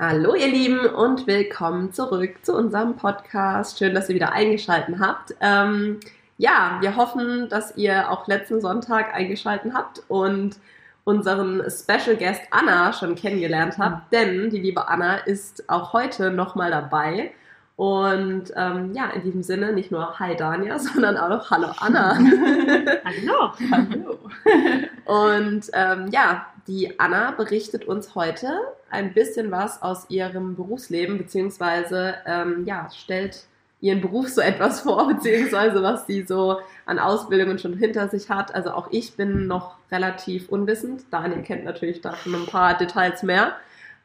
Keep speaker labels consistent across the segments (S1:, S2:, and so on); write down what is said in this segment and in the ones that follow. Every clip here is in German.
S1: Hallo ihr Lieben und willkommen zurück zu unserem Podcast. Schön, dass ihr wieder eingeschaltet habt. Ähm, ja, wir hoffen, dass ihr auch letzten Sonntag eingeschaltet habt und unseren Special Guest Anna schon kennengelernt habt, denn die liebe Anna ist auch heute nochmal dabei. Und ähm, ja, in diesem Sinne nicht nur Hi Dania, sondern auch Hallo Anna.
S2: Hallo.
S1: Hallo. Und ähm, ja, die Anna berichtet uns heute ein bisschen was aus ihrem Berufsleben, beziehungsweise ähm, ja, stellt ihren Beruf so etwas vor, beziehungsweise was sie so an Ausbildungen schon hinter sich hat. Also auch ich bin noch relativ unwissend. Daniel kennt natürlich da schon ein paar Details mehr.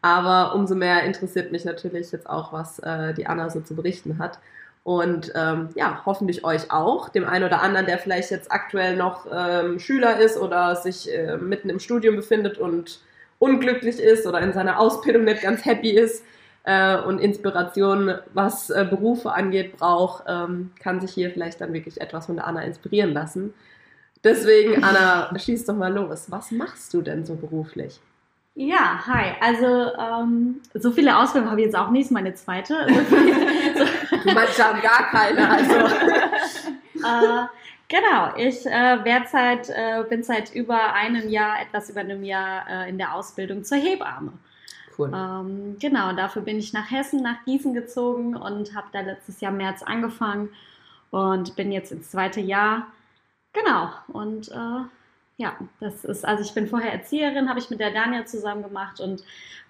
S1: Aber umso mehr interessiert mich natürlich jetzt auch, was äh, die Anna so zu berichten hat. Und ähm, ja, hoffentlich euch auch, dem einen oder anderen, der vielleicht jetzt aktuell noch ähm, Schüler ist oder sich äh, mitten im Studium befindet und unglücklich ist oder in seiner Ausbildung nicht ganz happy ist äh, und Inspiration, was äh, Berufe angeht, braucht, ähm, kann sich hier vielleicht dann wirklich etwas von der Anna inspirieren lassen. Deswegen, Anna, schieß doch mal los. Was machst du denn so beruflich?
S2: Ja, hi. Also ähm, so viele Ausbildungen habe ich jetzt auch nicht, meine zweite.
S1: So Manche haben gar keine. Also.
S2: äh, genau, ich äh, seit, äh, bin seit über einem Jahr, etwas über einem Jahr äh, in der Ausbildung zur Hebamme. Cool. Ähm, genau, dafür bin ich nach Hessen, nach Gießen gezogen und habe da letztes Jahr März angefangen und bin jetzt ins zweite Jahr. Genau, und äh, ja, das ist, also ich bin vorher Erzieherin, habe ich mit der Dania zusammen gemacht und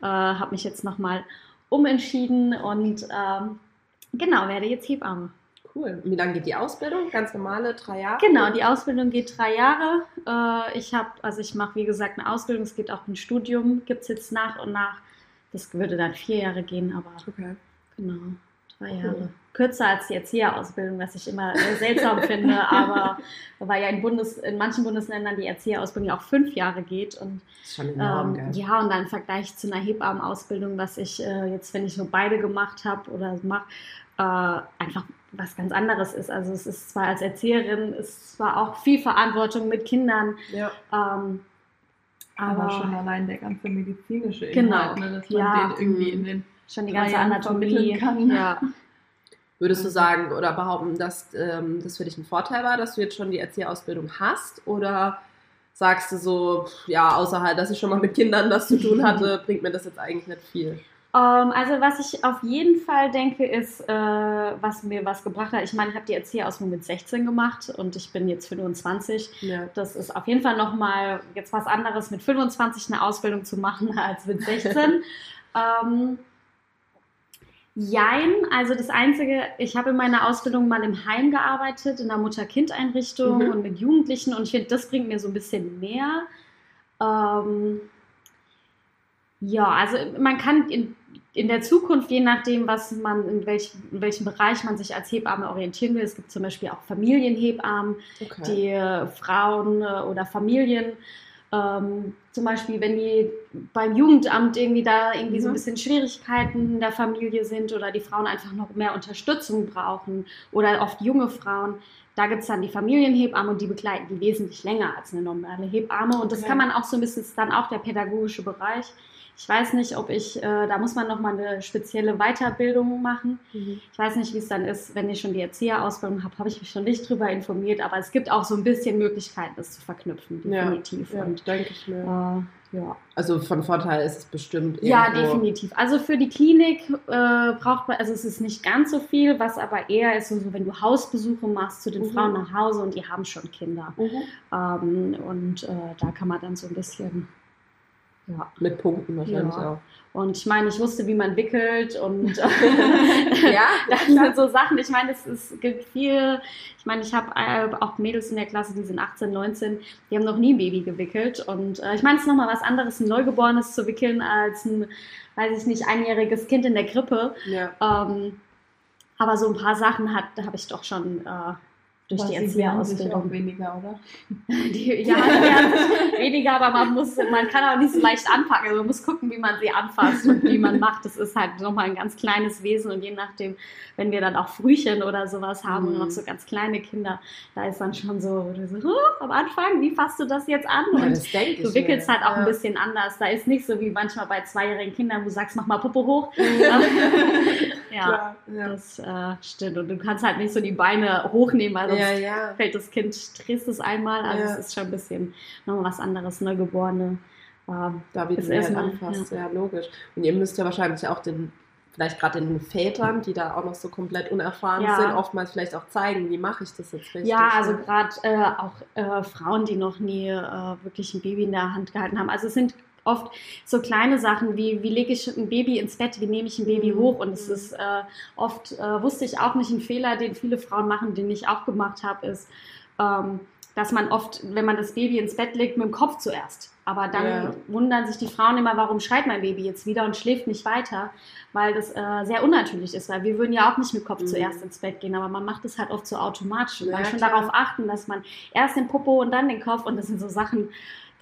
S2: äh, habe mich jetzt nochmal umentschieden und ähm, genau, werde jetzt Hebamme.
S1: Cool. Und wie lange geht die Ausbildung? Ganz normale drei Jahre?
S2: Genau, die Ausbildung geht drei Jahre. Äh, ich habe, also ich mache wie gesagt eine Ausbildung, es geht auch ein Studium, gibt es jetzt nach und nach. Das würde dann vier Jahre gehen, aber okay. genau, drei cool. Jahre kürzer als die Erzieherausbildung, was ich immer seltsam finde, aber weil ja in, Bundes, in manchen Bundesländern die Erzieherausbildung auch fünf Jahre geht und enorm, ähm, ja und dann im Vergleich zu einer Hebammenausbildung, was ich äh, jetzt, wenn ich nur beide gemacht habe oder mache, äh, einfach was ganz anderes ist. Also es ist zwar als Erzieherin, ist zwar auch viel Verantwortung mit Kindern, ja. ähm,
S3: aber, aber, schon allein der ganze medizinische Inhalt, genau, ne, dass man ja, den irgendwie in den
S2: schon die ganze Anatomie kann. Ja.
S1: Würdest du sagen oder behaupten, dass ähm, das für dich ein Vorteil war, dass du jetzt schon die Erzieherausbildung hast? Oder sagst du so, ja, außerhalb, dass ich schon mal mit Kindern das zu tun hatte, bringt mir das jetzt eigentlich nicht viel?
S2: Um, ähm, also was ich auf jeden Fall denke, ist, äh, was mir was gebracht hat. Ich meine, ich habe die Erzieherausbildung mit 16 gemacht und ich bin jetzt 25. Ja. Das ist auf jeden Fall nochmal jetzt was anderes, mit 25 eine Ausbildung zu machen als mit 16. ähm, Jein, also das Einzige, ich habe in meiner Ausbildung mal im Heim gearbeitet, in der Mutter-Kind-Einrichtung mhm. und mit Jugendlichen und ich finde, das bringt mir so ein bisschen mehr. Ähm, ja, also man kann in, in der Zukunft, je nachdem, was man, in, welch, in welchem Bereich man sich als Hebamme orientieren will, es gibt zum Beispiel auch Familienhebammen, okay. die äh, Frauen äh, oder Familien ähm, zum Beispiel, wenn die beim Jugendamt irgendwie da irgendwie mhm. so ein mhm. bisschen Schwierigkeiten in der Familie sind oder die Frauen einfach noch mehr Unterstützung brauchen oder oft junge Frauen, da gibt es dann die Familienhebamme und die begleiten die wesentlich länger als eine normale Hebamme. Und das okay. kann man auch so ein bisschen, ist dann auch der pädagogische Bereich. Ich weiß nicht, ob ich, äh, da muss man nochmal eine spezielle Weiterbildung machen. Mhm. Ich weiß nicht, wie es dann ist, wenn ich schon die Erzieherausbildung habe, habe ich mich schon nicht drüber informiert, aber es gibt auch so ein bisschen Möglichkeiten, das zu verknüpfen, definitiv.
S1: Ja, ja Und, denke ich mir. Äh, ja. Also von Vorteil ist es bestimmt. Irgendwo.
S2: Ja, definitiv. Also für die Klinik äh, braucht man, also es ist nicht ganz so viel, was aber eher ist, so, wenn du Hausbesuche machst zu den mhm. Frauen nach Hause und die haben schon Kinder. Mhm. Ähm, und äh, da kann man dann so ein bisschen
S1: ja. Mit Punkten wahrscheinlich ja. auch.
S2: Und ich meine, ich wusste, wie man wickelt und ja, das sind so Sachen. Ich meine, es, es gibt viel. Ich meine, ich habe äh, auch Mädels in der Klasse, die sind 18, 19, die haben noch nie ein Baby gewickelt. Und äh, ich meine, es ist nochmal was anderes, ein Neugeborenes zu wickeln, als ein, weiß ich nicht, einjähriges Kind in der Krippe. Ja. Ähm, aber so ein paar Sachen habe ich doch schon äh, durch Was die Erzieherausbildung.
S3: auch weniger, oder?
S2: Die, ja, weniger, aber man muss, man kann auch nicht so leicht anpacken. Also man muss gucken, wie man sie anfasst und wie man macht. Das ist halt nochmal ein ganz kleines Wesen und je nachdem, wenn wir dann auch Frühchen oder sowas haben mhm. und noch so ganz kleine Kinder, da ist dann schon so, so oh, am Anfang, wie fasst du das jetzt an?
S1: Ja,
S2: und
S1: das
S2: du wickelst halt auch ja. ein bisschen anders. Da ist nicht so wie manchmal bei zweijährigen Kindern, wo du sagst, mach mal Puppe hoch. ja, ja, das äh, stimmt. Und du kannst halt nicht so die Beine hochnehmen, weil sonst ja, ja. fällt das Kind, drehst es einmal. Also es ist schon ein bisschen nochmal was anderes, Neugeborene.
S1: Äh, da wie du halt anfasst, ja. logisch. Und ihr müsst ja wahrscheinlich auch den vielleicht gerade den Vätern, die da auch noch so komplett unerfahren ja. sind, oftmals vielleicht auch zeigen, wie mache ich das jetzt richtig.
S2: Ja, also gerade äh, auch äh, Frauen, die noch nie äh, wirklich ein Baby in der Hand gehalten haben. Also es sind oft so kleine Sachen wie, wie lege ich ein Baby ins Bett, wie nehme ich ein Baby hoch. Und es ist äh, oft, äh, wusste ich auch nicht, ein Fehler, den viele Frauen machen, den ich auch gemacht habe, ist, ähm, dass man oft, wenn man das Baby ins Bett legt, mit dem Kopf zuerst. Aber dann ja. wundern sich die Frauen immer, warum schreit mein Baby jetzt wieder und schläft nicht weiter, weil das äh, sehr unnatürlich ist, weil wir würden ja auch nicht mit Kopf mhm. zuerst ins Bett gehen, aber man macht es halt oft so automatisch und ja, dann schon klar. darauf achten, dass man erst den Popo und dann den Kopf und das sind so Sachen,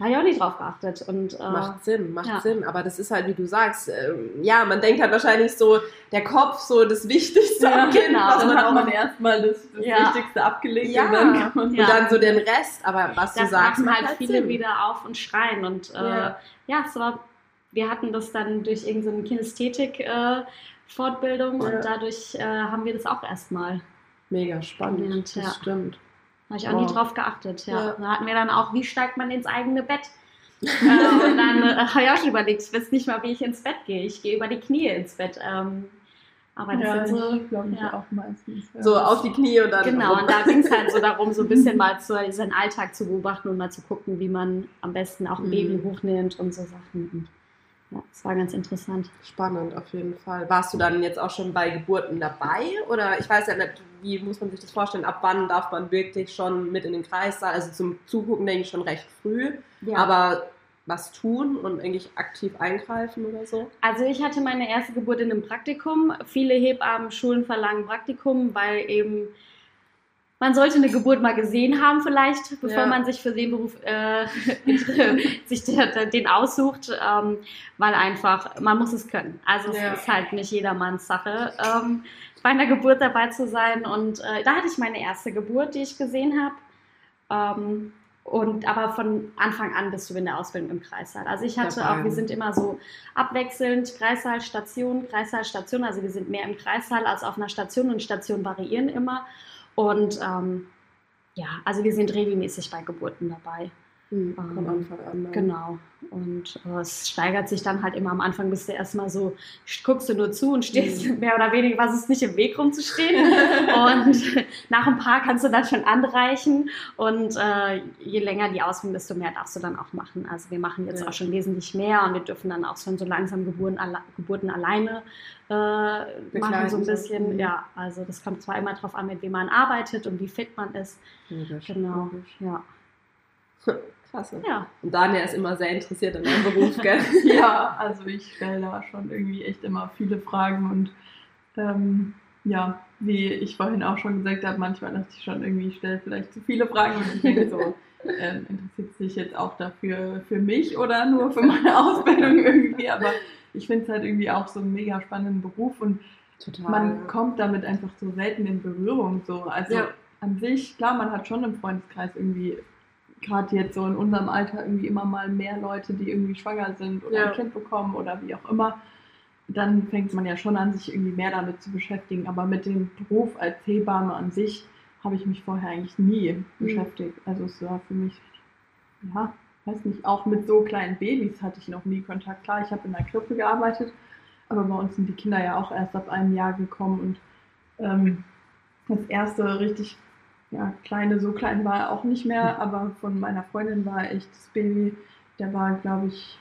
S2: da habe ich auch nicht drauf geachtet. Und,
S1: äh, macht Sinn, macht ja. Sinn. Aber das ist halt, wie du sagst, äh, ja, man denkt halt wahrscheinlich so, der Kopf so das Wichtigste
S3: ja, am Kind, genau. was man auch man erstmal das, das ja. Wichtigste abgelegt
S1: ja. und dann kann man und dann so den Rest. Aber was das du sagst,
S2: macht halt, halt viele Sinn. wieder auf und schreien. Und äh, ja, es war, wir hatten das dann durch irgendeine Kinästhetik äh, Fortbildung und dadurch äh, haben wir das auch erstmal.
S1: Mega spannend, das stimmt.
S2: Habe ich auch wow. nie drauf geachtet. Ja. ja. Da hatten wir dann auch, wie steigt man ins eigene Bett? äh, und dann äh, habe ich auch schon überlegt, ich weiß nicht mal, wie ich ins Bett gehe. Ich gehe über die Knie ins Bett. Ähm, aber das ja, sind so,
S3: glaube ich, ja. auch meistens.
S1: Ja. So auf die Knie und dann.
S2: Genau, rum. und da ging es halt so darum, so ein bisschen mal zu, seinen Alltag zu beobachten und mal zu gucken, wie man am besten auch ein mhm. Baby hochnimmt und so Sachen. Ja, das war ganz interessant.
S1: Spannend, auf jeden Fall. Warst du dann jetzt auch schon bei Geburten dabei? Oder ich weiß ja nicht, wie muss man sich das vorstellen? Ab wann darf man wirklich schon mit in den Kreissaal? Also zum Zugucken denke ich schon recht früh. Ja. Aber was tun und eigentlich aktiv eingreifen oder so?
S2: Also ich hatte meine erste Geburt in einem Praktikum. Viele Hebammen-Schulen verlangen Praktikum, weil eben man sollte eine Geburt mal gesehen haben vielleicht, bevor ja. man sich für den Beruf äh, sich den aussucht, ähm, weil einfach, man muss es können. Also es ja. ist halt nicht jedermanns Sache, ähm, bei einer Geburt dabei zu sein. Und äh, da hatte ich meine erste Geburt, die ich gesehen habe. Ähm, und aber von Anfang an bist du in der Ausbildung im Kreissaal. Also ich hatte auch, wir sind immer so abwechselnd Kreissaal, Station, Kreissaal, Station. Also wir sind mehr im Kreissaal als auf einer Station und Stationen variieren immer. Und ähm, ja, also wir sind regelmäßig bei Geburten dabei.
S1: Mhm, von ähm, Anfang an.
S2: Genau. Und äh, es steigert sich dann halt immer am Anfang, bist du erstmal so, guckst du nur zu und stehst mhm. mehr oder weniger, was ist nicht im Weg rumzustehen. und nach ein paar kannst du dann schon anreichen. Und äh, je länger die Ausbildung, desto mehr darfst du dann auch machen. Also wir machen jetzt ja. auch schon wesentlich mehr und wir dürfen dann auch schon so langsam Geburten, alle, Geburten alleine äh, machen, so ein bisschen. Mhm. Ja, also das kommt zwar immer darauf an, mit wem man arbeitet und wie fit man ist.
S1: Logisch,
S2: genau, logisch. ja.
S1: Klasse. Ja. Und Daniel ist immer sehr interessiert in deinem Beruf, gell?
S3: ja, also ich stelle da schon irgendwie echt immer viele Fragen und ähm, ja, wie ich vorhin auch schon gesagt habe, manchmal dachte ich schon irgendwie, ich stelle vielleicht zu viele Fragen und ich denke so, äh, interessiert sich jetzt auch dafür für mich oder nur für meine Ausbildung irgendwie, aber ich finde es halt irgendwie auch so einen mega spannenden Beruf und Total, man kommt damit einfach so selten in Berührung. So. Also ja. an sich, klar, man hat schon im Freundeskreis irgendwie gerade jetzt so in unserem Alter irgendwie immer mal mehr Leute, die irgendwie schwanger sind oder ja. ein Kind bekommen oder wie auch immer, dann fängt man ja schon an, sich irgendwie mehr damit zu beschäftigen. Aber mit dem Beruf als Hebamme an sich habe ich mich vorher eigentlich nie mhm. beschäftigt. Also es war für mich, ja, weiß nicht, auch mit so kleinen Babys hatte ich noch nie Kontakt. Klar, ich habe in der Krippe gearbeitet, aber bei uns sind die Kinder ja auch erst ab einem Jahr gekommen und ähm, das erste richtig ja, kleine, so klein war er auch nicht mehr, aber von meiner Freundin war echt das Baby, der war, glaube ich,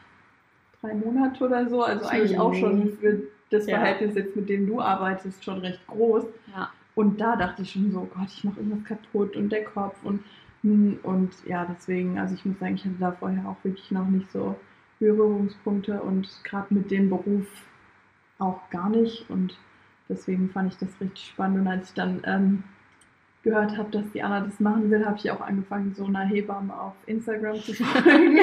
S3: drei Monate oder so, also eigentlich auch schon für das ja. Verhältnis jetzt, mit dem du arbeitest, schon recht groß.
S2: Ja.
S3: Und da dachte ich schon so, Gott, ich mache irgendwas kaputt und der Kopf und hm, und ja, deswegen, also ich muss sagen, ich hatte da vorher auch wirklich noch nicht so Berührungspunkte und gerade mit dem Beruf auch gar nicht und deswegen fand ich das richtig spannend und als ich dann ähm, gehört habe, dass die Anna das machen will, habe ich auch angefangen, so einer Hebamme auf Instagram zu folgen.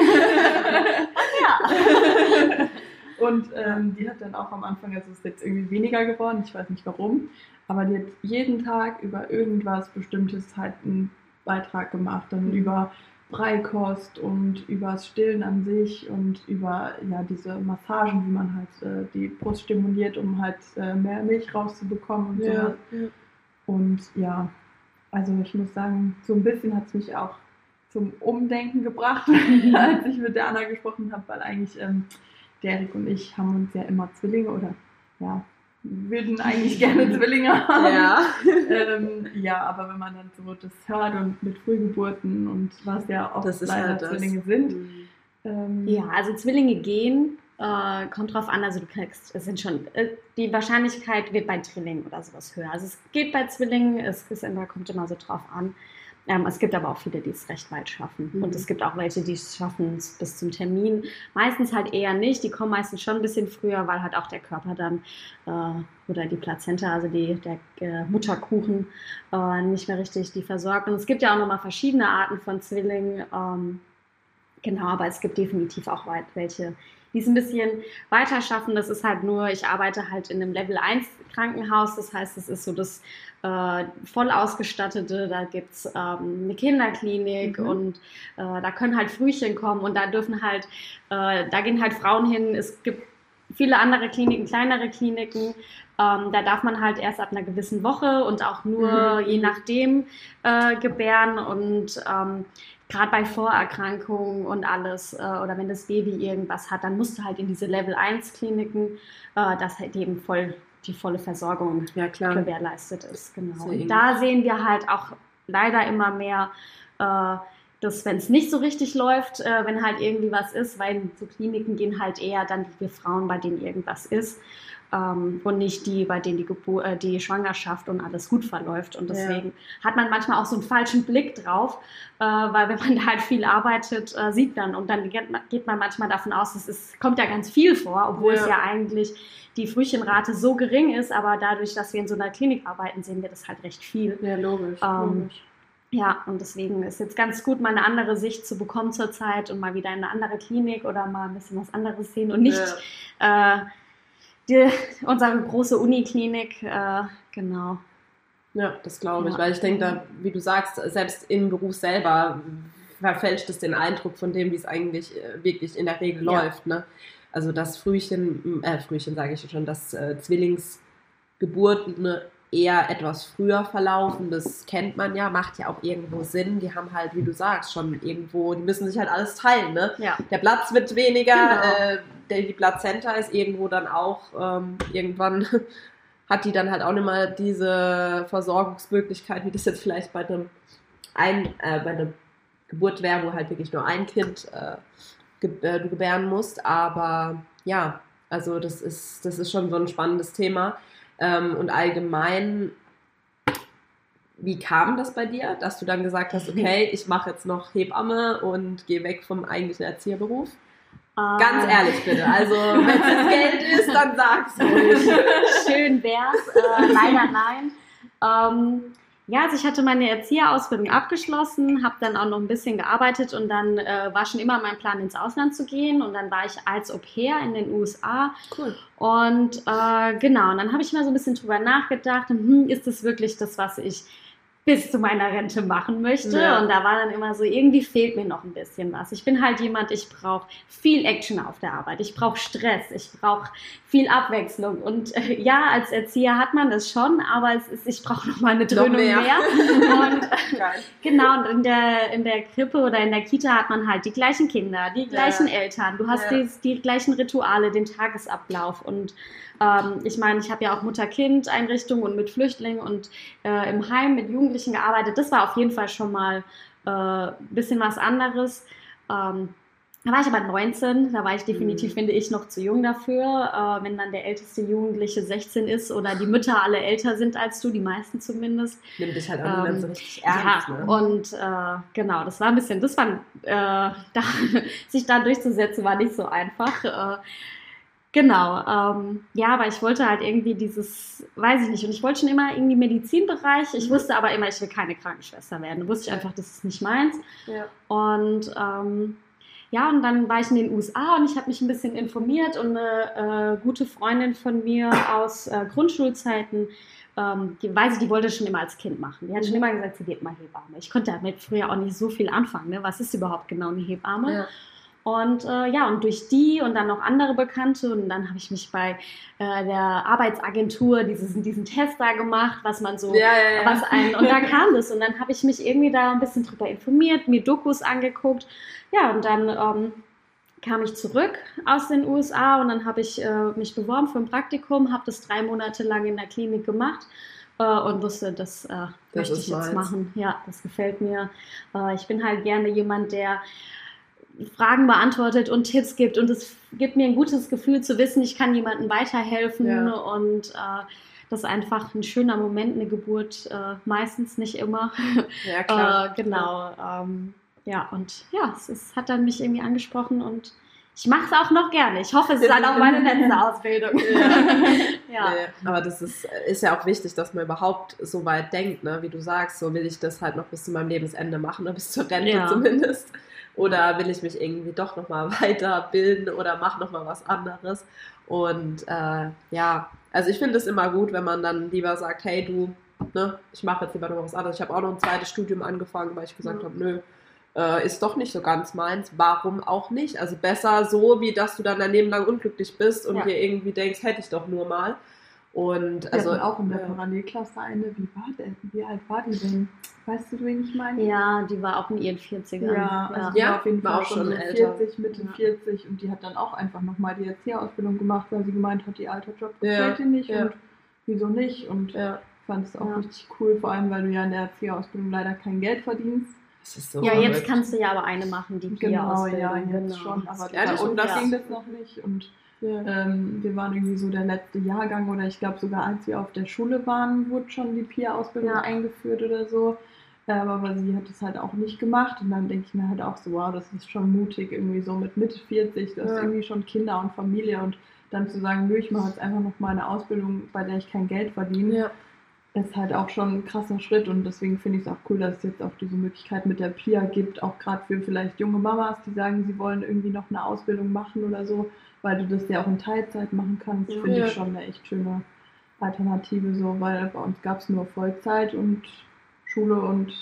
S2: ja.
S3: Und ähm, die hat dann auch am Anfang, also ist jetzt irgendwie weniger geworden, ich weiß nicht warum, aber die hat jeden Tag über irgendwas Bestimmtes halt einen Beitrag gemacht, dann
S2: Mhm.
S3: über Breikost und über das Stillen an sich und über ja diese Massagen, wie man halt äh, die Brust stimuliert, um halt äh, mehr Milch rauszubekommen und so.
S1: ja.
S3: Und ja, also ich muss sagen, so ein bisschen hat es mich auch zum Umdenken gebracht, als ich mit der Anna gesprochen habe, weil eigentlich ähm, Derek und ich haben uns ja immer Zwillinge oder ja, würden eigentlich gerne Zwillinge haben.
S1: Ja.
S3: ähm, ja, aber wenn man dann so das hört und mit Frühgeburten und was ja
S1: ist
S3: leider
S1: halt.
S3: Zwillinge sind.
S1: Mhm.
S3: Ähm,
S2: Ja, also Zwillinge gehen, äh, kommt drauf an, also du kriegst, es sind schon, äh, die Wahrscheinlichkeit wird bei Drillingen oder sowas höher. Also es geht bei Zwillingen, es ist immer, kommt immer so drauf an. Ähm, es gibt aber auch viele, die es recht weit schaffen.
S1: Mhm.
S2: Und es gibt auch welche, die es schaffen es bis zum Termin. Meistens halt eher nicht. Die kommen meistens schon ein bisschen früher, weil halt auch der Körper dann äh, oder die Plazenta, also die, der äh, Mutterkuchen, äh, nicht mehr richtig die versorgt. Und es gibt ja auch nochmal verschiedene Arten von Zwillingen. Ähm, genau, aber es gibt definitiv auch weit welche, die es ein bisschen weiter schaffen. Das ist halt nur, ich arbeite halt in einem Level 1 Krankenhaus. Das heißt, es ist so das äh, voll ausgestattete, da gibt es ähm, eine Kinderklinik
S1: Mhm.
S2: und äh, da können halt Frühchen kommen und da dürfen halt, äh, da gehen halt Frauen hin. Es gibt viele andere Kliniken, kleinere Kliniken. Ähm, da darf man halt erst ab einer gewissen Woche und auch nur
S1: Mhm.
S2: je nachdem äh, gebären und ähm, gerade bei Vorerkrankungen und alles äh, oder wenn das Baby irgendwas hat, dann musst du halt in diese Level 1 Kliniken, äh, dass halt eben voll die volle Versorgung
S1: Ja,
S2: gewährleistet ist. Genau. Und da sehen wir halt auch leider immer mehr, äh, dass wenn es nicht so richtig läuft, äh, wenn halt irgendwie was ist, weil zu Kliniken gehen halt eher dann die Frauen, bei denen irgendwas ist. Ähm, und nicht die, bei denen die, Gebur äh, die Schwangerschaft und alles gut verläuft. Und
S1: Ja.
S2: deswegen hat man manchmal auch so einen falschen Blick drauf, äh, weil wenn man da halt viel arbeitet, äh, sieht man und dann geht man, manchmal davon aus, es ist, kommt ja ganz viel vor, obwohl
S1: Ja.
S2: es ja eigentlich die Frühchenrate so gering ist, aber dadurch, dass wir in so einer Klinik arbeiten, sehen wir das halt recht viel.
S1: Ja, logisch.
S2: Ähm,
S1: logisch.
S2: Ja, und deswegen ist jetzt ganz gut, mal eine andere Sicht zu bekommen zurzeit und mal wieder in eine andere Klinik oder mal ein bisschen was anderes sehen und nicht äh, die, unsere große Uniklinik. Äh, genau.
S1: Ja, das glaube ich,
S2: Ja.
S1: weil ich denke, da, wie du sagst, selbst im Beruf selber verfälscht es den Eindruck von dem, wie es eigentlich äh, wirklich in der Regel
S2: Ja.
S1: läuft. Ne? Also das Frühchen, äh, Frühchen sage ich schon, dass äh, Zwillingsgeburten ne, eher etwas früher verlaufen, das kennt man ja, macht ja auch irgendwo Sinn. Die haben halt, wie du sagst, schon irgendwo, die müssen sich halt alles teilen. Ne?
S2: Ja.
S1: Der Platz wird weniger,
S2: Genau.
S1: äh, der, die Plazenta ist irgendwo dann auch ähm, irgendwann hat die dann halt auch nicht mehr diese Versorgungsmöglichkeit, wie das jetzt vielleicht bei einem ein, äh, bei einer Geburt wäre, wo halt wirklich nur ein Kind äh, ge äh, du gebären musst. Aber ja, also das ist, das ist schon so ein spannendes Thema. Ähm, und allgemein, wie kam das bei dir, dass du dann gesagt hast, okay, ich mache jetzt noch Hebamme und gehe weg vom eigentlichen Erzieherberuf? Ganz
S2: Äh,
S1: ehrlich bitte. Also, wenn es Geld ist, dann sag's ruhig.
S2: Schön wär's. Äh, leider nein. Ähm, ja, also ich hatte meine Erzieherausbildung abgeschlossen, habe dann auch noch ein bisschen gearbeitet und dann äh, war schon immer mein Plan, ins Ausland zu gehen. Und dann war ich als Au pair in den USA.
S1: Cool.
S2: Und äh, genau, und dann habe ich mal so ein bisschen drüber nachgedacht, hm, ist das wirklich das, was ich bis zu meiner Rente machen möchte?
S1: Ja.
S2: Und da war dann immer so, irgendwie fehlt mir noch ein bisschen was. Ich bin halt jemand, ich brauche viel Action auf der Arbeit, ich brauche Stress, ich brauche viel Abwechslung. Und äh, ja, als Erzieher hat man das schon, aber es ist, ich brauche noch mal eine Dröhnung
S1: mehr.
S2: mehr. Und äh. Genau, und in der, in der Krippe oder in der Kita hat man halt die gleichen Kinder, die gleichen Eltern. Du hast
S1: Ja.
S2: die, die gleichen Rituale, den Tagesablauf. Und ähm, ich meine, ich habe ja auch Mutter-Kind-Einrichtungen und mit Flüchtlingen und äh, im Heim mit Jugendlichen gearbeitet. Das war auf jeden Fall schon mal äh, ein bisschen was anderes. Ähm, da war ich aber 19, da war ich definitiv,
S1: Mhm.
S2: finde ich, noch zu jung dafür. Äh, wenn dann der älteste Jugendliche 16 ist oder die Mütter alle älter sind als du, die meisten zumindest,
S1: Nimm dich halt auch
S2: Ähm,
S1: so richtig ernst.
S2: ja,
S1: ne?
S2: und äh, genau, das war ein bisschen, das war, äh, da, sich da durchzusetzen, war nicht so einfach. Genau, ähm, ja, aber ich wollte halt irgendwie dieses, weiß ich nicht, und ich wollte schon immer irgendwie Medizinbereich. Ich
S1: Mhm.
S2: wusste aber immer, ich will keine Krankenschwester werden. Da wusste ich einfach, das ist nicht meins.
S1: Ja.
S2: Und ähm, ja, und dann war ich in den USA und ich habe mich ein bisschen informiert und eine äh, gute Freundin von mir aus äh, Grundschulzeiten, ähm, die weiß ich, die wollte schon immer als Kind machen. Die hat schon
S1: Mhm.
S2: immer gesagt, sie wird mal Hebamme. Ich konnte damit früher auch nicht so viel anfangen. Ne? Was ist überhaupt genau eine Hebamme?
S1: Ja.
S2: Und äh, ja, und durch die und dann noch andere Bekannte und dann habe ich mich bei äh, der Arbeitsagentur dieses, diesen Test da gemacht, was man so,
S1: Ja, ja, ja.
S2: was ein, und da kam das und dann habe ich mich irgendwie da ein bisschen drüber informiert, mir Dokus angeguckt, ja, und dann ähm, kam ich zurück aus den USA und dann habe ich äh, mich beworben für ein Praktikum, habe das drei Monate lang in der Klinik gemacht äh, und wusste, das, äh, möchte
S1: ist
S2: ich jetzt
S1: meins.
S2: machen. Ja, das gefällt mir. Äh, ich bin halt gerne jemand, der Fragen beantwortet und Tipps gibt und es gibt mir ein gutes Gefühl zu wissen, ich kann jemandem weiterhelfen
S1: Ja.
S2: und äh, das ist einfach ein schöner Moment, eine Geburt, äh, meistens nicht immer.
S1: ja, klar.
S2: Äh, genau. Ähm, ja, und ja, es, ist, hat dann mich irgendwie angesprochen und ich mache es auch noch gerne. Ich hoffe, es ist dann auch meine letzte Ausbildung. ja.
S1: Nee, aber das ist, ist ja auch wichtig, dass man überhaupt so weit denkt, ne? wie du sagst, so will ich das halt noch bis zu meinem Lebensende machen, oder bis zur Rente
S2: Ja.
S1: zumindest. Oder will ich mich irgendwie doch nochmal weiterbilden oder mache nochmal was anderes. Und äh, ja, also ich finde es immer gut, wenn man dann lieber sagt, hey du, ne, ich mache jetzt lieber noch was anderes. Ich habe auch noch ein zweites Studium angefangen, weil ich gesagt
S2: Ja.
S1: habe, nö, äh, ist doch nicht so ganz meins. Warum auch nicht? Also besser so, wie dass du dann dein Leben lang unglücklich bist und
S2: Ja.
S1: dir irgendwie denkst, hätte ich doch nur mal. Und
S3: Wir
S1: also
S3: auch in der
S1: ja.
S3: Parallelklasse eine, wie war denn? Wie alt war die denn? Weißt du, wen ich meine?
S2: ja, die war auch in ihren 40ern.
S3: Ja, also die
S1: Ja,
S3: war auf jeden
S1: war
S3: Fall
S1: auch
S3: schon
S1: schon älter.
S3: 40, Mitte
S2: Ja.
S3: 40 und die hat dann auch einfach nochmal die Erzieherausbildung gemacht, weil sie gemeint hat, ihr alter Job
S1: Ja,
S3: gefällt ihr nicht
S1: ja.
S3: und wieso nicht und
S1: ja,
S3: fand es auch
S2: Ja.
S3: richtig cool, vor allem weil du ja in der Erzieherausbildung leider kein Geld verdienst.
S1: das ist so
S2: Ja, jetzt
S1: verrückt.
S2: kannst du ja aber eine machen, die
S3: Genau,
S2: Pia-Ausbildung.
S3: ja, jetzt
S2: genau.
S3: schon, aber
S1: Ja,
S3: bei
S1: das ja.
S3: ging das noch nicht und
S1: ja.
S3: ähm, wir waren irgendwie so der letzte Jahrgang oder ich glaube sogar als wir auf der Schule waren, wurde schon die PIA-Ausbildung
S2: Ja.
S3: eingeführt oder so. Ähm, aber sie hat es halt auch nicht gemacht und dann denke ich mir halt auch so, wow, das ist schon mutig, irgendwie so mit Mitte 40, du hast
S1: Ja.
S3: irgendwie schon Kinder und Familie und dann zu sagen, nö, ich mache jetzt einfach noch mal eine Ausbildung, bei der ich kein Geld verdiene. Ist halt auch schon ein krasser Schritt und deswegen finde ich es auch cool, dass es jetzt auch diese Möglichkeit mit der PIA gibt, auch gerade für vielleicht junge Mamas, die sagen, sie wollen irgendwie noch eine Ausbildung machen oder so, weil du das ja auch in Teilzeit machen kannst,
S2: Ja.
S3: finde
S1: Ja.
S3: ich schon eine echt schöne Alternative so, weil bei uns gab es nur Vollzeit und Schule und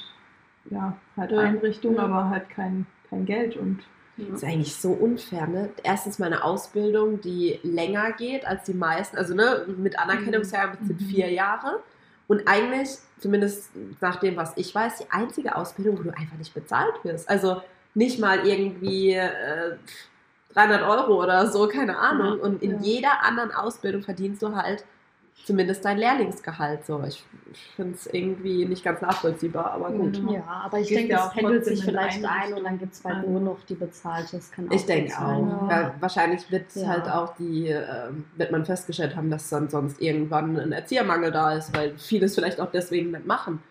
S3: ja, halt
S1: Ja.
S3: Einrichtung,
S1: Ja.
S3: aber halt kein, kein Geld und
S1: Das ist eigentlich so unfair, ne? Erstens mal eine Ausbildung, die länger geht als die meisten. Also, ne, mit Anerkennungsjahr sind
S3: Mhm.
S1: vier Jahre. Und eigentlich, zumindest nach dem, was ich weiß, die einzige Ausbildung, wo du einfach nicht bezahlt wirst. Also nicht mal irgendwie äh, 300 Euro oder so, keine Ahnung. Und in
S3: Ja.
S1: jeder anderen Ausbildung verdienst du halt zumindest dein Lehrlingsgehalt. So, ich, ich finde es irgendwie nicht ganz nachvollziehbar, aber gut.
S3: Mhm.
S2: Ja, aber ich denke,
S3: ja auch
S2: pendelt sich vielleicht ein und dann gibt es bald nur noch die bezahlte. Das kann
S1: Ich
S2: gut
S1: denke auch.
S3: Ja.
S1: Ja, wahrscheinlich wird
S2: Ja.
S1: halt auch die, ähm, wird man festgestellt haben, dass dann sonst irgendwann ein Erziehermangel da ist, weil viele es vielleicht auch deswegen nicht machen.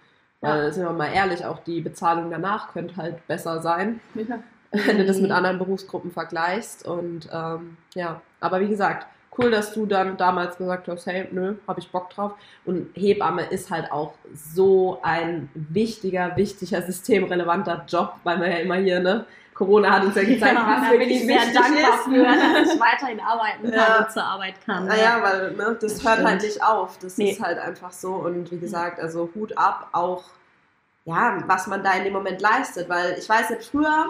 S1: Weil, sind wir mal ehrlich, auch die Bezahlung danach könnte halt besser sein,
S3: ja.
S1: wenn du das mit
S2: Mhm.
S1: anderen Berufsgruppen vergleichst. Und ähm, ja, aber wie gesagt, cool, dass du dann damals gesagt hast, hey, nö, habe ich Bock drauf. Und Hebamme ist halt auch so ein wichtiger, wichtiger, systemrelevanter Job, weil wir ja immer hier, ne, Corona hat uns ja gezeigt,
S2: Ja,
S1: was
S2: da bin ich sehr dankbar
S1: ist.
S2: für, dass ich weiterhin arbeiten kann
S1: Ja.
S2: und zur Arbeit kann.
S1: Naja, weil ne, das,
S2: Das
S1: hört
S2: stimmt.
S1: halt nicht auf. Das
S2: Nee.
S1: ist halt einfach so. Und wie gesagt, also Hut ab, auch ja, was man da in dem Moment leistet. Weil ich weiß nicht, früher,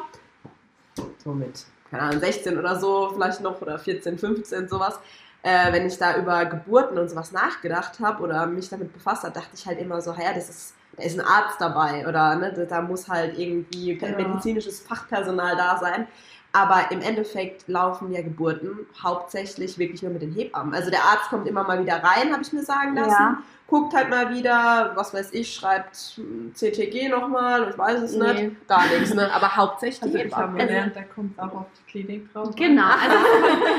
S1: so mit, keine Ahnung, 16 oder so, vielleicht noch, oder 14, 15, sowas, äh, wenn ich da über Geburten und sowas nachgedacht habe oder mich damit befasst habe, dachte ich halt immer so, ja, das ist, da ist ein Arzt dabei oder ne, da- muss halt irgendwie
S3: Ja.
S1: medizinisches Fachpersonal da sein. Aber im Endeffekt laufen ja Geburten hauptsächlich wirklich nur mit den Hebammen. Also der Arzt kommt immer mal wieder rein, habe ich mir sagen lassen.
S2: Ja.
S1: Guckt halt mal wieder, was weiß ich, schreibt CTG nochmal, ich weiß es
S2: Nee.
S1: nicht. Gar nichts, ne? Aber hauptsächlich die
S3: Also ich habe
S1: Hebammen.
S3: gelernt, da kommt es auch auf die Klinik drauf. an.
S2: Genau, also,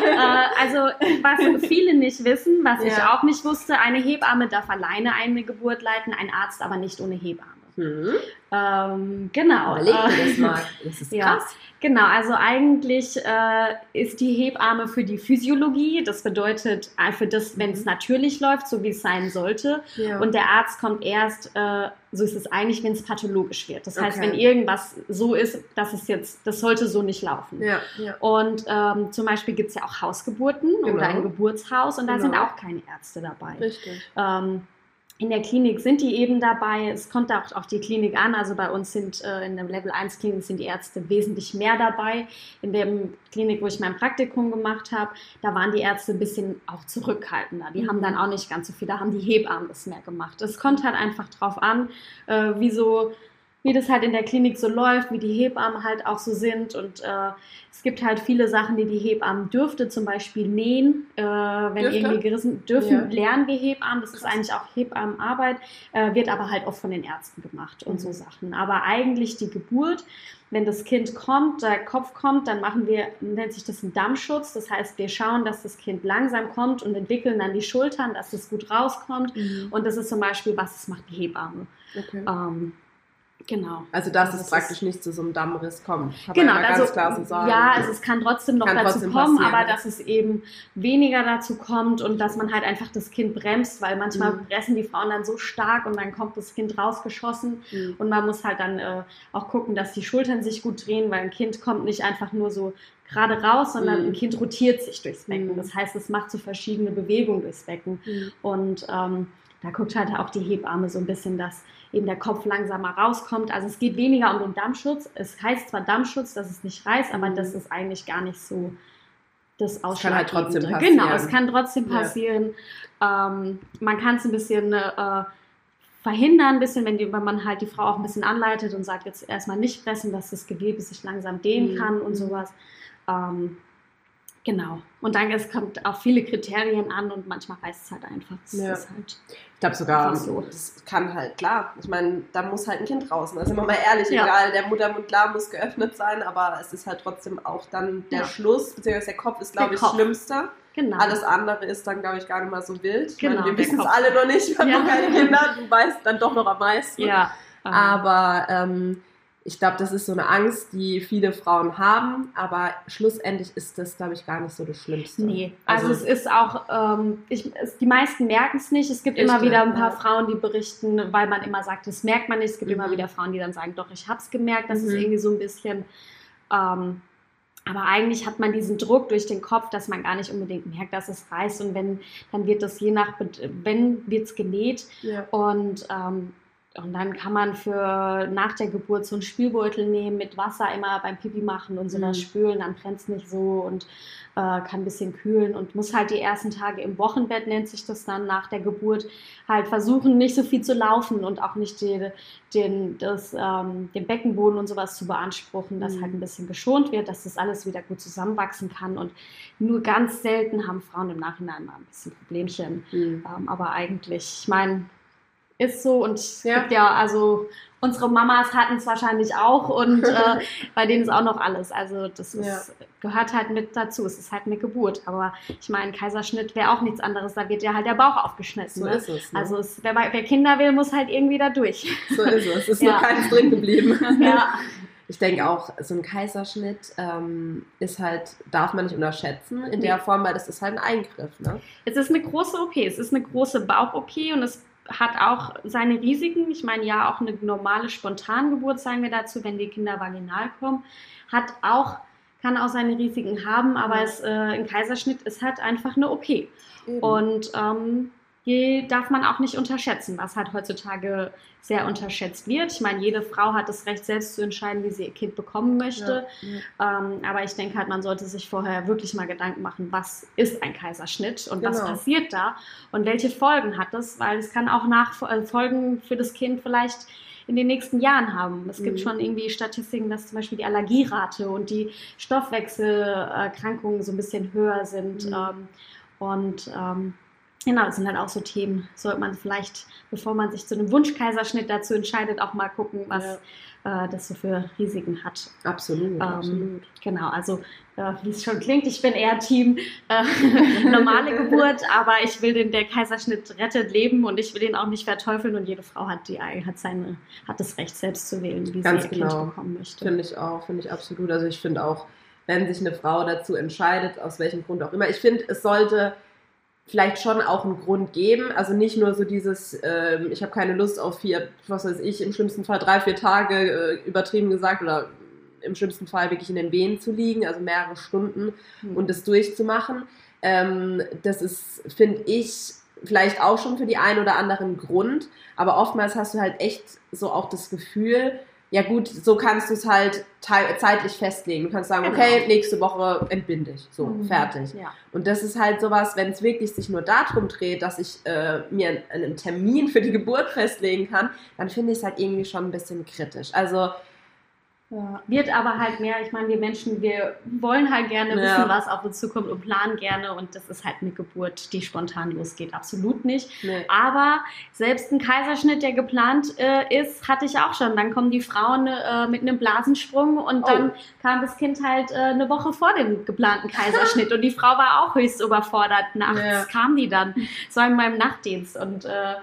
S2: äh, also was viele nicht wissen, was ich
S1: Ja.
S2: auch nicht wusste, eine Hebamme darf alleine eine Geburt leiten, ein Arzt aber nicht ohne Hebamme.
S1: Mhm.
S2: Ähm, genau.
S1: Überleg dir das mal. Das ist
S2: Ja.
S1: krass.
S2: Genau, also eigentlich äh, ist die Hebamme für die Physiologie. Das bedeutet äh, für das, wenn es
S1: Mhm.
S2: natürlich läuft, so wie es sein sollte.
S1: Ja.
S2: Und der Arzt kommt erst, äh, so ist es eigentlich, wenn es pathologisch wird. Das heißt,
S1: Okay.
S2: wenn irgendwas so ist, dass es jetzt, das sollte so nicht laufen.
S1: ja, ja.
S2: Und ähm, zum Beispiel gibt es ja auch Hausgeburten
S1: Genau.
S2: oder ein Geburtshaus und da sind
S1: Genau.
S2: auch keine Ärzte dabei.
S1: Richtig.
S2: Ähm, in der Klinik sind die eben dabei. Es kommt auch auf die Klinik an. Also bei uns sind äh, in der Level 1 Klinik sind die Ärzte wesentlich mehr dabei. In der Klinik, wo ich mein Praktikum gemacht habe, da waren die Ärzte ein bisschen auch zurückhaltender. Die haben dann auch nicht ganz so viel. Da haben die Hebammen das mehr gemacht. Es kommt halt einfach drauf an, äh, wie so wie das halt in der Klinik so läuft, wie die Hebammen halt auch so sind. Und äh, es gibt halt viele Sachen, die die Hebammen dürfte, zum Beispiel nähen, äh, wenn
S1: Dürfte?
S2: irgendwie gerissen, dürfen
S1: Ja.
S2: lernen wir Hebammen. Das ist eigentlich auch Hebammenarbeit, äh, wird aber halt oft von den Ärzten gemacht und so
S1: Mhm.
S2: Sachen. Aber eigentlich die Geburt, wenn das Kind kommt, der Kopf kommt, dann machen wir, nennt sich das ein Dammschutz. Das heißt, wir schauen, dass das Kind langsam kommt und entwickeln dann die Schultern, dass es gut rauskommt.
S1: Mhm.
S2: Und das ist zum Beispiel, was das macht die Hebamme.
S1: Okay.
S2: Ähm, genau.
S1: Also, dass
S2: Also
S1: es praktisch
S2: ist-
S1: nicht zu so einem Dammriss kommt.
S2: Genau, also
S1: ganz klar so sagen.
S2: ja, also es kann trotzdem noch
S1: Kann
S2: dazu
S1: trotzdem
S2: kommen,
S1: passieren.
S2: aber dass es eben weniger dazu kommt und dass man halt einfach das Kind bremst, weil manchmal
S1: Mhm.
S2: pressen die Frauen dann so stark und dann kommt das Kind rausgeschossen
S1: Mhm.
S2: und man muss halt dann äh, auch gucken, dass die Schultern sich gut drehen, weil ein Kind kommt nicht einfach nur so gerade raus, sondern
S1: Mhm.
S2: ein Kind rotiert sich durchs Becken.
S1: Mhm.
S2: Das heißt, es macht so verschiedene Bewegungen durchs Becken.
S1: Mhm.
S2: Und ähm, da guckt halt auch die Hebamme so ein bisschen, dass eben der Kopf langsamer rauskommt. Also es geht weniger um den Dammschutz. Es heißt zwar Dammschutz, dass es nicht reißt, aber
S1: Mhm.
S2: das ist eigentlich gar nicht so das
S1: Es kann halt trotzdem
S2: Ausschlaggebende.
S1: passieren.
S2: Genau, es kann trotzdem
S1: Ja.
S2: passieren. Ähm, man kann es ein bisschen äh, verhindern, ein bisschen, wenn, die, wenn man halt die Frau auch ein bisschen anleitet und sagt, jetzt erstmal nicht pressen, dass das Gewebe sich langsam dehnen
S1: Mhm.
S2: kann und sowas. Ähm, genau. Und dann es kommt auf viele Kriterien an und manchmal reißt es halt einfach.
S1: Ja.
S2: ist halt
S1: Ich glaube sogar,
S2: so.
S1: das kann halt, klar. Ich meine, da muss halt ein Kind draußen. Also sind wir mal ehrlich,
S2: Ja.
S1: egal, der Muttermund, klar, muss geöffnet sein, aber es ist halt trotzdem auch dann der
S2: Ja.
S1: Schluss, beziehungsweise der Kopf ist, glaube ich,
S2: Kopf.
S1: schlimmster.
S2: Genau.
S1: Alles andere ist dann, glaube ich, gar nicht mal so wild.
S2: Genau,
S1: meine, wir wissen es alle noch nicht, wir haben
S2: Ja.
S1: noch keine Kinder, du weißt dann doch noch am meisten.
S2: ja. ähm,
S1: Aber ähm, ich glaube, das ist so eine Angst, die viele Frauen haben, aber schlussendlich ist das, glaube ich, gar nicht so das Schlimmste.
S2: Nee, also,
S1: Also-
S2: es ist auch, ähm, ich, es, die meisten merken es nicht. Es gibt immer wieder ein paar. Frauen, die berichten, weil man immer sagt, das merkt man nicht. Es gibt
S1: Mhm.
S2: immer wieder Frauen, die dann sagen, doch, ich habe es gemerkt. Das ist
S1: Mhm.
S2: irgendwie so ein bisschen, ähm, aber eigentlich hat man diesen Druck durch den Kopf, dass man gar nicht unbedingt merkt, dass es reißt. Und wenn, dann wird das je nach, wenn wird es genäht
S1: Ja.
S2: und ähm, und dann kann man für nach der Geburt so einen Spülbeutel nehmen, mit Wasser immer beim Pipi machen und sowas
S1: Mhm.
S2: spülen, dann brennt es nicht so und äh, kann ein bisschen kühlen und muss halt die ersten Tage im Wochenbett, nennt sich das dann, nach der Geburt, halt versuchen, nicht so viel zu laufen und auch nicht die, den, das, ähm, den Beckenboden und sowas zu beanspruchen, dass
S1: Mhm.
S2: halt ein bisschen geschont wird, dass das alles wieder gut zusammenwachsen kann und nur ganz selten haben Frauen im Nachhinein mal ein bisschen Problemchen.
S1: Mhm.
S2: Ähm, aber eigentlich, ich meine, ist so und
S1: Ja.
S2: gibt ja, also unsere Mamas hatten es wahrscheinlich auch und äh, bei denen ist auch noch alles. Also das ist, gehört halt mit dazu. Es ist halt eine Geburt. Aber ich meine, Kaiserschnitt wäre auch nichts anderes. Da wird ja halt der Bauch aufgeschnitten.
S1: So
S2: ne?
S1: ist es. Ne?
S2: Also es, wer, wer Kinder will, muss halt irgendwie da durch.
S1: so ist es. Es ist
S2: Ja.
S1: nur keins drin geblieben.
S2: ja.
S1: Ich denke auch, so ein Kaiserschnitt ähm, ist halt, darf man nicht unterschätzen in der
S2: Nee.
S1: Form, weil das ist halt ein Eingriff. Ne?
S2: Es ist eine große OP. Es ist eine große Bauch-OP und es hat auch seine Risiken. Ich meine, ja, auch eine normale Spontangeburt, sagen wir dazu, wenn die Kinder vaginal kommen, hat auch, kann auch seine Risiken haben, aber es, äh, ein Kaiserschnitt ist halt einfach eine OP.
S1: Eben.
S2: Und ähm, darf man auch nicht unterschätzen, was halt heutzutage sehr unterschätzt wird. Ich meine, jede Frau hat das Recht, selbst zu entscheiden, wie sie ihr Kind bekommen möchte.
S1: Ja.
S2: Ähm, aber ich denke halt, man sollte sich vorher wirklich mal Gedanken machen, was ist ein Kaiserschnitt und was
S1: Genau.
S2: passiert da und welche Folgen hat das, weil es kann auch nach, äh, Folgen für das Kind vielleicht in den nächsten Jahren haben. Es gibt
S1: Mhm.
S2: schon irgendwie Statistiken, dass zum Beispiel die Allergierate und die Stoffwechselerkrankungen so ein bisschen höher sind.
S1: Mhm.
S2: Ähm, und ähm, Genau, das sind halt auch so Themen. Sollte man vielleicht, bevor man sich zu einem Wunschkaiserschnitt dazu entscheidet, auch mal gucken, was ja. äh, das so für Risiken hat.
S1: Absolut, ähm, absolut.
S2: Genau, also äh, wie es schon klingt, ich bin eher Team äh, normale Geburt, aber ich will den, der Kaiserschnitt rettet Leben und ich will ihn auch nicht verteufeln und jede Frau hat die hat seine, hat das Recht selbst zu wählen, wie
S1: Ganz
S2: sie ihr
S1: genau.
S2: Kind bekommen möchte.
S1: Finde ich auch, finde ich absolut. Also ich finde auch, wenn sich eine Frau dazu entscheidet, aus welchem Grund auch immer, ich finde, es sollte vielleicht schon auch einen Grund geben. Also nicht nur so dieses, äh, ich habe keine Lust auf vier, was weiß ich, im schlimmsten Fall drei, vier Tage äh, übertrieben gesagt oder im schlimmsten Fall wirklich in den Wehen zu liegen, also mehrere Stunden mhm. und das durchzumachen. Ähm, das ist, finde ich, vielleicht auch schon für die einen oder anderen Grund, aber oftmals hast du halt echt so auch das Gefühl, ja gut, so kannst du es halt zeitlich festlegen. Du kannst sagen, genau. okay, nächste Woche entbinde ich. So, mhm. fertig.
S2: Ja.
S1: Und das ist halt sowas, wenn es wirklich sich nur darum dreht, dass ich äh, mir einen Termin für die Geburt festlegen kann, dann finde ich es halt irgendwie schon ein bisschen kritisch. Also
S2: ja. Wird aber halt mehr, ich meine, wir Menschen, wir wollen halt gerne wissen, ja. was auf uns zukommt und planen gerne und das ist halt eine Geburt, die spontan losgeht, absolut nicht.
S1: Nee.
S2: Aber selbst ein Kaiserschnitt, der geplant äh, ist, hatte ich auch schon. Dann kommen die Frauen äh, mit einem Blasensprung und oh. dann kam das Kind halt äh, eine Woche vor dem geplanten Kaiserschnitt und die Frau war auch höchst überfordert. Nachts ja. kam die dann. So in meinem Nachtdienst und äh,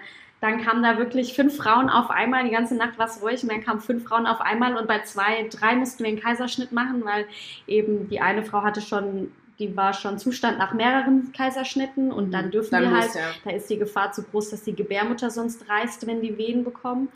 S2: dann kamen da wirklich fünf Frauen auf einmal, die ganze Nacht war es ruhig und dann kamen fünf Frauen auf einmal und bei zwei, drei mussten wir einen Kaiserschnitt machen, weil eben die eine Frau hatte schon die war schon Zustand nach mehreren Kaiserschnitten und dann dürfen dann wir halt, ja. da ist die Gefahr zu groß, dass die Gebärmutter sonst reißt, wenn die Wehen bekommen.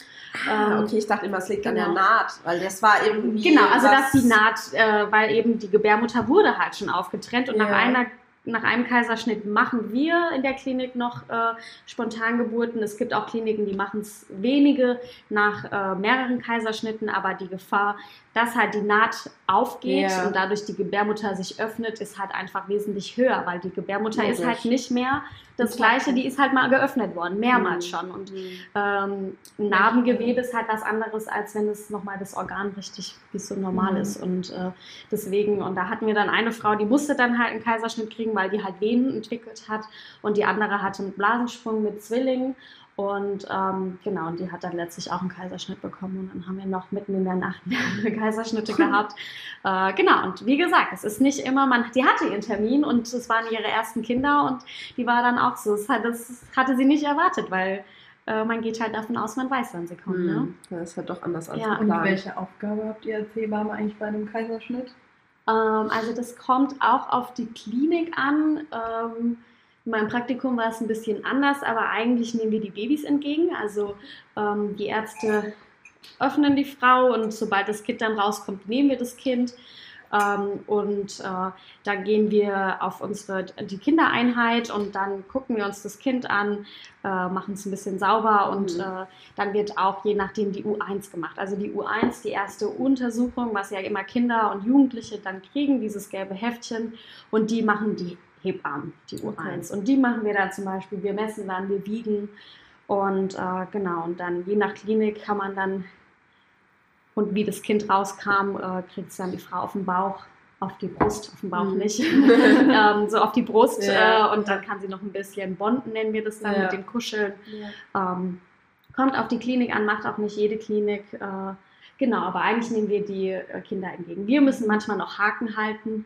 S1: Ah, ähm, okay, ich dachte immer, es liegt genau. an der genau. Naht, weil das war irgendwie.
S2: Genau, also dass die Naht, äh, weil eben die Gebärmutter wurde halt schon aufgetrennt und ja. nach einer nach einem Kaiserschnitt machen wir in der Klinik noch äh, Spontangeburten. Es gibt auch Kliniken, die machen es wenige nach äh, mehreren Kaiserschnitten, aber die Gefahr, dass halt die Naht aufgeht yeah. und dadurch die Gebärmutter sich öffnet, ist halt einfach wesentlich höher, weil die Gebärmutter Logisch. ist halt nicht mehr das Gleiche, die ist halt mal geöffnet worden, mehrmals mhm. schon. Und mhm. ähm, Narbengewebe ist halt was anderes, als wenn es nochmal das Organ richtig, wie es so normal mhm. ist. Und äh, deswegen, und da hatten wir dann eine Frau, die musste dann halt einen Kaiserschnitt kriegen, weil die halt Venen entwickelt hat. Und die andere hatte einen Blasensprung mit Zwillingen. Und ähm, genau, und die hat dann letztlich auch einen Kaiserschnitt bekommen. Und dann haben wir noch mitten in der Nacht mehrere Kaiserschnitte gehabt. Äh, genau, und wie gesagt, es ist nicht immer, man, die hatte ihren Termin und es waren ihre ersten Kinder und die war dann auch so. Das, das hatte sie nicht erwartet, weil äh, man geht halt davon aus, man weiß, wann sie kommt. Ne?
S1: Hm, ne? Das ist halt doch anders als
S3: ja. geplant. Und welche Aufgabe habt ihr als Hebamme eigentlich bei einem Kaiserschnitt?
S2: Ähm, also das kommt auch auf die Klinik an. Ähm, in meinem Praktikum war es ein bisschen anders, aber eigentlich nehmen wir die Babys entgegen. Also ähm, die Ärzte öffnen die Frau und sobald das Kind dann rauskommt, nehmen wir das Kind. Ähm, und äh, da gehen wir auf unsere die Kindereinheit und dann gucken wir uns das Kind an, äh, machen es ein bisschen sauber und mhm. äh, dann wird auch je nachdem die U1 gemacht. Also die U1, die erste Untersuchung, was ja immer Kinder und Jugendliche dann kriegen, dieses gelbe Heftchen und die machen die Hebammen, die U1. Okay. Und die machen wir dann zum Beispiel, wir messen dann, wir wiegen und äh, genau, und dann je nach Klinik kann man dann und wie das Kind rauskam, äh, kriegt es dann die Frau auf den Bauch, auf die Brust, auf den Bauch mhm. nicht, ähm, so auf die Brust ja. äh, und dann kann sie noch ein bisschen bonden, nennen wir das dann ja. mit dem Kuscheln. Ja. Ähm, kommt auf die Klinik an, macht auch nicht jede Klinik. Äh, genau, aber eigentlich nehmen wir die äh, Kinder entgegen. Wir müssen manchmal noch Haken halten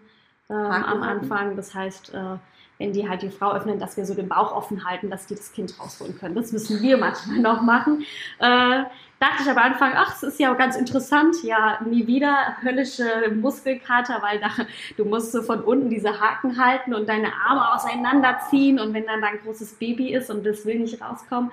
S2: ähm, am Anfang. Das heißt, äh, wenn die halt die Frau öffnen, dass wir so den Bauch offen halten, dass die das Kind rausholen können. Das müssen wir manchmal noch machen. Äh, dachte ich am Anfang, ach, es ist ja ganz interessant, ja, nie wieder höllische Muskelkater, weil da, du musst so von unten diese Haken halten und deine Arme auseinanderziehen und wenn dann da ein großes Baby ist und das will nicht rauskommen.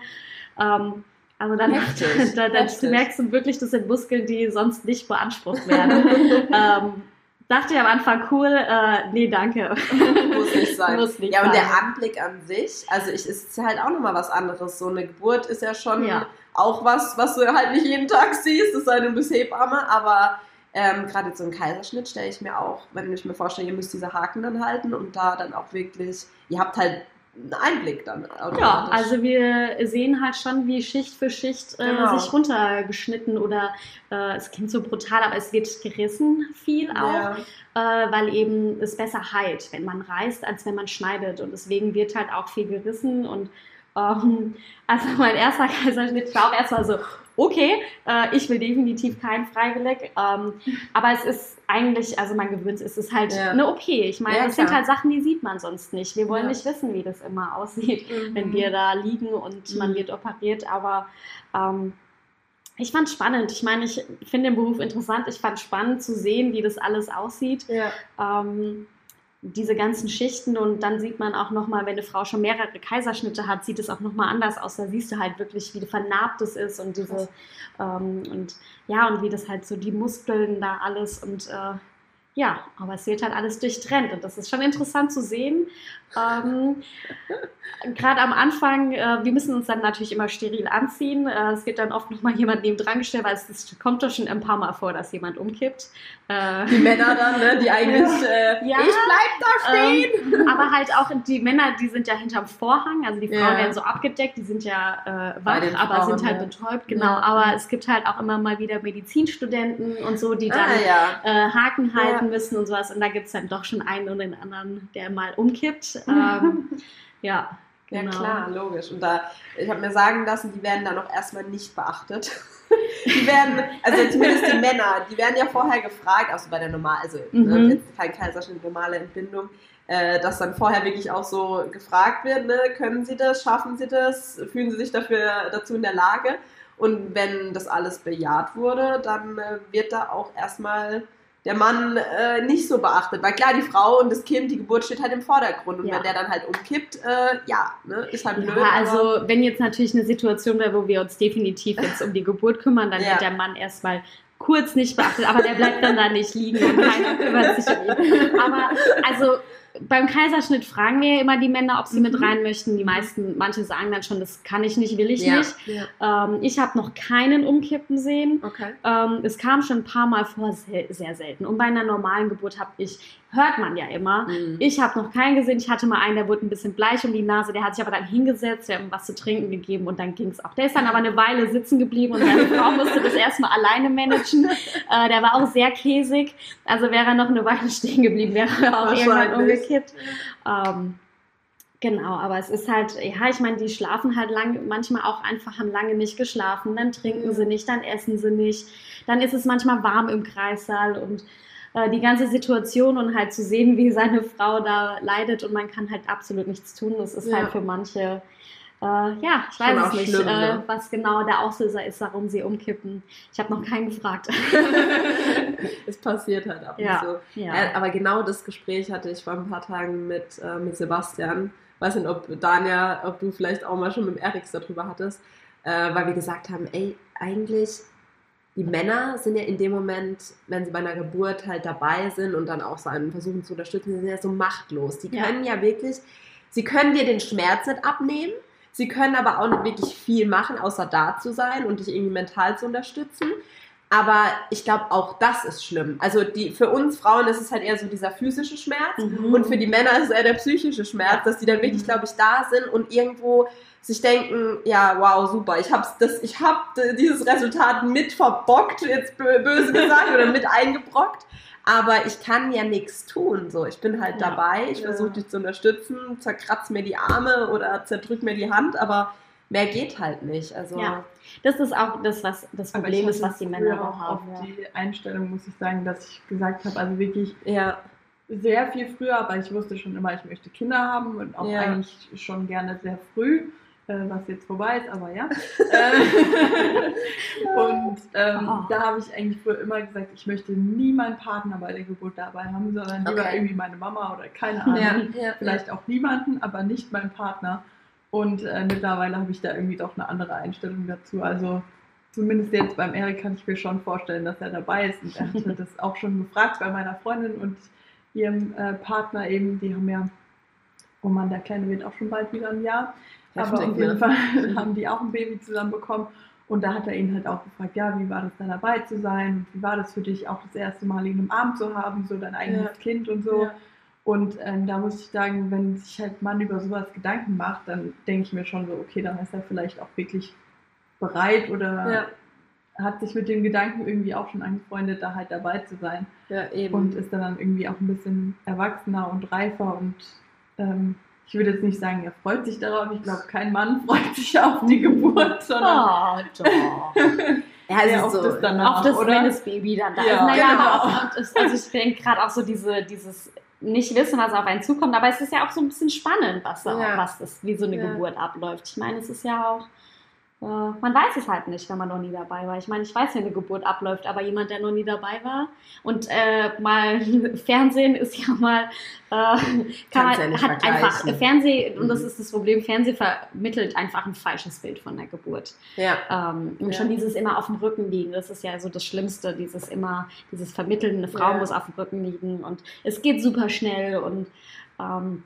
S2: Ähm, also dann, da, da, da merkst du wirklich, das sind Muskeln, die sonst nicht beansprucht werden. ähm, dachte ich am Anfang cool, äh, nee, danke.
S1: Muss nicht sein. Muss nicht ja, und der Anblick an sich, also ich ist halt auch nochmal was anderes. So eine Geburt ist ja schon ja. auch was, was du halt nicht jeden Tag siehst, es sei denn, du bist Hebamme, aber ähm, gerade so einen Kaiserschnitt stelle ich mir auch, wenn ich mir vorstelle, ihr müsst diese Haken dann halten und da dann auch wirklich, ihr habt halt einen Einblick dann.
S2: Ja, also wir sehen halt schon, wie Schicht für Schicht äh,
S1: Genau.
S2: sich runtergeschnitten oder äh, es klingt so brutal, aber es wird gerissen viel auch,
S1: ja.
S2: äh, weil eben es besser heilt, wenn man reißt, als wenn man schneidet und deswegen wird halt auch viel gerissen und ähm, also mein erster Kaiserschnitt, war auch erstmal so, okay, äh, ich will definitiv kein freiwillig, ähm, aber es ist eigentlich, also man gewöhnt es ist halt
S1: Ja.
S2: eine OP. Ich meine,
S1: Ja,
S2: das sind
S1: klar.
S2: halt Sachen, die sieht man sonst nicht. Wir wollen
S1: Ja.
S2: nicht wissen, wie das immer aussieht wenn
S1: Mhm.
S2: wir da liegen und man
S1: Mhm.
S2: wird operiert. Aber ähm, ich fand spannend. Ich meine, ich finde den Beruf interessant. Ich fand spannend zu sehen, wie das alles aussieht.
S1: Ja.
S2: Ähm, diese ganzen Schichten und dann sieht man auch nochmal, wenn eine Frau schon mehrere Kaiserschnitte hat, sieht es auch nochmal anders aus. Da siehst du halt wirklich, wie vernarbt es ist und diese ähm, und ja und wie das halt so die Muskeln da alles und äh, ja, aber es wird halt alles durchtrennt und das ist schon interessant zu sehen. Ähm, Gerade am Anfang, äh, wir müssen uns dann natürlich immer steril anziehen. Äh, es wird dann oft nochmal jemand neben dran gestellt, weil es, es kommt doch schon ein paar Mal vor, dass jemand umkippt. Äh,
S1: Die Männer dann, ne, die eigentlich, äh,
S2: Ja.
S1: ich bleib da stehen.
S2: ähm, aber halt auch die Männer, die sind ja hinterm Vorhang, also die Frauen
S1: Ja.
S2: werden so abgedeckt, die sind ja äh, wach, aber
S1: Frauen,
S2: sind halt
S1: ja.
S2: betäubt, genau. Aber es gibt halt auch immer mal wieder Medizinstudenten und so, die dann
S1: ah, ja.
S2: äh, Haken halten müssen und sowas. Und da gibt es dann doch schon einen und den anderen, der mal umkippt. Ähm, ja,
S1: Ja,
S2: genau.
S1: klar, logisch. Und da, ich habe mir sagen lassen, die werden dann auch erstmal nicht beachtet. Die werden, also zumindest die Männer, die werden ja vorher gefragt, also bei der normal, also
S2: Mhm.
S1: ne, kein Kaiserschnitt, normale Entbindung, äh, dass dann vorher wirklich auch so gefragt wird, ne, können sie das, schaffen sie das, fühlen sie sich dafür dazu in der Lage? Und wenn das alles bejaht wurde, dann äh, wird da auch erstmal der Mann äh, nicht so beachtet. Weil klar, die Frau und das Kind, die Geburt steht halt im Vordergrund. Und
S2: Ja.
S1: wenn der dann halt umkippt, äh, ja, ne, ist halt blöd.
S2: Ja, also wenn jetzt natürlich eine Situation wäre, wo wir uns definitiv jetzt um die Geburt kümmern, dann
S1: Ja.
S2: wird der Mann erstmal kurz nicht beachtet, aber der bleibt dann da nicht liegen und keiner kümmert sich um ihn. Aber also beim Kaiserschnitt fragen wir ja immer die Männer, ob sie mit
S1: Mhm.
S2: rein möchten. Die meisten, manche sagen dann schon, das kann ich nicht, will ich
S1: ja.
S2: nicht.
S1: Ja.
S2: Ähm, ich habe noch keinen umkippen sehen.
S1: Okay.
S2: Ähm, es kam schon ein paar Mal vor, sehr, sehr selten. Und bei einer normalen Geburt habe ich, hört man ja immer,
S1: Mhm.
S2: ich habe noch keinen gesehen. Ich hatte mal einen, der wurde ein bisschen bleich um die Nase. Der hat sich aber dann hingesetzt, wir haben ihm was zu trinken gegeben und dann ging es auch. Der ist dann aber eine Weile sitzen geblieben und seine Frau musste das erstmal alleine managen. Äh, der war auch sehr käsig. Also wäre er noch eine Weile stehen geblieben, wäre er auch irgendwann umgekippt. Ähm, Genau, aber es ist halt, ja, ich meine, die schlafen halt lang, manchmal auch einfach, haben lange nicht geschlafen, dann trinken
S1: Mhm.
S2: sie nicht, dann essen sie nicht, dann ist es manchmal warm im Kreissaal und äh, die ganze Situation und halt zu sehen, wie seine Frau da leidet und man kann halt absolut nichts tun, das ist
S1: Ja.
S2: halt für manche, äh, ja, ich
S1: Schon
S2: weiß es nicht,
S1: schlimm,
S2: äh,
S1: ne?
S2: was genau der Auslöser ist, warum sie umkippen. Ich habe noch keinen gefragt.
S1: es passiert halt ab
S2: Ja.
S1: und zu.
S2: ja.
S1: Äh, aber genau das Gespräch hatte ich vor ein paar Tagen mit, äh, mit Sebastian. Weiß nicht, ob Dania, ob du vielleicht auch mal schon mit Erix darüber hattest, weil wir gesagt haben, ey, eigentlich, die Männer sind ja in dem Moment, wenn sie bei einer Geburt halt dabei sind und dann auch so einen versuchen zu unterstützen, sind ja so machtlos. Die
S2: Ja.
S1: können ja wirklich, sie können dir den Schmerz nicht abnehmen, sie können aber auch nicht wirklich viel machen, außer da zu sein und dich irgendwie mental zu unterstützen. Aber ich glaube, auch das ist schlimm. Also die, für uns Frauen ist es halt eher so dieser physische Schmerz.
S2: Mhm.
S1: Und für die Männer ist es eher der psychische Schmerz, dass die dann wirklich, glaube ich, da sind und irgendwo sich denken, ja, wow, super, ich hab's das, ich hab dieses Resultat mit verbockt, jetzt bö- böse gesagt, oder mit eingebrockt. Aber ich kann ja nichts tun. So, ich bin halt
S2: Ja.
S1: dabei, ich
S3: Ja.
S1: versuche dich zu unterstützen, zerkratz mir die Arme oder zerdrück mir die Hand, aber mehr geht halt nicht. Also
S2: Ja. Das ist auch das, was das Problem ist, was die Männer
S3: auch
S2: auch
S3: auf
S2: haben. Ja.
S3: die Einstellung, muss ich sagen, dass ich gesagt habe, also wirklich
S1: ja,
S3: sehr viel früher, aber ich wusste schon immer, ich möchte Kinder haben und auch
S1: Ja.
S3: eigentlich schon gerne sehr früh, was jetzt vorbei ist, aber ja. Äh, und ähm,
S2: Oh.
S3: da habe ich eigentlich früher immer gesagt, ich möchte nie meinen Partner bei der Geburt dabei haben, sondern lieber
S1: Okay.
S3: irgendwie meine Mama oder keine Ahnung.
S1: ja, ja,
S3: Vielleicht auch niemanden, aber nicht meinen Partner. Und äh, mittlerweile habe ich da irgendwie doch eine andere Einstellung dazu. Also zumindest jetzt beim Erik kann ich mir schon vorstellen, dass er dabei ist. Und er hatte das auch schon gefragt bei meiner Freundin und ihrem äh, Partner eben. Die haben ja, oh Mann, der Kleine wird auch schon bald wieder ein Jahr. Aber auf jeden? Fall haben die auch ein Baby zusammen bekommen. Und da hat er ihn halt auch gefragt, ja, wie war das da dabei zu sein? Wie war das für dich, auch das erste Mal ihn im Arm zu haben, so dein eigenes
S1: Ja.
S3: Kind und so.
S1: Ja.
S3: Und ähm, da muss ich sagen, wenn sich halt Mann über sowas Gedanken macht, dann denke ich mir schon so, okay, dann ist er vielleicht auch wirklich bereit oder
S1: Ja.
S3: hat sich mit dem Gedanken irgendwie auch schon angefreundet, da halt dabei zu sein.
S1: Ja, eben.
S3: Und ist dann, dann irgendwie auch ein bisschen erwachsener und reifer und ähm, ich würde jetzt nicht sagen, er freut sich darauf. Ich glaube, kein Mann freut sich auf die Geburt, sondern
S2: Oh, doch.
S1: ja, ist
S3: auf
S1: so,
S3: das danach,
S2: auf das,
S3: oder?
S2: wenn das Baby dann da
S3: Ja,
S2: ist. Naja,
S3: genau.
S2: aber auch, also ich denke gerade auch so diese, dieses nicht wissen, was auf einen zukommt, aber es ist ja auch so ein bisschen spannend, was, da-
S1: Ja.
S2: was das, wie so eine
S1: Ja.
S2: Geburt abläuft. Ich meine, es ist ja auch, man weiß es halt nicht, wenn man noch nie dabei war. Ich meine, ich weiß, wie eine Geburt abläuft, aber jemand, der noch nie dabei war und äh, mal Fernsehen ist ja mal, äh, kann
S1: Kannst
S2: man,
S1: ja
S2: hat einfach. Fernsehen, und das
S1: Mhm.
S2: ist das Problem, Fernsehen vermittelt einfach ein falsches Bild von der Geburt.
S1: ja.
S2: Ähm, und
S1: Ja.
S2: schon dieses immer auf dem Rücken liegen, das ist ja so das Schlimmste, dieses immer, dieses Vermitteln, eine Frau
S1: Ja.
S2: muss auf dem Rücken liegen und es geht super schnell und ähm,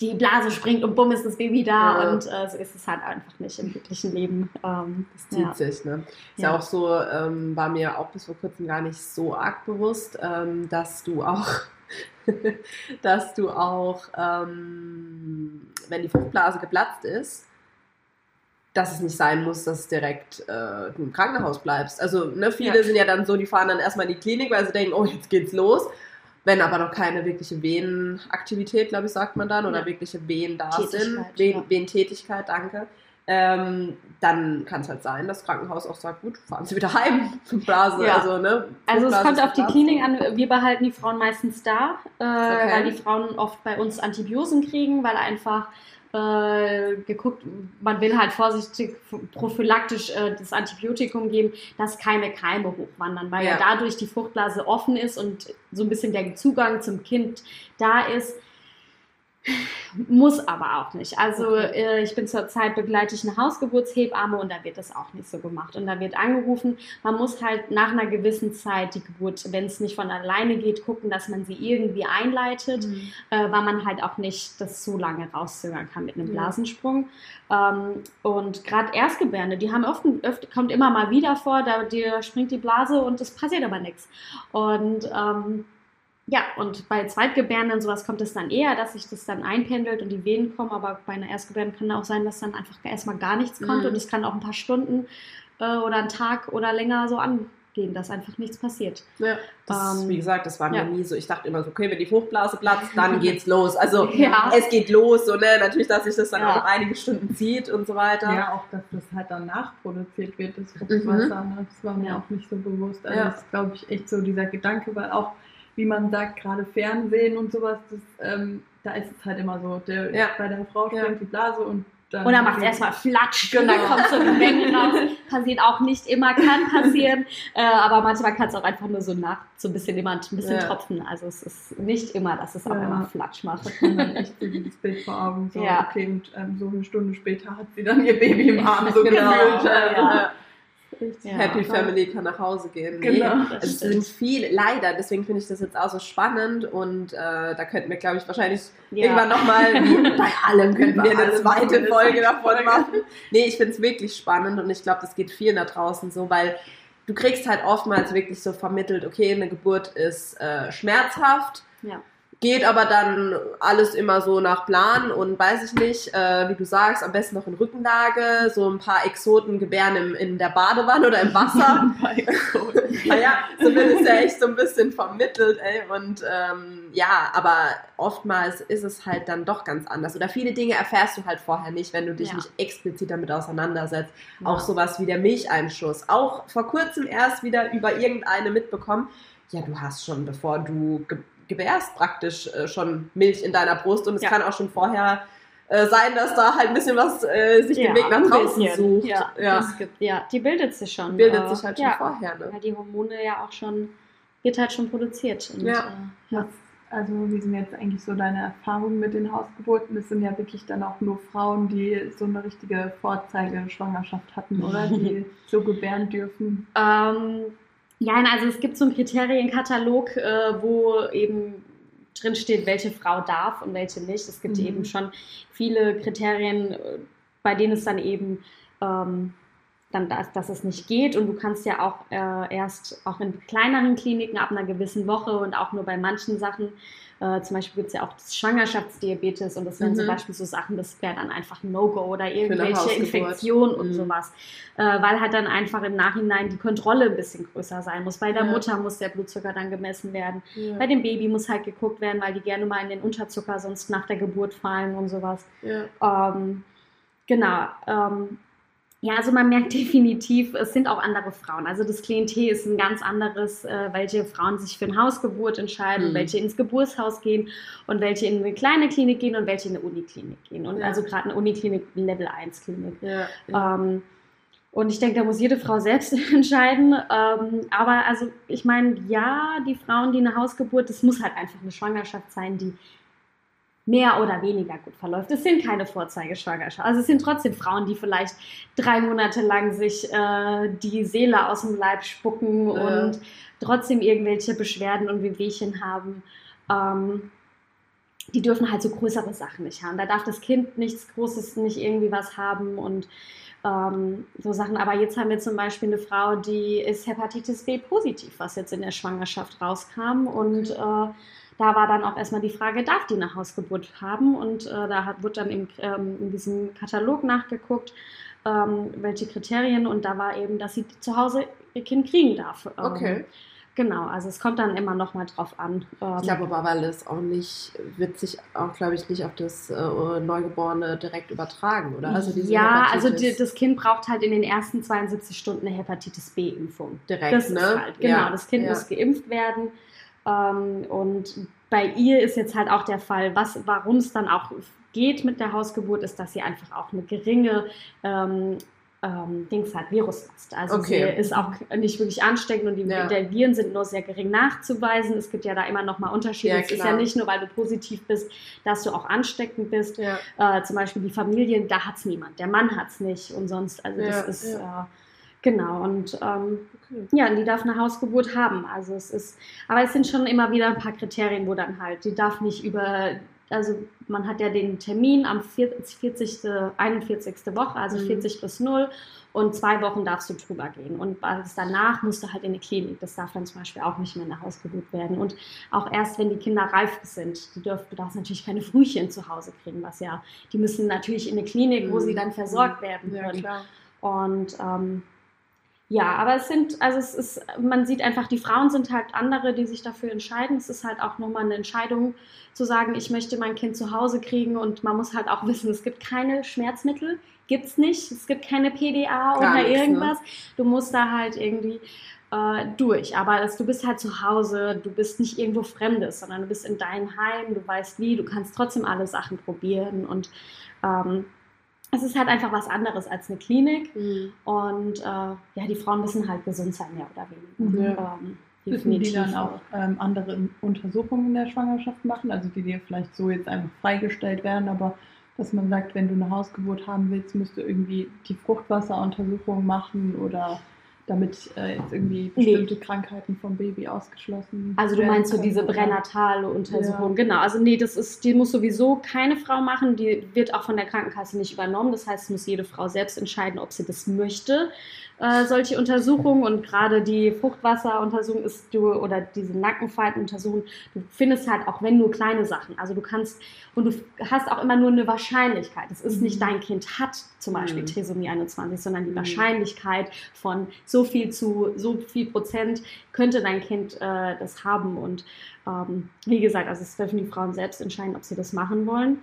S2: die Blase springt und bumm ist das Baby da
S1: Ja.
S2: und äh, so ist es halt einfach nicht im wirklichen Leben. Ähm,
S1: Das zieht
S2: ja.
S1: sich, ne? Ist ja,
S2: Ja.
S1: auch so, ähm, war mir auch bis vor kurzem gar nicht so arg bewusst, ähm, dass du auch, dass du auch, ähm, wenn die Fruchtblase geplatzt ist, dass es nicht sein muss, dass direkt äh, du im Krankenhaus bleibst. Also, ne, viele sind ja dann so, die fahren dann erstmal in die Klinik, weil sie denken, oh, jetzt geht's los. Wenn aber noch keine wirkliche Venenaktivität, glaube ich, sagt man dann, oder
S2: Ja.
S1: wirkliche Venen da sind, Ven. Venentätigkeit, danke, ähm, dann kann es halt sein, dass das Krankenhaus auch sagt, gut, fahren Sie wieder heim, Blase,
S2: Ja.
S1: also, ne?
S2: Also es kommt auf die. Klinik an. Wir behalten die Frauen meistens da, äh,
S1: Okay.
S2: weil die Frauen oft bei uns Antibiosen kriegen, weil einfach äh, geguckt, man will halt vorsichtig prophylaktisch äh, das Antibiotikum geben, dass keine Keime hochwandern, weil ja.
S1: Ja.
S2: dadurch die Fruchtblase offen ist und so ein bisschen der Zugang zum Kind da ist. Muss aber auch nicht. Also
S1: Okay.
S2: äh, ich bin zurzeit begleite ich eine Hausgeburtshebamme und da wird das auch nicht so gemacht. Und da wird angerufen, man muss halt nach einer gewissen Zeit die Geburt, wenn es nicht von alleine geht, gucken, dass man sie irgendwie einleitet,
S1: Mhm.
S2: äh, weil man halt auch nicht das so lange rauszögern kann mit einem. Blasensprung. Ähm, und gerade Erstgebärende, die haben oft, oft, kommt immer mal wieder vor, da dir springt die Blase und es passiert aber nichts. Und ähm, ja, und bei Zweitgebärenden und sowas kommt es dann eher, dass sich das dann einpendelt und die Venen kommen, aber bei einer Erstgebärden kann auch sein, dass dann einfach erstmal gar nichts kommt
S1: Mhm.
S2: und es kann auch ein paar Stunden äh, oder einen Tag oder länger so angehen, dass einfach nichts passiert.
S1: Ja, das,
S2: Ähm,
S1: wie gesagt, das war mir
S2: ja.
S1: nie so. Ich dachte immer so, okay, wenn die Fruchtblase platzt, dann geht's los. Also
S2: Ja.
S1: es geht los, so ne, natürlich, dass sich das dann
S2: Ja.
S1: auch noch einige Stunden zieht und so weiter.
S3: Ja, auch, dass das halt dann nachproduziert wird, das Fruchtwasser. Ne? Das war mir
S2: Ja.
S3: auch nicht so bewusst. Also
S1: Ja.
S3: das ist, glaube ich, echt so dieser Gedanke, weil auch, wie man sagt, gerade Fernsehen und sowas, das, ähm, da ist es halt immer so, der,
S1: Ja.
S3: bei der Frau
S1: Ja.
S3: springt die Blase und dann...
S2: Und dann macht es erstmal flatsch und dann
S1: Genau.
S2: kommt so die Menge raus. Passiert auch nicht immer, kann passieren. Äh, aber manchmal kann es auch einfach nur so nach, so ein bisschen immer ein bisschen
S1: Ja.
S2: tropfen. Also es ist nicht immer, dass es auch
S3: Ja.
S2: immer flatsch macht.
S3: hat man dann echt so dieses Bild vor Augen. So,
S2: Ja.
S3: okay, und ähm, so eine Stunde später hat sie dann ihr Baby im Arm so
S1: Genau.
S3: gefühlt. Äh,
S1: Ja. Happy. Family kann nach Hause gehen.
S3: Genau.
S1: Nee,
S2: Das
S1: es sind viele, leider, deswegen finde ich das jetzt auch so spannend und äh, da könnten wir, glaube ich, wahrscheinlich
S2: Ja.
S1: irgendwann nochmal, wie bei allem, könnten wir eine zweite
S3: eine
S1: Folge davon
S3: Folge.
S1: machen. Nee, ich finde es wirklich spannend und ich glaube, das geht vielen da draußen so, weil du kriegst halt oftmals wirklich so vermittelt, okay, eine Geburt ist äh, schmerzhaft,
S2: Ja.
S1: Geht aber dann alles immer so nach Plan und weiß ich nicht, äh, wie du sagst, am besten noch in Rückenlage, so ein paar Exoten gebären im, in der Badewanne oder im Wasser. naja, so wird es ja echt so ein bisschen vermittelt, ey. Und ähm, ja, aber oftmals ist es halt dann doch ganz anders. Oder viele Dinge erfährst du halt vorher nicht, wenn du dich
S2: Ja.
S1: nicht explizit damit auseinandersetzt.
S2: Ja.
S1: Auch sowas wie der Milcheinschuss. Auch vor kurzem erst wieder über irgendeine mitbekommen. Ja, du hast schon, bevor du gebärst, praktisch äh, schon Milch in deiner Brust. Und es
S2: Ja.
S1: kann auch schon vorher äh, sein, dass da halt ein bisschen was äh, sich den Weg nach draußen
S2: bisschen.
S1: sucht.
S2: Ja,
S1: Ja.
S2: Das gibt, ja, die bildet sich schon.
S1: Bildet
S2: äh,
S1: sich halt schon
S2: ja,
S1: vorher. Ne?
S2: Weil die Hormone ja auch schon, wird halt schon produziert. Und,
S1: Ja.
S2: Äh, ja.
S3: Was, also wie sind jetzt eigentlich so deine Erfahrungen mit den Hausgeburten? Das sind ja wirklich dann auch nur Frauen, die so eine richtige Vorzeigeschwangerschaft hatten, oder? Die so gebären dürfen.
S2: Ähm, ja, also es gibt so einen Kriterienkatalog, äh, wo eben drin steht, welche Frau darf und welche nicht. Es gibt
S3: Mhm.
S2: eben schon viele Kriterien, äh, bei denen es dann eben ähm, dann, dass, dass es nicht geht. Und du kannst ja auch äh, erst auch in kleineren Kliniken ab einer gewissen Woche und auch nur bei manchen Sachen äh, zum Beispiel gibt es ja auch das Schwangerschaftsdiabetes und das wären mhm. zum Beispiel so Sachen, das wäre dann einfach ein No-Go oder irgendwelche Infektionen und mhm. sowas. Äh, weil halt dann einfach im Nachhinein die Kontrolle ein bisschen größer sein muss. Bei der ja. Mutter muss der Blutzucker dann gemessen werden. Ja. Bei dem Baby muss halt geguckt werden, weil die gerne mal in den Unterzucker sonst nach der Geburt fallen und sowas. Ja. Ähm, genau. Ähm, ja, also man merkt definitiv, es sind auch andere Frauen. Also das Klientel ist ein ganz anderes, äh, welche Frauen sich für eine Hausgeburt entscheiden, mhm. welche ins Geburtshaus gehen und welche in eine kleine Klinik gehen und welche in eine Uniklinik gehen. Und ja. also gerade eine Uniklinik, Level 1 Klinik. Ja, ja. Ähm, und ich denke, da muss jede Frau selbst entscheiden. Ähm, aber also ich meine, ja, die Frauen, die eine Hausgeburt, das muss halt einfach eine Schwangerschaft sein, die mehr oder weniger gut verläuft. Es sind keine Vorzeigeschwangerschaften. Also es sind trotzdem Frauen, die vielleicht drei Monate lang sich äh, die Seele aus dem Leib spucken ja. und trotzdem irgendwelche Beschwerden und Wehwehchen haben. Ähm, die dürfen halt so größere Sachen nicht haben. Da darf das Kind nichts Großes, nicht irgendwie was haben und ähm, so Sachen. Aber jetzt haben wir zum Beispiel eine Frau, die ist Hepatitis B positiv, was jetzt in der Schwangerschaft rauskam und äh, da war dann auch erstmal die Frage, darf die eine Hausgeburt haben? Und äh, da hat, wurde dann im, ähm, in diesem Katalog nachgeguckt, ähm, welche Kriterien. Und da war eben, dass sie zu Hause ihr Kind kriegen darf. Ähm,
S1: okay.
S2: Genau, also es kommt dann immer noch mal drauf an.
S1: Ähm, ich glaube aber, weil es auch nicht, wird sich auch, glaube ich, nicht auf das äh, Neugeborene direkt übertragen, oder?
S2: Also ja, Hepatitis also die, das Kind braucht halt in den ersten 72 Stunden eine Hepatitis B-Impfung.
S1: Direkt, das ne?
S2: Halt, genau, ja. das Kind ja. muss geimpft werden. Ähm, und bei ihr ist jetzt halt auch der Fall, was, warum es dann auch geht mit der Hausgeburt, ist, dass sie einfach auch eine geringe ähm, ähm, Dings hat, Viruslast. Also okay. sie ist auch nicht wirklich ansteckend und die ja. Viren sind nur sehr gering nachzuweisen. Es gibt ja da immer noch mal Unterschiede. Ja, es ist ja nicht nur, weil du positiv bist, dass du auch ansteckend bist. Ja. Äh, zum Beispiel die Familien, da hat es niemand. Der Mann hat es nicht und sonst, also das ist äh, Genau, und ähm, ja, die darf eine Hausgeburt haben. Also es ist, aber es sind schon immer wieder ein paar Kriterien, wo dann halt, die darf nicht über, also man hat ja den Termin am 40. 41. Woche, also mhm. 40 plus 0 und zwei Wochen darfst du drüber gehen. Und alles danach musst du halt in die Klinik. Das darf dann zum Beispiel auch nicht mehr eine Hausgeburt werden. Und auch erst, wenn die Kinder reif sind, die dürfen, du darfst natürlich keine Frühchen zu Hause kriegen, was ja, die müssen natürlich in eine Klinik, wo sie mhm. dann versorgt werden können. Ja, und ähm, ja, aber es sind, also es ist, man sieht einfach, die Frauen sind halt andere, die sich dafür entscheiden. Es ist halt auch nochmal eine Entscheidung zu sagen, ich möchte mein Kind zu Hause kriegen und man muss halt auch wissen, es gibt keine Schmerzmittel, gibt es nicht, es gibt keine PDA Gar oder nichts, ne? irgendwas. Ne? Du musst da halt irgendwie äh, durch. Aber das, du bist halt zu Hause, du bist nicht irgendwo Fremdes, sondern du bist in deinem Heim, du weißt wie, du kannst trotzdem alle Sachen probieren und ähm, es ist halt einfach was anderes als eine Klinik. Mhm. Und äh, ja, die Frauen müssen halt gesund sein, mehr oder weniger.
S3: Mhm. Ähm, Müssen die dann auch ähm, andere Untersuchungen in der Schwangerschaft machen, also die dir vielleicht so jetzt einfach freigestellt werden, aber dass man sagt, wenn du eine Hausgeburt haben willst, musst du irgendwie die Fruchtwasseruntersuchung machen oder damit äh, jetzt irgendwie bestimmte nee. Krankheiten vom Baby ausgeschlossen
S2: Also du meinst so diese bränatale Untersuchung, ja. genau. Also nee, das ist, die muss sowieso keine Frau machen, die wird auch von der Krankenkasse nicht übernommen. Das heißt, muss jede Frau selbst entscheiden, ob sie das möchte äh, solche Untersuchungen und gerade die Fruchtwasseruntersuchung ist du oder diese Nackenfaltenuntersuchung, du findest halt auch wenn nur kleine Sachen. Also du kannst und du hast auch immer nur eine Wahrscheinlichkeit. Es ist mhm. nicht dein Kind hat zum Beispiel mhm. Trisomie 21, sondern die mhm. Wahrscheinlichkeit von so viel zu so viel Prozent könnte dein Kind äh, das haben und ähm, wie gesagt, also es dürfen die Frauen selbst entscheiden, ob sie das machen wollen.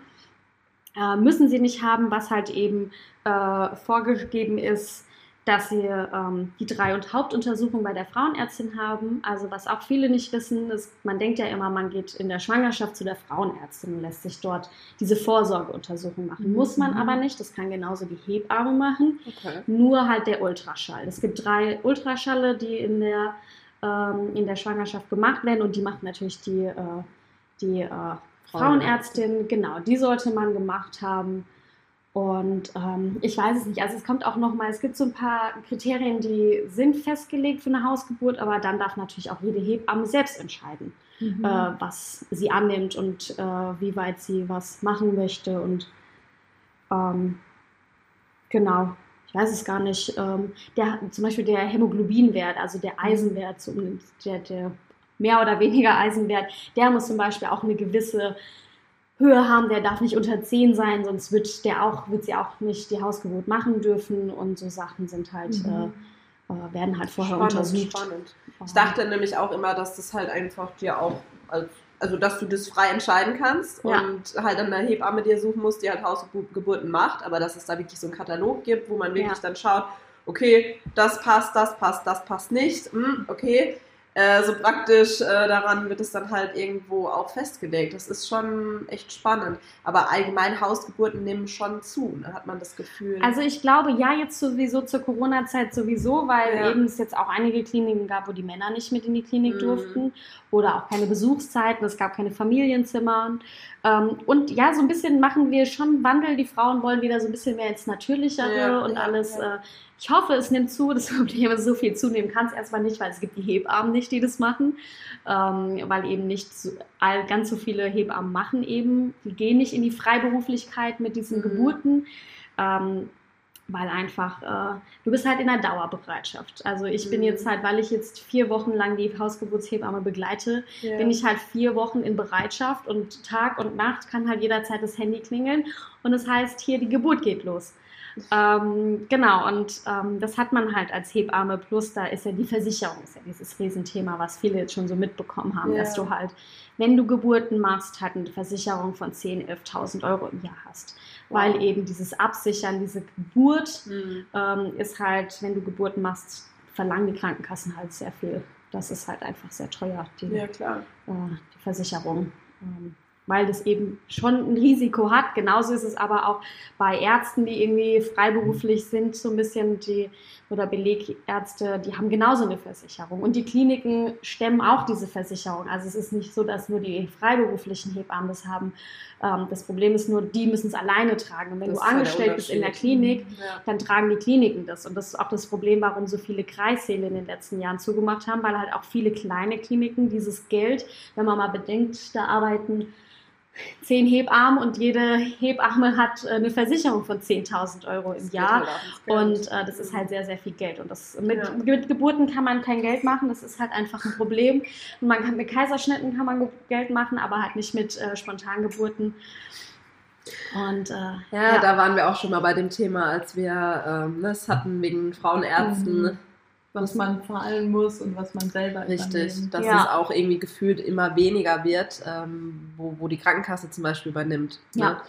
S2: Äh, müssen sie nicht haben, was halt eben äh, vorgegeben ist, dass sie ähm, die drei- und Hauptuntersuchungen bei der Frauenärztin haben. Also was auch viele nicht wissen, ist, man denkt ja immer, man geht in der Schwangerschaft zu der Frauenärztin und lässt sich dort diese Vorsorgeuntersuchung machen. Mhm. Muss man mhm. aber nicht, das kann genauso die Hebamme machen, okay. nur halt der Ultraschall. Es gibt drei Ultraschalle, die in der, ähm, in der Schwangerschaft gemacht werden und die macht natürlich die, äh, die äh, Frauenärztin, genau, die sollte man gemacht haben. Und ähm, ich weiß es nicht. Also es kommt auch nochmal, es gibt so ein paar Kriterien, die sind festgelegt für eine Hausgeburt, aber dann darf natürlich auch jede Hebamme selbst entscheiden, mhm. äh, was sie annimmt und äh, wie weit sie was machen möchte. Und ähm, genau. ich weiß es gar nicht, ähm, der, zum Beispiel der Hämoglobinwert, also der Eisenwert, der, der mehr oder weniger Eisenwert, der muss zum Beispiel auch eine gewisse Höhe haben, der darf nicht unter 10 sein, sonst wird der auch, wird sie auch nicht die Hausgeburt machen dürfen und so Sachen sind halt, mhm. äh, äh werden halt vorher spannend, untersucht.
S1: Spannend. Ich dachte nämlich auch immer, dass das halt einfach dir auch als also dass du das frei entscheiden kannst ja. und halt dann eine Hebamme dir suchen musst, die halt Hausgeburten macht, aber dass es da wirklich so einen Katalog gibt, wo man wirklich ja. dann schaut, okay, das passt, das passt, das passt nicht, hm, okay, äh, so praktisch äh, daran wird es dann halt irgendwo auch festgelegt. Das ist schon echt spannend. Aber allgemein Hausgeburten nehmen schon zu, da ne, hat man das Gefühl.
S2: Also ich glaube ja jetzt sowieso zur Corona-Zeit sowieso, weil ja. eben es jetzt auch einige Kliniken gab, wo die Männer nicht mit in die Klinik mhm. durften oder auch keine Besuchszeiten, es gab keine Familienzimmer. Ähm, und ja, so ein bisschen machen wir schon Wandel. Die Frauen wollen wieder so ein bisschen mehr ins Natürlichere ja, und ja, alles. Äh, ich hoffe, es nimmt zu. Das Problem ist, so viel zunehmen kann es erstmal nicht, weil es gibt die Hebammen nicht, die das machen. Ähm, weil eben nicht all, ganz so viele Hebammen machen eben. Die gehen nicht in die Freiberuflichkeit mit diesen mhm. Geburten. Weil einfach, äh, du bist halt in der Dauerbereitschaft. Also ich mhm. bin jetzt halt, weil ich jetzt vier Wochen lang die Hausgeburtshebamme begleite, ja. bin ich halt vier Wochen in Bereitschaft und Tag und Nacht kann halt jederzeit das Handy klingeln und das heißt, hier die Geburt geht los. Ähm, genau, und ähm, das hat man halt als Hebamme. Plus, da ist ja die Versicherung, ist ja dieses Riesenthema, was viele jetzt schon so mitbekommen haben, ja. dass du halt, wenn du Geburten machst, halt eine Versicherung von 10.000, 11.000 Euro im Jahr hast. Weil eben dieses Absichern, diese Geburt mhm. ähm, ist halt, wenn du Geburten machst, verlangen die Krankenkassen halt sehr viel. Das ist halt einfach sehr teuer, die,
S1: ja.
S2: Äh, die Versicherung. Ähm, weil das eben schon ein Risiko hat. Genauso ist es aber auch bei Ärzten, die irgendwie freiberuflich sind, so ein bisschen die oder Belegärzte, die haben genauso eine Versicherung. Und die Kliniken stemmen auch diese Versicherung. Also es ist nicht so, dass nur die freiberuflichen Hebammen das haben. Ähm, das Problem ist nur, die müssen es alleine tragen. Und wenn das du angestellt bist in der Klinik, ja. dann tragen die Kliniken das. Und das ist auch das Problem, warum so viele Kreissäle in den letzten Jahren zugemacht haben, weil halt auch viele kleine Kliniken dieses Geld, wenn man mal bedenkt, da arbeiten zehn Hebammen und jede Hebamme hat äh, eine Versicherung von 10.000 Euro im Jahr. Und äh, das ist halt sehr, sehr viel Geld. Und das, mit, ja. mit, Geburten kann man kein Geld machen, das ist halt einfach ein Problem. Und man kann mit Kaiserschnitten kann man Geld machen, aber halt nicht mit äh, Spontangeburten.
S1: Und äh, ja, ja, da waren wir auch schon mal bei dem Thema, als wir ähm, das hatten wegen Frauenärzten. Mhm
S3: was man zahlen muss und was man selber
S1: Richtig, dass ja. es auch irgendwie gefühlt immer weniger wird, ähm, wo, wo die Krankenkasse zum Beispiel übernimmt. Ne? Ja.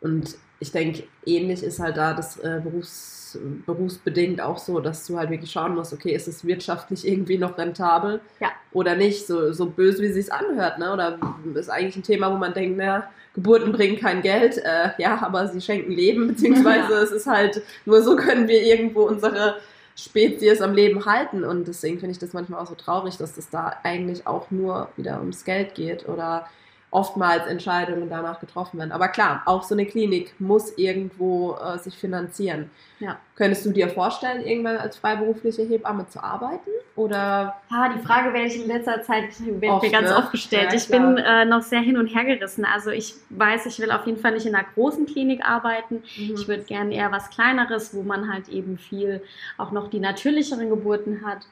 S1: Und ich denke, ähnlich ist halt da das äh, Berufs, berufsbedingt auch so, dass du halt wirklich schauen musst, okay, ist es wirtschaftlich irgendwie noch rentabel ja. oder nicht, so, so böse, wie es sich anhört, ne? Oder ist eigentlich ein Thema, wo man denkt, naja, Geburten bringen kein Geld, äh, ja, aber sie schenken Leben, beziehungsweise ja. es ist halt, nur so können wir irgendwo unsere Spezies am Leben halten. Und deswegen finde ich das manchmal auch so traurig, dass das da eigentlich auch nur wieder ums Geld geht oder oftmals Entscheidungen danach getroffen werden. Aber klar, auch so eine Klinik muss irgendwo äh, sich finanzieren. Ja. Könntest du dir vorstellen, irgendwann als freiberufliche Hebamme zu arbeiten? Oder?
S2: Ja, die Frage werde ich in letzter Zeit oft, mir ganz ne? oft gestellt. Ja, ich bin äh, noch sehr hin und her gerissen. Also ich weiß, ich will auf jeden Fall nicht in einer großen Klinik arbeiten. Mhm. Ich würde gerne eher was Kleineres, wo man halt eben viel auch noch die natürlicheren Geburten hat.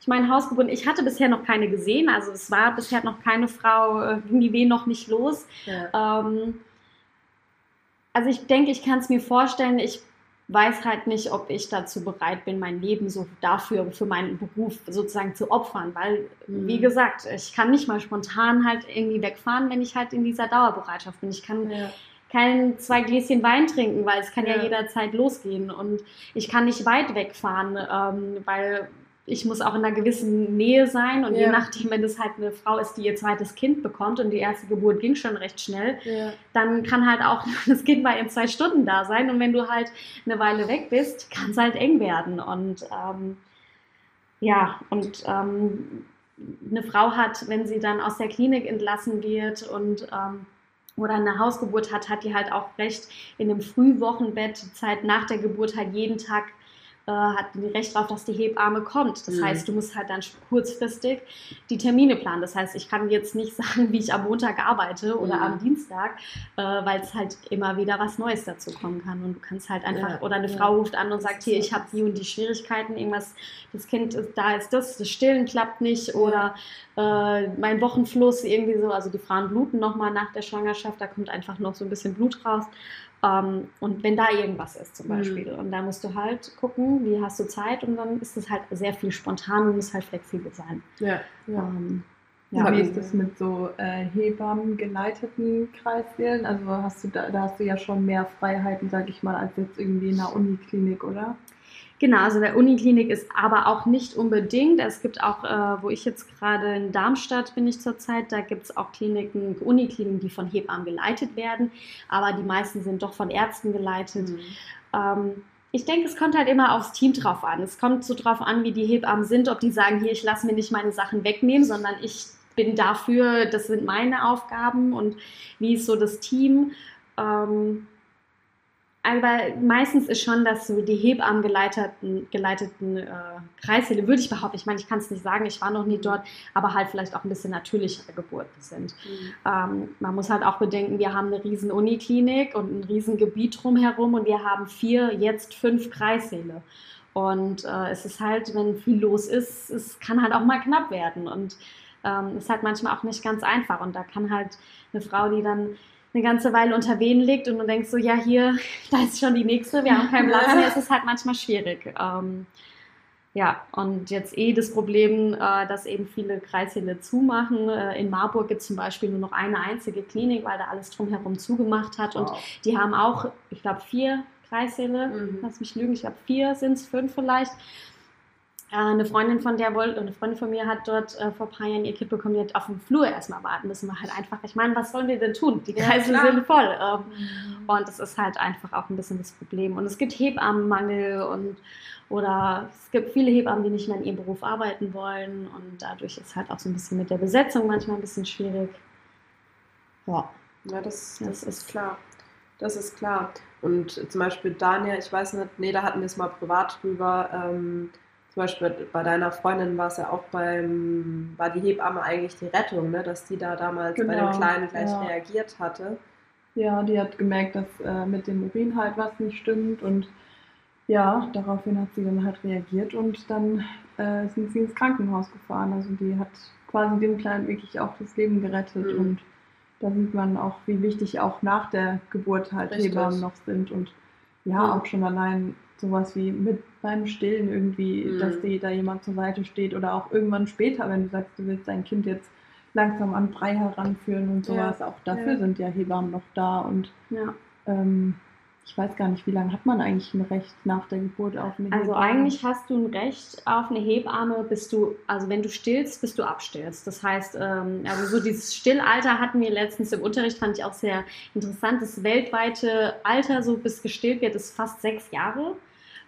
S2: Ich meine, Hausgeburten, ich hatte bisher noch keine gesehen, also es war bisher noch keine Frau, äh, ging die Wehen noch nicht los. Ja. Ähm, also ich denke, ich kann es mir vorstellen, ich weiß halt nicht, ob ich dazu bereit bin, mein Leben so dafür, für meinen Beruf sozusagen zu opfern, weil, mhm. wie gesagt, ich kann nicht mal spontan halt irgendwie wegfahren, wenn ich halt in dieser Dauerbereitschaft bin. Ich kann ja. kein zwei Gläschen Wein trinken, weil es kann ja, ja jederzeit losgehen und ich kann nicht weit wegfahren, ähm, weil ich muss auch in einer gewissen Nähe sein und ja. je nachdem, wenn es halt eine Frau ist, die ihr zweites Kind bekommt und die erste Geburt ging schon recht schnell, ja. dann kann halt auch das Kind mal in zwei Stunden da sein und wenn du halt eine Weile weg bist, kann es halt eng werden und ähm, ja, und ähm, eine Frau hat, wenn sie dann aus der Klinik entlassen wird und ähm, oder eine Hausgeburt hat, hat die halt auch recht in einem Frühwochenbett, Zeit nach der Geburt halt jeden Tag äh, hat ein Recht darauf, dass die Hebamme kommt. Das
S1: Mhm.
S2: heißt, du musst halt dann kurzfristig die Termine planen. Das heißt, ich kann jetzt nicht sagen, wie ich am Montag arbeite oder
S1: Mhm.
S2: am Dienstag, äh, weil es halt immer wieder was Neues dazu kommen kann. Und du kannst halt einfach,
S1: Ja.
S2: oder eine
S1: Ja.
S2: Frau ruft an und sagt, hier, ich habe die und die Schwierigkeiten, irgendwas, das Kind, ist, da ist das, das Stillen klappt nicht oder äh, mein Wochenfluss irgendwie so. Also die Frauen bluten nochmal nach der Schwangerschaft, da kommt einfach noch so ein bisschen Blut raus. Ähm, und wenn da irgendwas ist zum
S1: Mhm.
S2: Beispiel. Und da musst du halt gucken, wie hast du Zeit und dann ist es halt sehr viel spontan und muss halt flexibel sein.
S1: Ja, ja.
S2: Ähm,
S3: Ja, wie ist das mit so äh, Hebammen geleiteten Kreissälen? Also hast du da, da hast du ja schon mehr Freiheiten, sag ich mal, als jetzt irgendwie in einer Uniklinik, oder?
S2: Genau, also der Uniklinik ist aber auch nicht unbedingt. Es gibt auch, äh, wo ich jetzt gerade in Darmstadt bin ich zurzeit, da gibt es auch Kliniken, Unikliniken, die von Hebammen geleitet werden, aber die meisten sind doch von Ärzten geleitet.
S1: Mhm.
S2: Ähm, ich denke, es kommt halt immer aufs Team drauf an. Es kommt so drauf an, wie die Hebammen sind, ob die sagen, hier, ich lasse mir nicht meine Sachen wegnehmen, sondern ich bin dafür, das sind meine Aufgaben und wie ist so das Team. Ähm, aber meistens ist schon, dass so die Hebammen geleiteten, geleiteten äh, Kreissäle, würde ich behaupten, ich meine, ich kann es nicht sagen, ich war noch nie dort, aber halt vielleicht auch ein bisschen natürlichere Geburten sind.
S1: Mhm.
S2: Ähm, man muss halt auch bedenken, wir haben eine riesen Uniklinik und ein riesen Gebiet drumherum und wir haben vier, jetzt fünf Kreissäle. Und äh, es ist halt, wenn viel los ist, es kann halt auch mal knapp werden und ähm, ist halt manchmal auch nicht ganz einfach. Und da kann halt eine Frau, die dann eine ganze Weile unter Wehen liegt und du denkst so, ja, hier, da ist schon die nächste, wir haben keinen Platz mehr, es ist halt manchmal schwierig. Ähm, ja, und jetzt eh das Problem, äh, dass eben viele Kreissäle zumachen. Äh, in Marburg gibt es zum Beispiel nur noch eine einzige Klinik, weil da alles drumherum zugemacht hat. Und
S1: Wow.
S2: die haben auch, ich glaube, vier Kreissäle.
S1: Mhm.
S2: Lass mich lügen, ich glaube, vier sind es, fünf vielleicht. Äh, eine Freundin von der wollte, eine Freundin von mir hat dort äh, vor ein paar Jahren ihr Kind bekommen, die hat auf dem Flur erstmal warten müssen. War halt einfach, ich meine, was sollen wir denn tun? Die
S1: Ja,
S2: Kreissäle
S1: klar.
S2: sind voll. Ähm, und das ist halt einfach auch ein bisschen das Problem. Und es gibt Hebammenmangel und oder es gibt viele Hebammen, die nicht mehr in ihrem Beruf arbeiten wollen. Und dadurch ist halt auch so ein bisschen mit der Besetzung manchmal ein bisschen schwierig. Ja.
S1: Ja, das,
S2: Das
S1: das ist
S2: ist-
S1: klar. Das ist klar. Und zum Beispiel Daniel, ich weiß nicht, nee, da hatten wir es mal privat drüber. Ähm, zum Beispiel bei deiner Freundin war es ja auch beim, war die Hebamme eigentlich die Rettung, ne? dass die da damals bei
S3: Genau,
S1: dem Kleinen gleich
S3: ja.
S1: reagiert hatte.
S3: Ja, die hat gemerkt, dass äh, mit dem Urin halt was nicht stimmt und ja, daraufhin hat sie dann halt reagiert und dann äh, sind sie ins Krankenhaus gefahren. Also die hat quasi dem Kleinen wirklich auch das Leben gerettet
S1: Mhm.
S3: und da sieht man auch, wie wichtig auch nach der Geburt halt
S1: Richtig.
S3: Hebammen noch sind und ja,
S1: Mhm.
S3: auch schon allein sowas wie mit beim Stillen irgendwie,
S1: Mhm.
S3: dass dir da jemand zur Seite steht oder auch irgendwann später, wenn du sagst, du willst dein Kind jetzt langsam an Brei heranführen und
S1: Ja.
S3: sowas, auch dafür
S1: Ja.
S3: sind ja Hebammen noch da und
S2: ja.
S3: ähm, ich weiß gar nicht, wie lange hat man eigentlich ein Recht nach der Geburt auf eine
S2: Also
S3: Hebamme?
S2: eigentlich hast du ein Recht auf eine Hebamme, bis du, also wenn du stillst, bis du abstillst. Das heißt, ähm, also so dieses Stillalter hatten wir letztens im Unterricht, fand ich auch sehr interessant. Das weltweite Alter, so bis gestillt wird, ist fast sechs Jahre.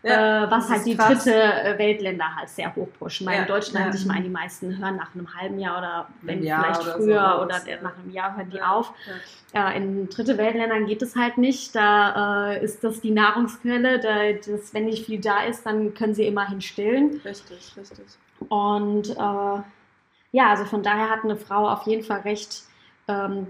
S1: Ja,
S2: äh, was halt die
S1: krass.
S2: dritte äh, Weltländer halt sehr hoch pushen. Weil
S1: Ja,
S2: in Deutschland,
S1: ja.
S2: ich meine, die meisten hören nach einem halben Jahr oder wenn
S1: Jahr
S2: vielleicht
S1: oder
S2: früher
S1: so
S2: oder nach einem Jahr hören die auf.
S1: ja.
S2: Ja, in dritte Weltländern geht es halt nicht. Da äh, ist das die Nahrungsquelle. Da, das, wenn nicht viel da ist, dann können sie immerhin stillen.
S1: Richtig, richtig.
S2: Und äh, ja, also von daher hat eine Frau auf jeden Fall recht,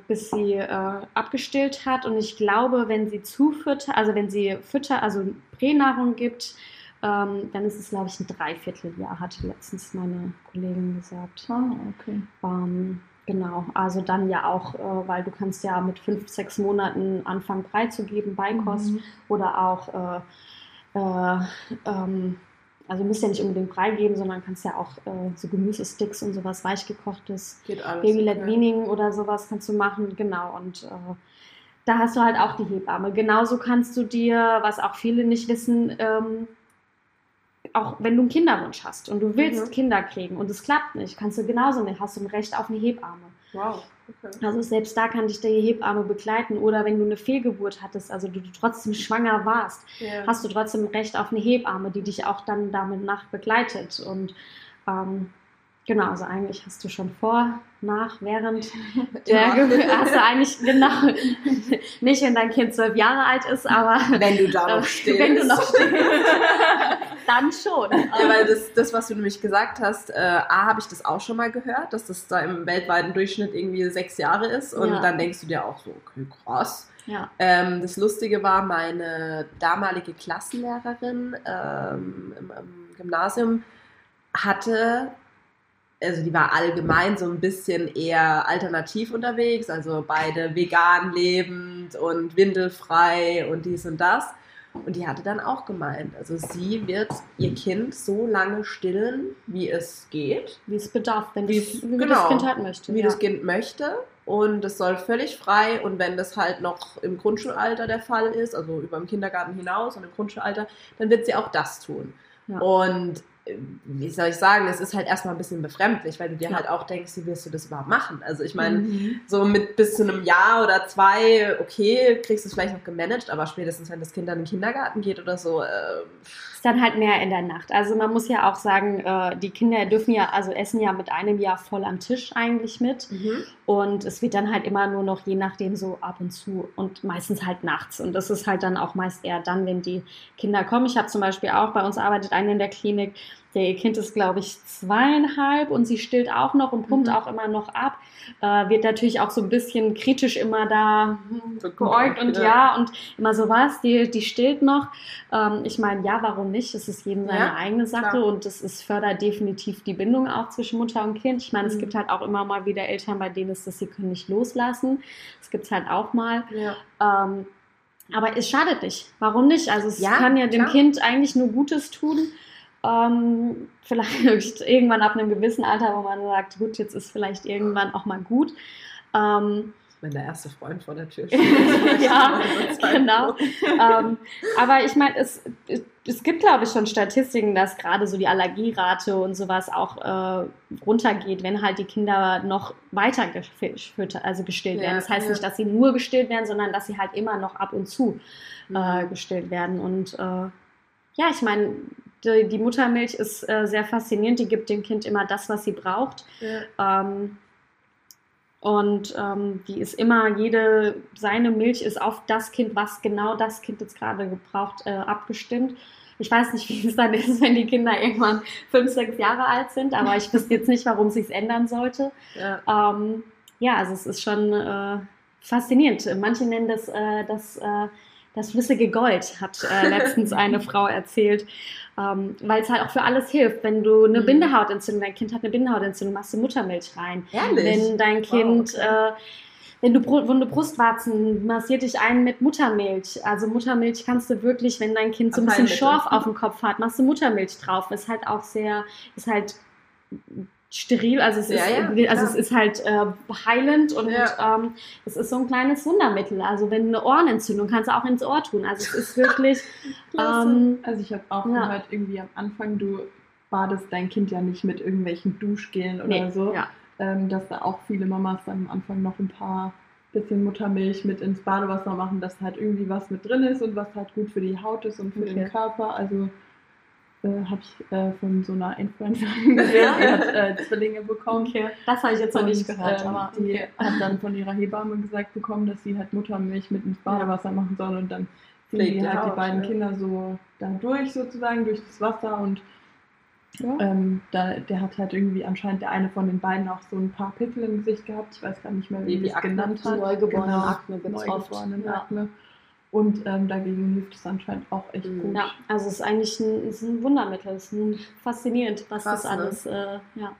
S2: bis sie äh, abgestillt hat. Und ich glaube, wenn sie zufüttert, also wenn sie Fütter, also Pränahrung gibt, ähm, dann ist es, glaube ich, ein Dreivierteljahr, hatte letztens meine Kollegin gesagt.
S3: Ah, okay.
S2: Ähm, genau, also dann ja auch, äh, weil du kannst ja mit fünf, sechs Monaten anfangen Brei zu geben, Beikost
S3: Mhm.
S2: oder auch, äh, äh, ähm, also musst ja nicht unbedingt Brei geben, sondern kannst ja auch äh, so Gemüsesticks und sowas weichgekochtes,
S1: Geht alles.
S2: Baby-led
S1: ja.
S2: Weaning oder sowas kannst du machen, genau, und äh, da hast du halt auch die Hebamme. Genauso kannst du dir, was auch viele nicht wissen, ähm, auch wenn du einen Kinderwunsch hast und du willst
S1: Mhm.
S2: Kinder kriegen und es klappt nicht, kannst du genauso nicht, hast du ein Recht auf eine Hebamme.
S1: Wow, okay.
S2: Also selbst da kann dich die Hebamme begleiten oder wenn du eine Fehlgeburt hattest, also du trotzdem schwanger warst,
S1: Ja.
S2: hast du trotzdem Recht auf eine Hebamme, die dich auch dann damit nach begleitet und ähm, Genau, also eigentlich hast du schon vor, nach, während
S1: Ja.
S2: der Ge- hast du eigentlich genau nicht, wenn dein Kind zwölf Jahre alt ist, aber
S1: Wenn du da noch stehst.
S2: wenn du noch stehst, dann schon.
S1: Ja, weil das, das, was du nämlich gesagt hast, äh, A, habe ich das auch schon mal gehört, dass das da im weltweiten Durchschnitt irgendwie sechs Jahre ist. Und
S2: Ja.
S1: dann denkst du dir auch so, okay, krass.
S2: Ja.
S1: Ähm, das Lustige war, meine damalige Klassenlehrerin ähm, im, im Gymnasium hatte, also die war allgemein so ein bisschen eher alternativ unterwegs, also beide vegan lebend und windelfrei und dies und das. Und die hatte dann auch gemeint, also sie wird ihr Kind so lange stillen, wie es geht,
S2: Wie es bedarf, wenn
S1: Wie
S2: das, wie
S1: genau.
S2: das Kind halt möchte.
S1: wie
S2: ja.
S1: das Kind möchte. Und es soll völlig frei. Und wenn das halt noch im Grundschulalter der Fall ist, also über dem Kindergarten hinaus und im Grundschulalter, dann wird sie auch das tun.
S2: Ja.
S1: Und wie soll ich sagen, es ist halt erstmal ein bisschen befremdlich, weil du dir
S2: Ja.
S1: halt auch denkst, wie wirst du das überhaupt machen? Also ich meine,
S3: Mhm.
S1: so mit bis zu einem Jahr oder zwei, okay, kriegst du es vielleicht noch gemanagt, aber spätestens, wenn das Kind dann in den Kindergarten geht oder so, äh,
S2: ist dann halt mehr in der Nacht. Also man muss ja auch sagen, äh, die Kinder dürfen ja, also essen ja mit einem Jahr voll am Tisch eigentlich mit. Und es wird dann halt immer nur noch je nachdem so ab und zu und meistens halt nachts. Und das ist halt dann auch meist eher dann, wenn die Kinder kommen. Ich habe zum Beispiel auch, bei uns arbeitet eine in der Klinik, der ihr Kind ist, glaube ich, zweieinhalb und sie stillt auch noch und pumpt
S1: Mhm.
S2: auch immer noch ab. Äh, wird natürlich auch so ein bisschen kritisch immer da
S1: So gut
S2: geäugt und
S1: ja.
S2: ja und immer so was, die, die stillt noch. Ähm, ich meine, ja, warum nicht? Es ist jedem seine
S1: Ja,
S2: eigene Sache
S1: klar.
S2: und es ist, fördert definitiv die Bindung auch zwischen Mutter und Kind. Ich meine, es
S1: Mhm.
S2: gibt halt auch immer mal wieder Eltern, bei denen ist das, sie können nicht loslassen. Das gibt es halt auch mal.
S1: Ja.
S2: Ähm, aber es schadet nicht. Warum nicht? Also es
S1: Ja,
S2: kann ja dem
S1: klar.
S2: Kind eigentlich nur Gutes tun. Ähm, vielleicht irgendwann ab einem gewissen Alter, wo man sagt, gut, jetzt ist vielleicht irgendwann auch mal gut. Ähm,
S1: Wenn der erste Freund vor der Tür steht.
S2: Ja, genau. Ähm, aber ich meine, es, es gibt, glaube ich, schon Statistiken, dass gerade so die Allergierate und sowas auch äh, runtergeht, wenn halt die Kinder noch weiter gefüttert, also gestillt
S1: Ja,
S2: werden. Das heißt
S1: ja.
S2: nicht, dass sie nur gestillt werden, sondern dass sie halt immer noch ab und zu äh,
S1: Mhm.
S2: gestillt werden. Und äh, ja, ich meine, die, die Muttermilch ist äh, sehr faszinierend. Die gibt dem Kind immer das, was sie braucht.
S1: Ja.
S2: Ähm, und ähm, die ist immer, jede, seine Milch ist auf das Kind, was genau das Kind jetzt gerade gebraucht, äh, abgestimmt. Ich weiß nicht, wie es dann ist, wenn die Kinder irgendwann fünf, sechs Jahre alt sind, aber ich wüsste jetzt nicht, warum es sich ändern sollte.
S1: Ja.
S2: Ähm, ja, also es ist schon äh, faszinierend. Manche nennen das äh, das, äh, das flüssige Gold, hat äh, letztens eine Frau erzählt, ähm, weil es halt auch für alles hilft. Wenn du eine
S1: Mhm.
S2: Bindehautentzündung, dein Kind hat eine Bindehautentzündung, machst du Muttermilch rein.
S1: Ehrlich?
S2: Wenn dein Kind,
S1: okay.
S2: äh, wenn du wunde Brustwarzen, massiert dich ein mit Muttermilch. Also Muttermilch kannst du wirklich, wenn dein Kind so ein bisschen. Schorf auf dem Kopf hat, machst du Muttermilch drauf. Ist halt auch sehr, ist halt steril, also es
S1: Ja,
S2: ist,
S1: ja,
S2: also
S1: klar.
S2: es ist halt äh, heilend und
S1: Ja.
S2: ähm, es ist so ein kleines Wundermittel. Also wenn eine Ohrenentzündung kannst du auch ins Ohr tun. Also es ist wirklich, ähm,
S3: Also ich habe auch
S2: Ja.
S3: gehört, irgendwie am Anfang, du badest dein Kind ja nicht mit irgendwelchen Duschgelen oder
S2: nee,
S3: so.
S2: ja.
S3: Ähm, dass da auch viele Mamas dann am Anfang noch ein paar bisschen Muttermilch mit ins Badewasser machen, dass halt irgendwie was mit drin ist und was halt gut für die Haut ist und für
S2: Okay.
S3: den Körper. Also äh, habe ich äh, von so einer Influencerin gesehen, die hat äh, Zwillinge bekommen.
S2: Okay, das habe ich jetzt noch nicht gehört,
S3: ähm,
S2: aber
S3: die
S2: okay.
S3: hat dann von ihrer Hebamme gesagt bekommen, dass sie halt Muttermilch mit ins Badewasser machen soll und dann ziehen die
S1: die
S3: halt die beiden
S1: ja.
S3: Kinder so da durch sozusagen, durch das Wasser und
S1: Ja.
S3: ähm, da, der hat halt irgendwie anscheinend der eine von den beiden auch so ein paar Pickel im Gesicht gehabt. Ich weiß gar nicht mehr, wie
S1: Wie
S3: er es genannt hat.
S2: Neugeborenen
S3: Genau,
S2: Akne gibt's oft.
S3: Neugeborenen
S2: Ja.
S3: Akne. Und ähm, dagegen hilft es anscheinend auch echt
S1: Mhm.
S3: gut.
S2: Ja, also es ist eigentlich ein, es ist ein Wundermittel. Es ist ein, faszinierend, was
S1: Krass,
S2: das
S1: ne?
S2: alles, äh, ja.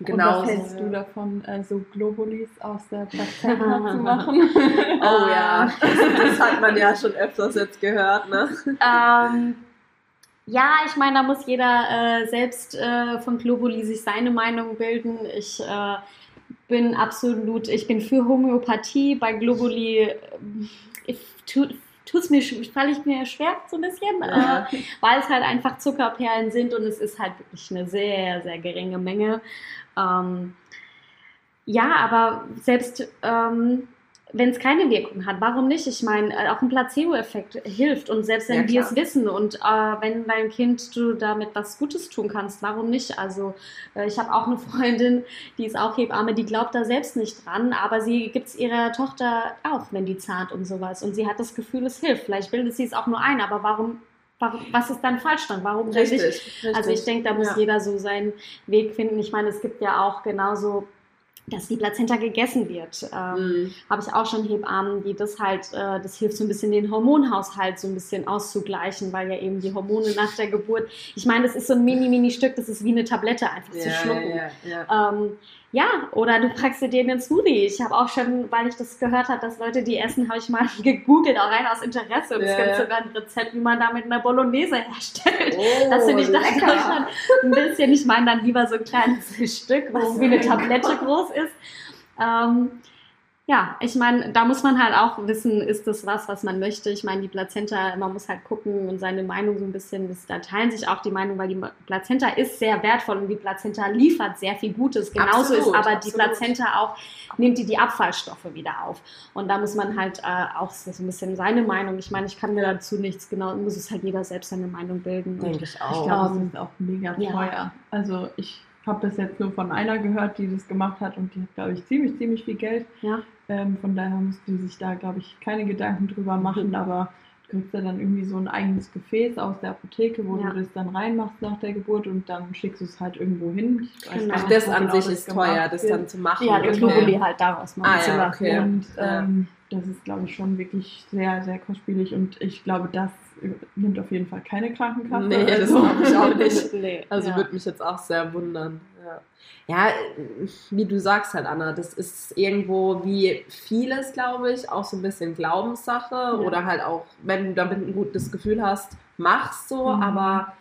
S1: Genau.
S3: Und was hältst
S1: so,
S3: du davon, äh, so Globulis aus der Plazenta zu machen?
S1: Oh ja, das, das hat man ja schon öfters jetzt gehört, ne?
S2: Ähm, ja, ich meine, da muss jeder äh, selbst äh, von Globuli sich seine Meinung bilden. Ich äh, bin absolut, ich bin für Homöopathie. Bei Globuli äh, tut es mir, falle ich mir schwer so ein bisschen, äh,
S1: Ja.
S2: weil es halt einfach Zuckerperlen sind und es ist halt wirklich eine sehr, sehr geringe Menge. Ähm, ja, aber selbst ähm, wenn es keine Wirkung hat, warum nicht? Ich meine, äh, auch ein Placebo-Effekt hilft und selbst wenn
S1: Ja,
S2: wir es wissen und äh, wenn dein Kind du damit was Gutes tun kannst, warum nicht? Also äh, ich habe auch eine Freundin, die ist auch Hebamme, die glaubt da selbst nicht dran, aber sie gibt es ihrer Tochter auch, wenn die zahnt und sowas und sie hat das Gefühl, es hilft. Vielleicht bildet sie es auch nur ein, aber warum, was ist dann falsch dann? Warum
S1: Richtig,
S2: nicht?
S1: richtig.
S2: Also ich denke, da muss
S1: Ja.
S2: jeder so seinen Weg finden. Ich meine, es gibt ja auch genauso, dass die Plazenta gegessen wird. Ähm,
S1: Mhm.
S2: habe ich auch schon Hebammen, die das halt, äh, das hilft so ein bisschen den Hormonhaushalt so ein bisschen auszugleichen, weil ja eben die Hormone nach der Geburt, ich meine, das ist so ein mini-mini-Stück, das ist wie eine Tablette einfach zu
S1: Ja,
S2: schlucken.
S1: ja, ja.
S2: Ähm, ja, oder du packst dir den Smoothie. Ich habe auch schon, weil ich das gehört habe, dass Leute die essen, habe ich mal gegoogelt, auch rein aus Interesse. Und es gibt sogar ein Rezept, wie man damit eine Bolognese herstellt.
S1: Oh,
S2: Das finde ich dann
S1: lecker.
S2: Deutschland ein bisschen. Ich meine dann lieber so ein kleines Stück, was wie eine Tablette groß ist. Ähm, ja, ich meine, da muss man halt auch wissen, ist das was, was man möchte. Ich meine, die Plazenta, man muss halt gucken und seine Meinung so ein bisschen, das, da teilen sich auch die Meinung, weil die Plazenta ist sehr wertvoll und die Plazenta liefert sehr viel Gutes. Genauso
S1: Absolut,
S2: ist aber die
S1: absolut.
S2: Plazenta auch, nimmt die die Abfallstoffe wieder auf. Und da muss man halt äh, auch so ein bisschen seine Meinung, ich meine, ich kann mir dazu nichts genau, muss es halt jeder selbst seine Meinung bilden.
S1: Denke ich
S3: Ich
S1: auch.
S3: glaube,
S2: Ähm,
S3: es ist auch mega
S2: ja.
S3: teuer. Also ich habe das jetzt nur von einer gehört, die das gemacht hat und die hat, glaube ich, ziemlich, ziemlich viel Geld.
S2: Ja.
S3: Ähm, von daher musst du sich da, glaube ich, keine Gedanken drüber machen,
S2: Mhm.
S3: aber du kriegst ja dann irgendwie so ein eigenes Gefäß aus der Apotheke, wo
S2: Ja.
S3: du das dann reinmachst nach der Geburt und dann schickst du es halt irgendwo hin.
S2: Genau.
S1: Ach, das an
S3: genau
S1: sich
S3: das
S1: ist teuer, das dann zu machen.
S2: Ja,
S1: Okay.
S2: Globuli halt daraus machen
S1: Ah,
S2: zu
S1: ja, okay.
S3: Und
S1: Ja.
S3: ähm, das ist, glaube ich, schon wirklich sehr, sehr kostspielig und ich glaube, das nimmt auf jeden Fall keine Krankenkasse.
S1: Nee, das
S3: Also-
S1: glaube ich auch nicht.
S2: Nee,
S1: Also
S2: ja.
S1: würde mich jetzt auch sehr wundern. Ja. ja, wie du sagst halt, Anna, das ist irgendwo wie vieles, glaube ich, auch so ein bisschen Glaubenssache oder halt auch, wenn du damit ein gutes Gefühl hast, machst so,
S3: Mhm.
S1: aber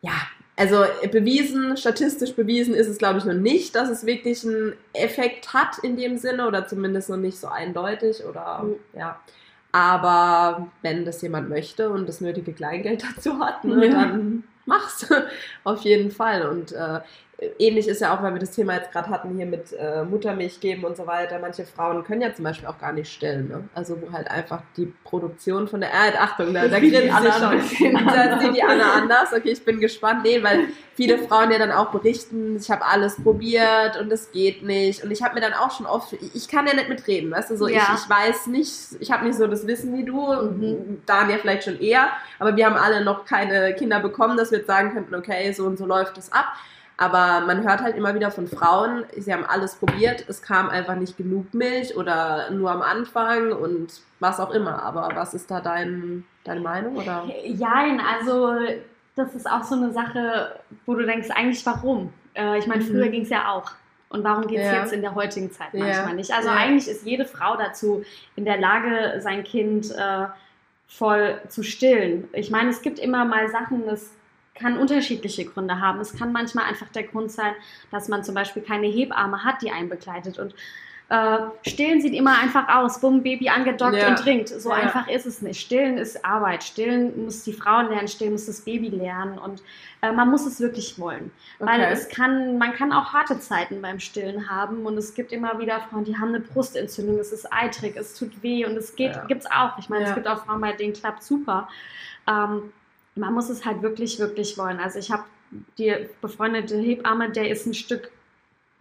S1: ja, also bewiesen, statistisch bewiesen ist es, glaube ich, noch nicht, dass es wirklich einen Effekt hat in dem Sinne oder zumindest noch nicht so eindeutig oder
S2: Mhm.
S1: ja. Aber wenn das jemand möchte und das nötige Kleingeld dazu hat, ne,
S2: Ja.
S1: dann mach's. Auf jeden Fall. Und äh, ähnlich ist ja auch, weil wir das Thema jetzt gerade hatten, hier mit äh, Muttermilch geben und so weiter. Manche Frauen können ja zum Beispiel auch gar nicht stillen. Ne? Also wo halt einfach die Produktion von der Erde, Achtung, da, da grinst
S3: Anna
S1: schon. Da sieht die Anna anders. Okay, ich bin gespannt. Nee, weil viele Frauen ja dann auch berichten, ich habe alles probiert und es geht nicht. Und ich habe mir dann auch schon oft, ich kann ja nicht mitreden, weißt du, so
S2: Ja.
S1: ich, ich weiß nicht, ich habe nicht so das Wissen wie du,
S2: Mhm.
S1: Daniel vielleicht schon eher, aber wir haben alle noch keine Kinder bekommen, dass wir jetzt sagen könnten, okay, so und so läuft es ab. Aber man hört halt immer wieder von Frauen, sie haben alles probiert, es kam einfach nicht genug Milch oder nur am Anfang und was auch immer. Aber was ist da dein, deine Meinung? Oder?
S2: Jein, also das ist auch so eine Sache, wo du denkst, eigentlich warum? Äh, ich meine,
S1: Mhm.
S2: früher ging es ja auch. Und warum geht es
S1: Ja.
S2: jetzt in der heutigen Zeit
S1: Ja.
S2: manchmal nicht? Also
S1: Ja.
S2: eigentlich ist jede Frau dazu in der Lage, sein Kind äh, voll zu stillen. Ich meine, es gibt immer mal Sachen, das kann unterschiedliche Gründe haben. Es kann manchmal einfach der Grund sein, dass man zum Beispiel keine Hebamme hat, die einen begleitet. Und äh, Stillen sieht immer einfach aus. Bumm, Baby angedockt
S1: Ja.
S2: und trinkt. So
S1: Ja.
S2: einfach ist es nicht. Stillen ist Arbeit. Stillen muss die Frau lernen, stillen muss das Baby lernen. Und äh, man muss es wirklich wollen. Weil
S1: Okay.
S2: es kann, man kann auch harte Zeiten beim Stillen haben. Und es gibt immer wieder Frauen, die haben eine Brustentzündung, es ist eitrig, es tut weh und es geht,
S1: Ja.
S2: gibt's auch. Ich meine, es gibt auch Frauen, bei denen klappt super. Ähm, man muss es halt wirklich, wirklich wollen. Also ich habe die befreundete Hebamme, der ist ein Stück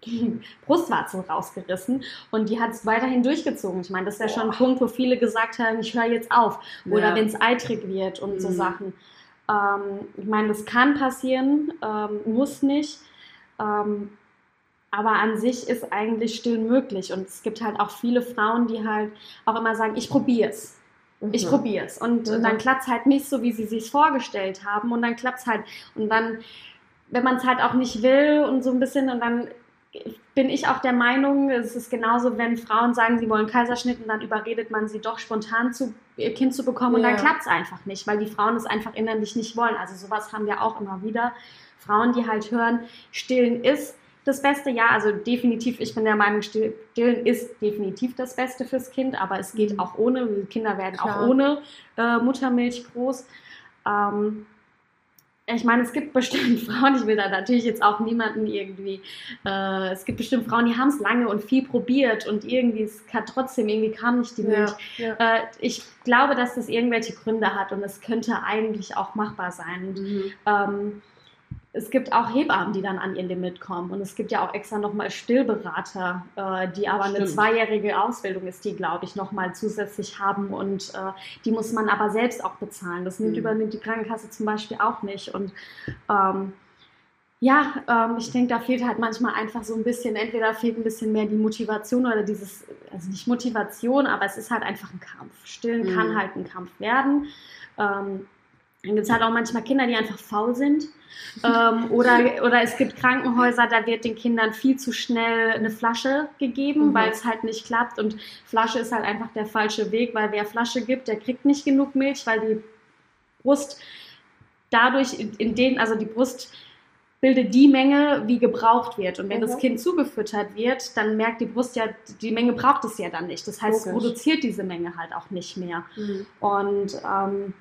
S2: Brustwarze rausgerissen und die hat es weiterhin durchgezogen. Ich meine, das ist ja schon ein Punkt, wo viele gesagt haben, ich höre jetzt auf. Oder
S1: Ja.
S2: wenn es eitrig wird und so
S1: Mhm.
S2: Sachen. Ähm, ich meine, das kann passieren, ähm, muss nicht. Ähm, aber an sich ist eigentlich Stillen möglich. Und es gibt halt auch viele Frauen, die halt auch immer sagen, ich probiere es. Ich
S1: Mhm.
S2: probiere es. Und
S1: Mhm.
S2: dann klappt es halt nicht so, wie sie sich vorgestellt haben. Und dann klappt es halt. Und dann, wenn man es halt auch nicht will und so ein bisschen, und dann bin ich auch der Meinung, es ist genauso, wenn Frauen sagen, sie wollen Kaiserschnitt und dann überredet man sie doch spontan zu ihr Kind zu bekommen und
S1: Ja.
S2: dann klappt es einfach nicht, weil die Frauen es einfach innerlich nicht wollen. Also sowas haben wir auch immer wieder. Frauen, die halt hören, stillen ist das Beste, ja, also definitiv, ich bin der Meinung, stillen ist definitiv das Beste fürs Kind, aber es geht
S1: Mhm.
S2: auch ohne, Kinder werden
S1: Klar.
S2: auch ohne äh, Muttermilch groß. Ähm, ich meine, es gibt bestimmt Frauen, ich will da natürlich jetzt auch niemanden irgendwie, äh, es gibt bestimmt Frauen, die haben es lange und viel probiert und irgendwie, es kann trotzdem, irgendwie kam nicht die Milch. Ja, ja. Äh, ich glaube, dass das irgendwelche Gründe hat und es könnte eigentlich auch machbar sein. Mhm. ähm, es gibt auch Hebammen, die dann an ihr Limit kommen. Und es gibt ja auch extra nochmal Stillberater, äh, die aber Stimmt. eine zweijährige Ausbildung ist, die, glaube ich, nochmal zusätzlich haben. Und äh, die muss man aber selbst auch bezahlen. Das nimmt, mhm. übernimmt die Krankenkasse zum Beispiel auch nicht. Und ähm, ja, ähm, ich denke, da fehlt halt manchmal einfach so ein bisschen, entweder fehlt ein bisschen mehr die Motivation oder dieses, also nicht Motivation, aber es ist halt einfach ein Kampf. Stillen mhm. kann halt ein Kampf werden. Ähm, dann gibt es halt auch manchmal Kinder, die einfach faul sind. ähm, oder, oder es gibt Krankenhäuser, da wird den Kindern viel zu schnell eine Flasche gegeben, mhm. weil es halt nicht klappt. Und Flasche ist halt einfach der falsche Weg, weil wer Flasche gibt, der kriegt nicht genug Milch, weil die Brust dadurch in, in den, also die Brust bildet die Menge, wie gebraucht wird. Und wenn mhm. das Kind zugefüttert wird, dann merkt die Brust ja, die Menge braucht es ja dann nicht. Das heißt, es produziert diese Menge halt auch nicht mehr. Mhm. Und ähm,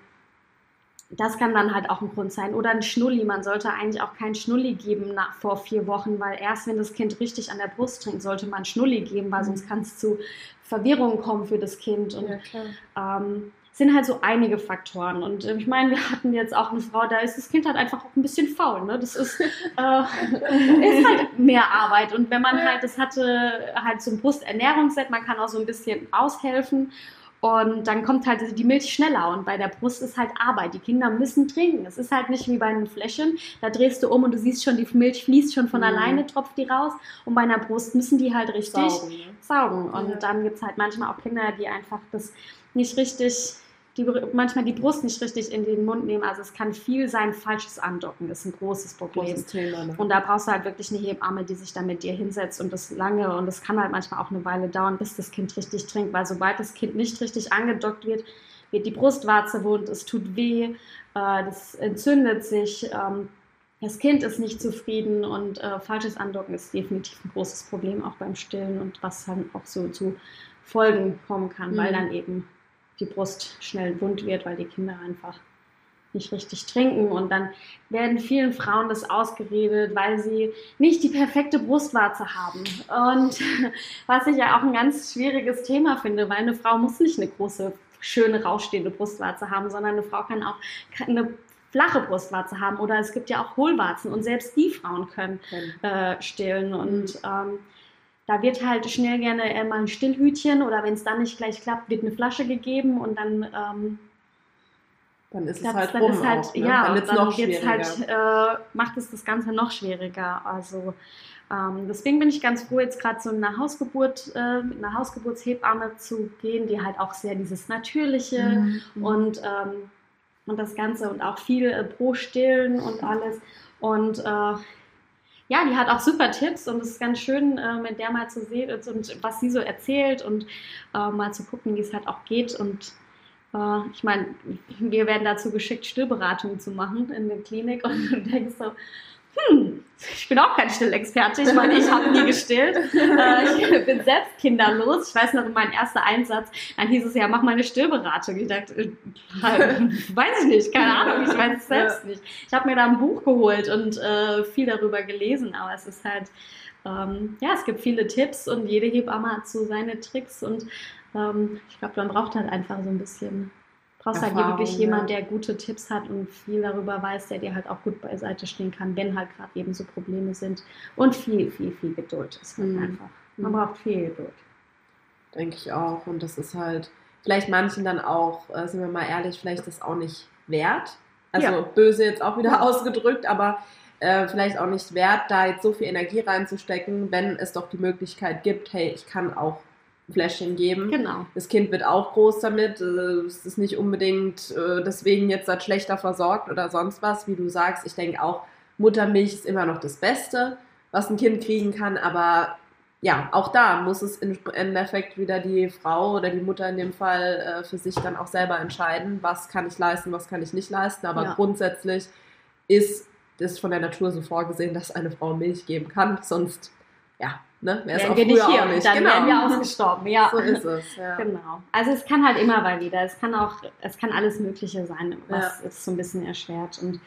S2: das kann dann halt auch ein Grund sein. Oder ein Schnulli. Man sollte eigentlich auch keinen Schnulli geben nach, vor vier Wochen, weil erst wenn das Kind richtig an der Brust trinkt, sollte man Schnulli geben, weil mhm. sonst kann es zu Verwirrungen kommen für das Kind. Und ja, ähm, sind halt so einige Faktoren. Und äh, ich meine, wir hatten jetzt auch eine Frau, da ist das Kind halt einfach auch ein bisschen faul. Ne? Das ist, äh, ist halt mehr Arbeit. Und wenn man halt, das hatte halt so ein Brusternährungsset, man kann auch so ein bisschen aushelfen. Und dann kommt halt die Milch schneller und bei der Brust ist halt Arbeit. Die Kinder müssen trinken. Es ist halt nicht wie bei einem Fläschchen. Da drehst du um und du siehst schon, die Milch fließt schon von mhm. alleine, tropft die raus. Und bei einer Brust müssen die halt richtig saugen. Ne? saugen. Und ja. dann gibt es halt manchmal auch Kinder, die einfach das nicht richtig die manchmal die Brust nicht richtig in den Mund nehmen. Also es kann viel sein, falsches Andocken ist ein großes Problem. Großes Thema, ne? Und da brauchst du halt wirklich eine Hebamme, die sich da mit dir hinsetzt und das lange und das kann halt manchmal auch eine Weile dauern, bis das Kind richtig trinkt, weil sobald das Kind nicht richtig angedockt wird, wird die Brustwarze wund, es tut weh, äh, das entzündet sich. Ähm, das Kind ist nicht zufrieden und äh, falsches Andocken ist definitiv ein großes Problem, auch beim Stillen und was dann auch so zu Folgen kommen kann, mhm. weil dann eben die Brust schnell wund wird, weil die Kinder einfach nicht richtig trinken. Und dann werden vielen Frauen das ausgeredet, weil sie nicht die perfekte Brustwarze haben. Und was ich ja auch ein ganz schwieriges Thema finde, weil eine Frau muss nicht eine große, schöne, rausstehende Brustwarze haben, sondern eine Frau kann auch eine flache Brustwarze haben oder es gibt ja auch Hohlwarzen und selbst die Frauen können äh, stillen. Und ähm, da wird halt schnell gerne äh, mal ein Stillhütchen oder wenn es dann nicht gleich klappt, wird eine Flasche gegeben und dann. Ähm,
S1: dann ist es halt dann rum ist halt, auch, ne?
S2: Ja, dann, dann noch halt, äh, macht es das Ganze noch schwieriger. Also ähm, deswegen bin ich ganz froh, jetzt gerade so eine Hausgeburt, äh, mit einer Hausgeburtshebamme zu gehen, die halt auch sehr dieses Natürliche mhm. und, ähm, und das Ganze und auch viel äh, pro Stillen und alles. Und äh, ja, die hat auch super Tipps und es ist ganz schön, äh, mit der mal zu sehen und, und was sie so erzählt und äh, mal zu gucken, wie es halt auch geht. Und äh, ich meine, wir werden dazu geschickt, Stillberatungen zu machen in der Klinik und du denkst so, hm, ich bin auch kein Stillexperte. Ich meine, ich habe nie gestillt. Äh, ich bin selbst kinderlos. Ich weiß noch, mein erster Einsatz, dann hieß es ja, mach mal eine Stillberatung. Ich dachte, äh, weiß ich nicht, keine Ahnung, ich weiß es selbst nicht. Ich habe mir da ein Buch geholt und äh, viel darüber gelesen, aber es ist halt, ähm, ja, es gibt viele Tipps und jede Hebamme hat so seine Tricks und ähm, ich glaube, man braucht halt einfach so ein bisschen brauchst halt wirklich jemand, der gute Tipps hat und viel darüber weiß, der dir halt auch gut beiseite stehen kann, wenn halt gerade eben so Probleme sind. Und viel, viel, viel Geduld ist halt mhm. einfach. Man mhm. braucht viel Geduld.
S1: Denke ich auch. Und das ist halt vielleicht manchen dann auch, äh, sind wir mal ehrlich, vielleicht das auch nicht wert. Also ja. böse jetzt auch wieder ausgedrückt, aber äh, vielleicht auch nicht wert, da jetzt so viel Energie reinzustecken, wenn es doch die Möglichkeit gibt, hey, ich kann auch Fläschchen geben.
S2: Genau.
S1: Das Kind wird auch groß damit. Äh, es ist nicht unbedingt äh, deswegen jetzt das schlechter versorgt oder sonst was. Wie du sagst, ich denke auch, Muttermilch ist immer noch das Beste, was ein Kind kriegen kann. Aber ja, auch da muss es im Endeffekt wieder die Frau oder die Mutter in dem Fall äh, für sich dann auch selber entscheiden, was kann ich leisten, was kann ich nicht leisten. Aber ja. grundsätzlich ist es von der Natur so vorgesehen, dass eine Frau Milch geben kann. Sonst ja, ne, wäre es auch
S2: wir nicht hier,
S1: auch nicht.
S2: dann
S1: genau.
S2: wären wir ausgestorben, ja.
S1: So ist es, ja.
S2: Genau. Also es kann halt immer mal wieder. Es kann auch, es kann alles Mögliche sein, was es so ein bisschen erschwert. Und äh,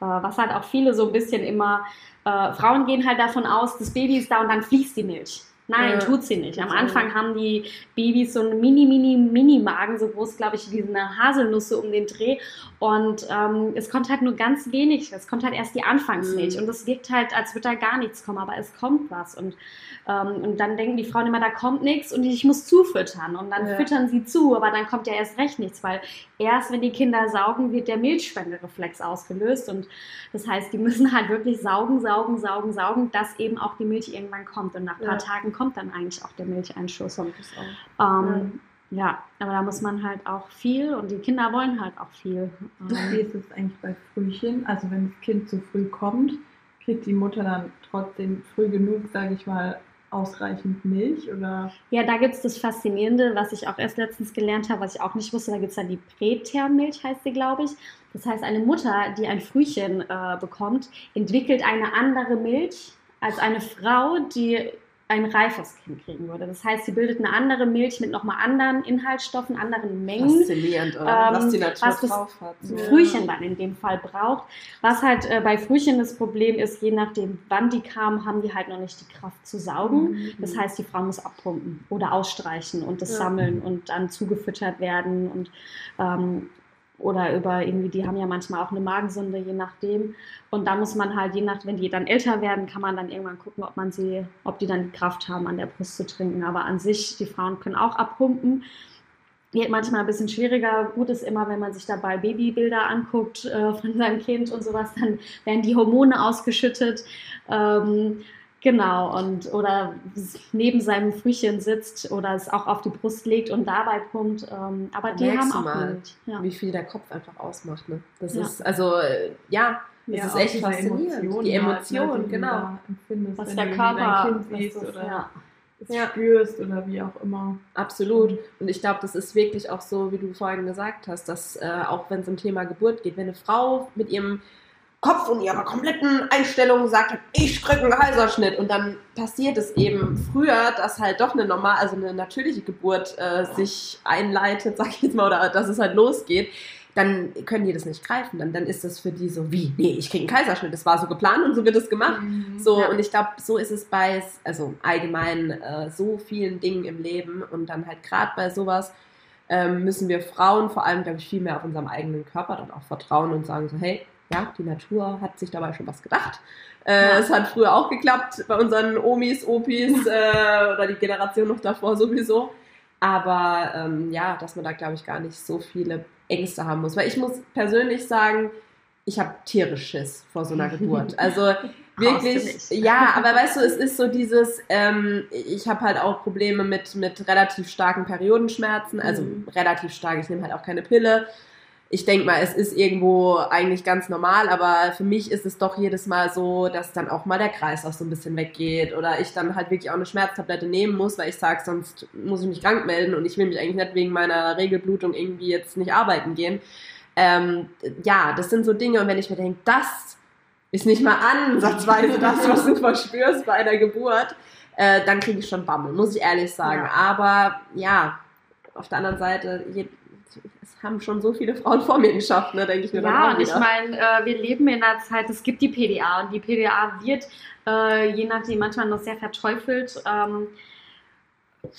S2: was halt auch viele so ein bisschen immer, äh, Frauen gehen halt davon aus, das Baby ist da und dann fließt die Milch. Nein, tut sie nicht. Am Anfang haben die Babys so einen mini, mini, mini Magen, so groß, glaube ich, wie eine Haselnuss so um den Dreh. Und ähm, es kommt halt nur ganz wenig. Es kommt halt erst die Anfangsmilch.
S1: Mhm.
S2: Und es wirkt halt, als würde da gar nichts kommen, aber es kommt was. Und, ähm, und dann denken die Frauen immer, da kommt nichts und ich muss zufüttern. Und dann
S1: Ja.
S2: füttern sie zu, aber dann kommt ja erst recht nichts, weil erst wenn die Kinder saugen, wird der Milchspendereflex ausgelöst. Und das heißt, die müssen halt wirklich saugen, saugen, saugen, saugen, dass eben auch die Milch irgendwann kommt. Und nach ein paar
S1: Ja.
S2: Tagen kommt dann eigentlich auch der Milcheinschuss. Ähm, ja. aber da muss man halt auch viel und die Kinder wollen halt auch viel.
S3: Wie
S2: Ähm,
S3: ist es eigentlich bei Frühchen? Also wenn das Kind zu früh kommt, kriegt die Mutter dann trotzdem früh genug, sage ich mal, ausreichend Milch oder
S2: ja, da gibt es das Faszinierende, was ich auch erst letztens gelernt habe, was ich auch nicht wusste. Da gibt es dann die Prätermmilch, heißt sie, glaube ich. Das heißt, eine Mutter, die ein Frühchen äh, bekommt, entwickelt eine andere Milch als eine Frau, die ein reifes Kind kriegen würde. Das heißt, sie bildet eine andere Milch mit nochmal anderen Inhaltsstoffen, anderen Mengen.
S1: Faszinierend, oder?
S2: Ähm,
S1: was die Natur
S2: was das
S1: drauf hat.
S3: Ja.
S2: Frühchen dann in dem Fall braucht. Was halt äh, bei Frühchen das Problem ist, je nachdem, wann die kamen, haben die halt noch nicht die Kraft zu saugen.
S3: Mhm.
S2: Das heißt, die Frau muss abpumpen oder ausstreichen und das
S1: Ja.
S2: sammeln und dann zugefüttert werden und ähm, oder über irgendwie, die haben ja manchmal auch eine Magensonde, je nachdem. Und da muss man halt, je nach, wenn die dann älter werden, kann man dann irgendwann gucken, ob man sie, ob die dann die Kraft haben, an der Brust zu trinken. Aber an sich, die Frauen können auch abpumpen. Wird manchmal ein bisschen schwieriger. Gut ist immer, wenn man sich dabei Babybilder anguckt äh, von seinem Kind und sowas, dann werden die Hormone ausgeschüttet. Ähm, genau, und oder neben seinem Frühchen sitzt oder es auch auf die Brust legt und dabei pumpt. Ähm, aber
S1: Da
S2: die
S1: merkst
S2: haben auch
S1: mal,
S2: Milch. Ja.
S1: Wie viel der Kopf einfach ausmacht. Ne? Das
S2: Ja.
S1: ist, also, äh, ja, das
S3: Ja,
S1: ist echt faszinierend. Die
S3: halt, ne,
S1: Emotionen,
S3: die du
S1: genau.
S3: da empfindest,
S2: Was der Körper
S3: Kind
S2: was das-
S3: oder
S2: ja.
S3: es
S1: Ja.
S3: spürst oder wie auch immer.
S1: Absolut.
S3: Mhm.
S1: Und ich glaube, das ist wirklich auch so, wie du vorhin gesagt hast, dass äh, auch wenn es um Thema Geburt geht, wenn eine Frau mit ihrem Kopf und ihrer kompletten Einstellung sagt, ich krieg einen Kaiserschnitt und dann passiert es eben früher, dass halt doch eine normal, also eine natürliche Geburt äh, sich einleitet, sag ich jetzt mal, oder dass es halt losgeht, dann können die das nicht greifen. Dann, dann ist das für die so wie, nee, ich krieg einen Kaiserschnitt, das war so geplant und so wird es gemacht.
S3: Mhm.
S1: So,
S2: Ja.
S1: und ich glaube, so ist es bei, also allgemein äh, so vielen Dingen im Leben und dann halt gerade bei sowas ähm, müssen wir Frauen vor allem, glaube ich, viel mehr auf unserem eigenen Körper dann auch vertrauen und sagen so, hey, ja, die Natur hat sich dabei schon was gedacht. Äh,
S2: Ja.
S1: Es hat früher auch geklappt bei unseren Omis, Opis äh, oder die Generation noch davor sowieso. Aber ähm, ja, dass man da, glaube ich, gar nicht so viele Ängste haben muss. Weil ich muss persönlich sagen, ich habe tierisch Schiss vor so einer Geburt. Also wirklich, ja, aber weißt du, es ist so dieses, ähm, ich habe halt auch Probleme mit, mit relativ starken Periodenschmerzen, also
S2: Mhm.
S1: relativ stark, ich nehme halt auch keine Pille. Ich denke mal, es ist irgendwo eigentlich ganz normal, aber für mich ist es doch jedes Mal so, dass dann auch mal der Kreis auch so ein bisschen weggeht oder ich dann halt wirklich auch eine Schmerztablette nehmen muss, weil ich sage, sonst muss ich mich krank melden und ich will mich eigentlich nicht wegen meiner Regelblutung irgendwie jetzt nicht arbeiten gehen. Ähm, ja, das sind so Dinge und wenn ich mir denke, das ist nicht mal ansatzweise das, was du verspürst bei einer Geburt, äh, dann kriege ich schon Bammel, muss ich ehrlich sagen.
S2: Ja.
S1: Aber ja, auf der anderen Seite, je, es haben schon so viele Frauen vor mir geschafft, ne, denke ich mir
S2: Ja, und ich meine, äh, wir leben in einer Zeit, es gibt die PDA und die PDA wird äh, je nachdem manchmal noch sehr verteufelt. Ähm,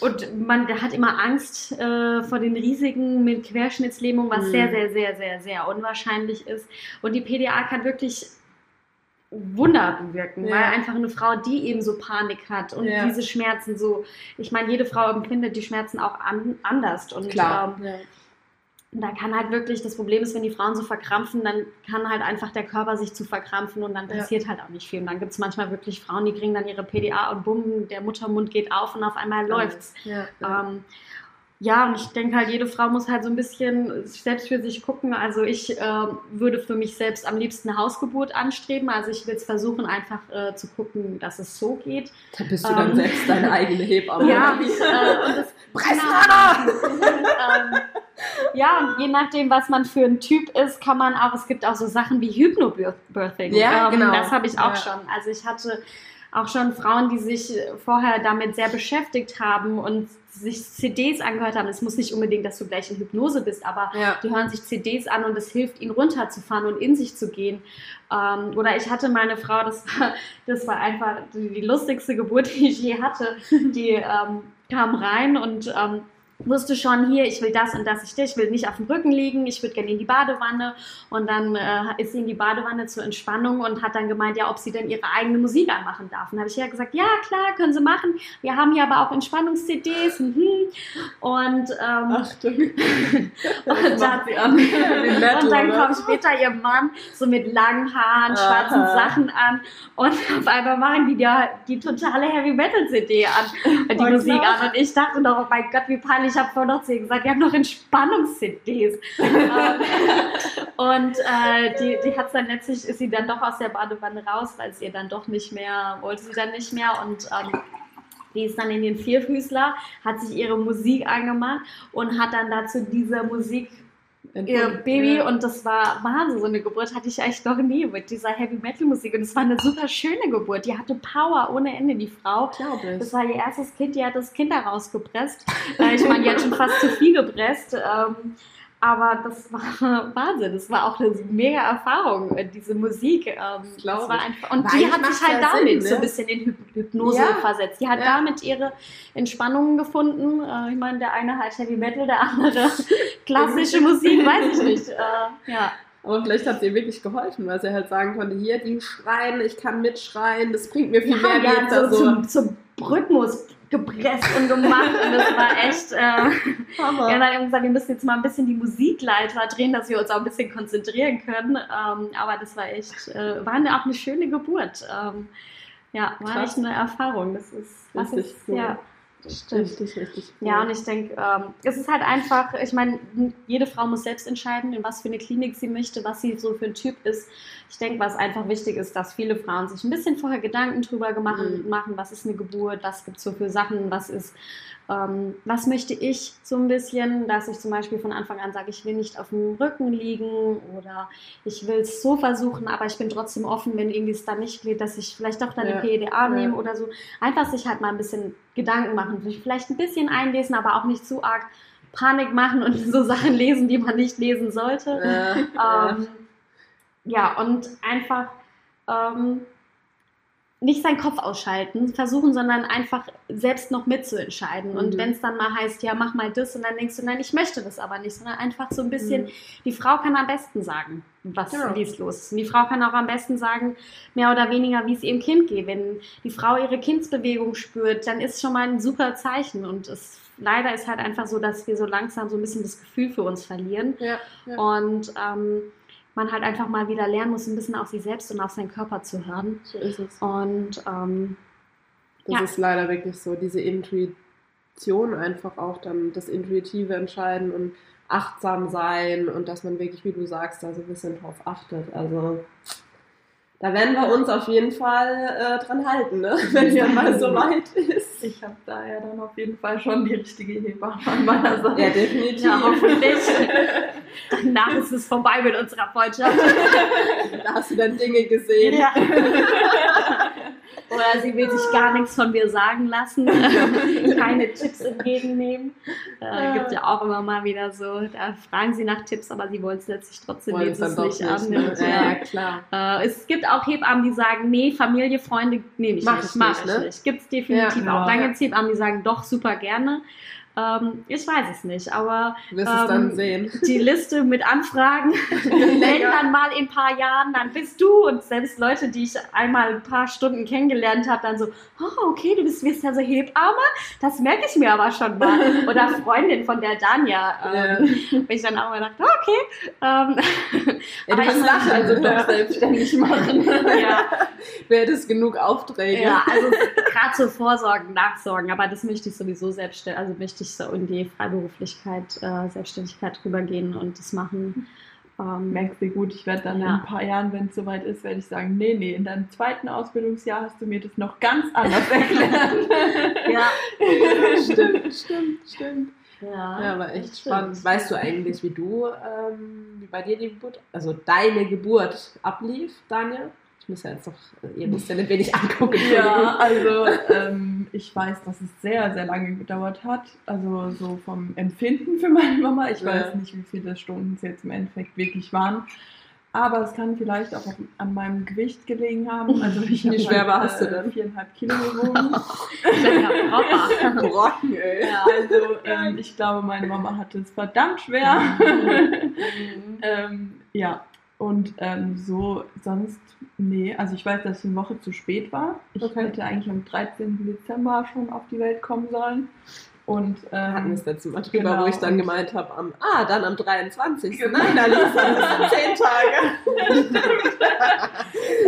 S2: und man hat immer Angst äh, vor den Risiken mit Querschnittslähmung, was
S1: Mhm.
S2: sehr, sehr, sehr, sehr, sehr unwahrscheinlich ist. Und die PDA kann wirklich Wunder bewirken,
S1: Ja.
S2: weil einfach eine Frau, die eben so Panik hat und
S1: Ja.
S2: diese Schmerzen so, ich meine, jede Frau empfindet die Schmerzen auch an, anders. Und
S1: Klar.
S2: Ähm, und da kann halt wirklich, das Problem ist, wenn die Frauen so verkrampfen, dann kann halt einfach der Körper sich zu verkrampfen und dann
S1: Ja.
S2: passiert halt auch nicht viel. Und dann gibt es manchmal wirklich Frauen, die kriegen dann ihre PDA und bumm, der Muttermund geht auf und auf einmal läuft's.
S1: Ja, ja.
S2: Ähm, ja, und ich denke halt, jede Frau muss halt so ein bisschen selbst für sich gucken. Also ich äh, würde für mich selbst am liebsten eine Hausgeburt anstreben. Also ich will es versuchen, einfach äh, zu gucken, dass es so geht.
S1: da bist du dann
S2: ähm,
S1: selbst deine eigene Hebamme.
S2: Ja,
S1: wie?
S2: äh, und das,
S1: Pressanna!
S2: ähm, ja, und je nachdem, was man für ein Typ ist, kann man auch, es gibt auch so Sachen wie Hypnobirthing.
S1: Ja,
S2: ähm,
S1: genau.
S2: Das habe ich auch
S1: Ja.
S2: schon. Also ich hatte auch schon Frauen, die sich vorher damit sehr beschäftigt haben und sich CDs angehört haben. Es muss nicht unbedingt, dass du gleich in Hypnose bist, aber
S1: Ja.
S2: die hören sich CDs an und es hilft ihnen runterzufahren und in sich zu gehen. Ähm, oder ich hatte meine Frau, das war, das war einfach die, die lustigste Geburt, die ich je hatte. Die ähm, kam rein und ähm, wusste schon hier, ich will das und das, ich, ich will nicht auf dem Rücken liegen, ich würde gerne in die Badewanne. Und dann äh, ist sie in die Badewanne zur Entspannung und hat dann gemeint, ja, ob sie denn ihre eigene Musik anmachen darf. Und dann habe ich ja gesagt, ja klar, können sie machen. Wir haben hier aber auch Entspannungs-CDs. Mhm. Und, ähm,
S1: Achtung.
S2: und dann, und dann kommt später ihr Mann so mit langen Haaren, schwarzen
S1: Aha.
S2: Sachen an und auf einmal machen die da die totale Heavy Metal CD an, äh, die
S1: Oh,
S2: Musik
S1: krass.
S2: an und ich dachte noch, oh mein Gott, wie peinlich, ich habe vorhin noch zu ihr gesagt, die haben noch Entspannungs-CDs. Ähm, und äh, die, die hat dann letztlich, ist sie dann doch aus der Badewanne raus, weil sie ihr dann doch nicht mehr, wollte sie dann nicht mehr und ähm, die ist dann in den Vierfüßler, hat sich ihre Musik angemacht und hat dann dazu diese Musik ihr Baby
S1: Ja.
S2: und das war Wahnsinn. So eine Geburt hatte ich echt noch nie mit dieser Heavy Metal Musik und es war eine super schöne Geburt. Die hatte Power ohne Ende, die Frau.
S1: Glaube ich.
S2: Das war ihr erstes Kind, die hat das Kind da rausgepresst. Äh, ich meine, die hat schon fast zu viel gepresst. Aber das war Wahnsinn. Das war auch eine mega Erfahrung, äh, diese Musik. Ähm, das war einfach, und die hat sich halt
S1: ja
S2: damit
S1: Sinn,
S2: so ein
S1: ne?
S2: bisschen in Hyp Hypnose
S1: Ja.
S2: versetzt. Die hat
S1: Ja.
S2: damit ihre Entspannungen gefunden. Äh, ich meine, der eine halt Heavy Metal, der andere klassische Musik, weiß ich nicht. Äh, ja.
S1: Aber vielleicht hat sie ihr wirklich geholfen, weil sie halt sagen konnte, hier, die schreien, ich kann mitschreien, das bringt mir viel
S2: Ja,
S1: mehr da
S2: so
S1: so.
S2: zum, zum Rhythmus gepresst und gemacht und das war echt. Äh,
S1: Hammer.
S2: ja, dann haben wir gesagt, wir müssen jetzt mal ein bisschen die Musikleiter drehen, dass wir uns auch ein bisschen konzentrieren können. Ähm, aber das war echt, äh, war eine, auch eine schöne Geburt. Ähm, ja, war
S1: Krass.
S2: echt eine Erfahrung. Das ist, das ist
S1: cool.
S2: ja, das stimmt.
S1: Richtig, richtig. Cool.
S2: Ja, und ich denke, ähm, es ist halt einfach, ich meine, jede Frau muss selbst entscheiden, in was für eine Klinik sie möchte, was sie so für ein Typ ist. Ich denke, was einfach wichtig ist, dass viele Frauen sich ein bisschen vorher Gedanken drüber gemacht,
S1: Mhm.
S2: machen, was ist eine Geburt, was gibt es so für Sachen, was ist, ähm, was möchte ich so ein bisschen, dass ich zum Beispiel von Anfang an sage, ich will nicht auf dem Rücken liegen oder ich will es so versuchen, aber ich bin trotzdem offen, wenn irgendwie es dann nicht geht, dass ich vielleicht doch dann
S1: Ja.
S2: die PEDA
S1: Ja.
S2: nehme oder so. Einfach sich halt mal ein bisschen Gedanken machen, vielleicht ein bisschen einlesen, aber auch nicht zu arg Panik machen und so Sachen lesen, die man nicht lesen sollte.
S1: Äh,
S2: Ähm, ja, und einfach ähm, nicht seinen Kopf ausschalten, versuchen, sondern einfach selbst noch mitzuentscheiden. Und
S1: Mhm.
S2: wenn es dann mal heißt, ja, mach mal das, und dann denkst du, nein, ich möchte das aber nicht, sondern einfach so ein bisschen,
S1: Mhm.
S2: die Frau kann am besten sagen, was
S1: Ja.
S2: wie es los ist. Und die Frau kann auch am besten sagen, mehr oder weniger, wie es ihrem Kind geht. Wenn die Frau ihre Kindsbewegung spürt, dann ist schon mal ein super Zeichen. Und es leider ist halt einfach so, dass wir so langsam so ein bisschen das Gefühl für uns verlieren.
S1: ja, ja.
S2: Und ähm, man halt einfach mal wieder lernen muss, ein bisschen auf sich selbst und auf seinen Körper zu hören.
S1: so ist es.
S2: Und ähm,
S1: Das
S2: Ja.
S1: ist leider wirklich so, diese Intuition einfach auch dann, das intuitive Entscheiden und achtsam sein und dass man wirklich, wie du sagst, da so ein bisschen drauf achtet. Also da werden wir uns auf jeden Fall äh, dran halten, ne? wenn es dann mal so weit ist.
S3: Ich habe da ja dann auf jeden Fall schon die richtige Hebamme an meiner Seite.
S1: Ja, definitiv.
S2: ja, hoffentlich. Danach ist es vorbei mit unserer Freundschaft.
S1: da hast du dann Dinge gesehen.
S2: Ja. Oder sie will sich gar nichts von mir sagen lassen, keine Tipps entgegennehmen. Äh, gibt ja auch immer mal wieder so, da fragen sie nach Tipps, aber sie wollen es letztlich trotzdem
S1: Wollen es
S2: nicht
S1: ne?
S2: Ja.
S1: Ja, klar.
S2: Äh, es gibt auch Hebammen, die sagen, nee, Familie, Freunde nehme ich
S1: Mach
S2: nicht,
S1: ich
S2: mach
S1: nicht,
S2: ich
S1: ne?
S2: nicht. Gibt es definitiv
S3: Ja,
S2: auch. Dann
S3: ja.
S2: gibt es Hebammen, die sagen, doch, super gerne. Ähm, ich weiß es nicht, aber Ähm,
S1: dann sehen.
S2: die Liste mit Anfragen, wenn dann mal in ein paar Jahren, dann bist du und selbst Leute, die ich einmal ein paar Stunden kennengelernt habe, dann so, oh, okay, du bist, bist ja so Hebamme, das merke ich mir aber schon mal. Oder Freundin von der Danja, ähm, wo ich dann auch mal dachte, okay. Ähm,
S1: Ja, du
S2: ich
S1: lachen, also doch selbstständig machen.
S2: ja,
S1: Du hättest genug Aufträge.
S2: Ja, also gerade so Vorsorgen, Nachsorgen, aber das möchte ich sowieso selbstständig, also möchte ich so in die Freiberuflichkeit, äh, Selbstständigkeit rübergehen und das machen. Ähm,
S3: Merkst du gut, ich werde dann in
S2: Ja.
S3: ein paar Jahren, wenn es soweit ist, werde ich sagen, nee, nee, in deinem zweiten Ausbildungsjahr hast du mir das noch ganz anders erklärt.
S2: ja,
S1: stimmt, stimmt, stimmt.
S2: ja,
S1: Ja, aber echt
S2: das stimmt.
S1: spannend. Weißt du eigentlich, wie du, ähm, wie bei dir die Geburt, also deine Geburt ablief, Daniel? Muss ja jetzt noch, ihr müsst ja ein wenig angucken.
S3: Ja, also ähm, ich weiß, dass es sehr, sehr lange gedauert hat. Also so vom Empfinden für meine Mama. Ich
S1: Ja.
S3: weiß nicht, wie viele Stunden es jetzt im Endeffekt wirklich waren. Aber es kann vielleicht auch an meinem Gewicht gelegen haben. Also ich
S1: Wie schwer
S3: halt,
S1: warst du
S3: äh,
S1: denn?
S3: Viereinhalb Kilo gewogen.
S2: Papa.
S1: Brocken, ey.
S2: Ja.
S3: Also ähm, ich glaube, meine Mama hatte es verdammt schwer. Ähm, ja, und ähm, so sonst, nee, also ich weiß, dass ich eine Woche zu spät war. Ich
S1: Okay.
S3: hätte eigentlich am 13. Dezember schon auf die Welt kommen sollen. Und
S1: Wir hatten
S3: ähm,
S1: es letzte Mal drüber,
S3: Genau,
S1: wo ich dann gemeint habe, am, ah, dann am 23.
S3: Genau.
S1: Nein, Alisa, das sind zehn Tage.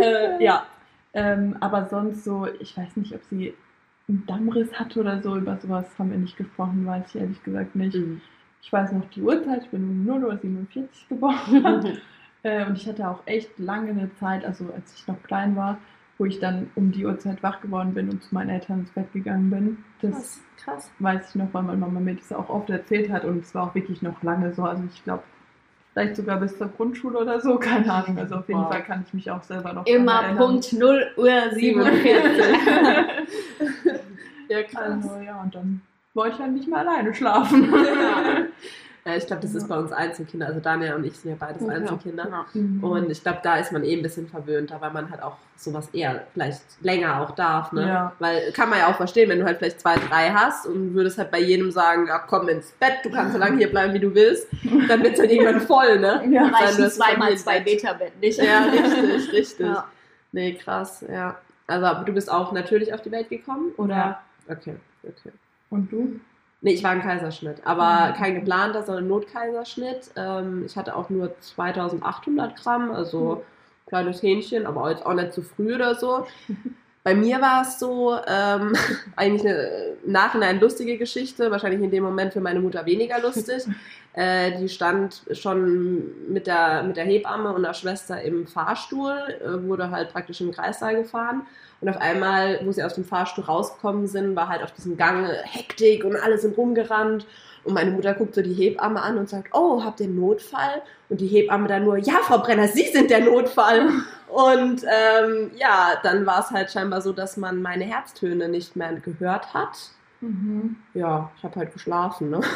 S3: äh, ja, ähm, aber sonst so, ich weiß nicht, ob sie einen Dammriss hatte oder so, über sowas haben wir nicht gesprochen, weiß ich ehrlich gesagt nicht. Ich weiß noch die Uhrzeit, ich bin um 0.47 Uhr geboren. Äh, und ich hatte auch echt lange eine Zeit, also als ich noch klein war, wo ich dann um die Uhrzeit wach geworden bin und zu meinen Eltern ins Bett gegangen bin. Das
S1: Krass, krass.
S3: weiß ich noch, weil meine Mama mir das auch oft erzählt hat und es war auch wirklich noch lange so. Also ich glaube, vielleicht sogar bis zur Grundschule oder so, keine Ahnung. Also auf jeden
S1: Wow.
S3: Fall kann ich mich auch selber noch
S2: Immer. Punkt 0 Uhr 47.
S1: Ja, krass.
S3: Also ja, und dann wollte ich halt nicht mehr alleine schlafen.
S1: Ja. Ja, ich glaube, das ist bei uns Einzelkinder. Also Daniel und ich sind ja beides
S2: Ja.
S1: Einzelkinder.
S2: Ja.
S3: Mhm.
S1: Und ich glaube, da ist man eh ein bisschen verwöhnter, weil man halt auch sowas eher vielleicht länger auch darf, ne?
S3: Ja.
S1: Weil kann man ja auch verstehen, wenn du halt vielleicht zwei, drei hast und würdest halt bei jedem sagen, ach komm ins Bett, du kannst so lange hier bleiben, wie du willst, dann wird es halt irgendwann voll, ne?
S3: Ja.
S2: Reicht ein zweimal zwei. Meter Bett nicht.
S1: Ja, richtig, richtig.
S2: Ja.
S1: Nee, krass, ja. Also du bist auch natürlich auf die Welt gekommen, oder?
S3: Ja.
S1: Okay, okay.
S3: Und du?
S1: Nee, ich war im Kaiserschnitt, aber
S3: Mhm.
S1: kein geplanter, sondern Notkaiserschnitt. Ähm, ich hatte auch nur 2800 Gramm, also kleines Hähnchen, aber jetzt auch nicht zu früh oder so. Bei mir war es so, ähm, eigentlich eine im Nachhinein lustige Geschichte, wahrscheinlich in dem Moment für meine Mutter weniger lustig. Äh, die stand schon mit der, mit der Hebamme und der Schwester im Fahrstuhl, äh, wurde halt praktisch im Kreissaal gefahren. Und auf einmal, wo sie aus dem Fahrstuhl rausgekommen sind, war halt auf diesem Gang Hektik und alle sind rumgerannt. Und meine Mutter guckt so die Hebamme an und sagt, oh, habt ihr einen Notfall? Und die Hebamme dann nur, ja, Frau Brenner, Sie sind der Notfall. Und ähm, ja, dann war es halt scheinbar so, dass man meine Herztöne nicht mehr gehört hat.
S3: Mhm.
S1: Ja, ich habe halt geschlafen. Ne?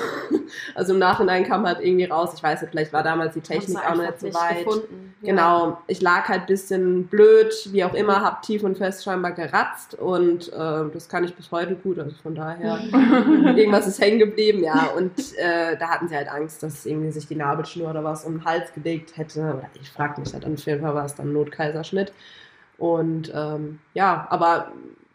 S1: Also im Nachhinein kam halt irgendwie raus, ich weiß nicht, vielleicht war damals die Technik auch nicht so weit.
S2: Gefunden.
S1: Genau, ich lag halt ein bisschen blöd, wie auch immer, hab tief und fest scheinbar geratzt und äh, das kann ich bis heute gut, also von daher, irgendwas ist hängen geblieben, ja, und äh, da hatten sie halt Angst, dass irgendwie sich die Nabelschnur oder was um den Hals gelegt hätte, oder ich frag mich halt, auf jeden Fall war es dann Notkaiserschnitt und ähm, ja, aber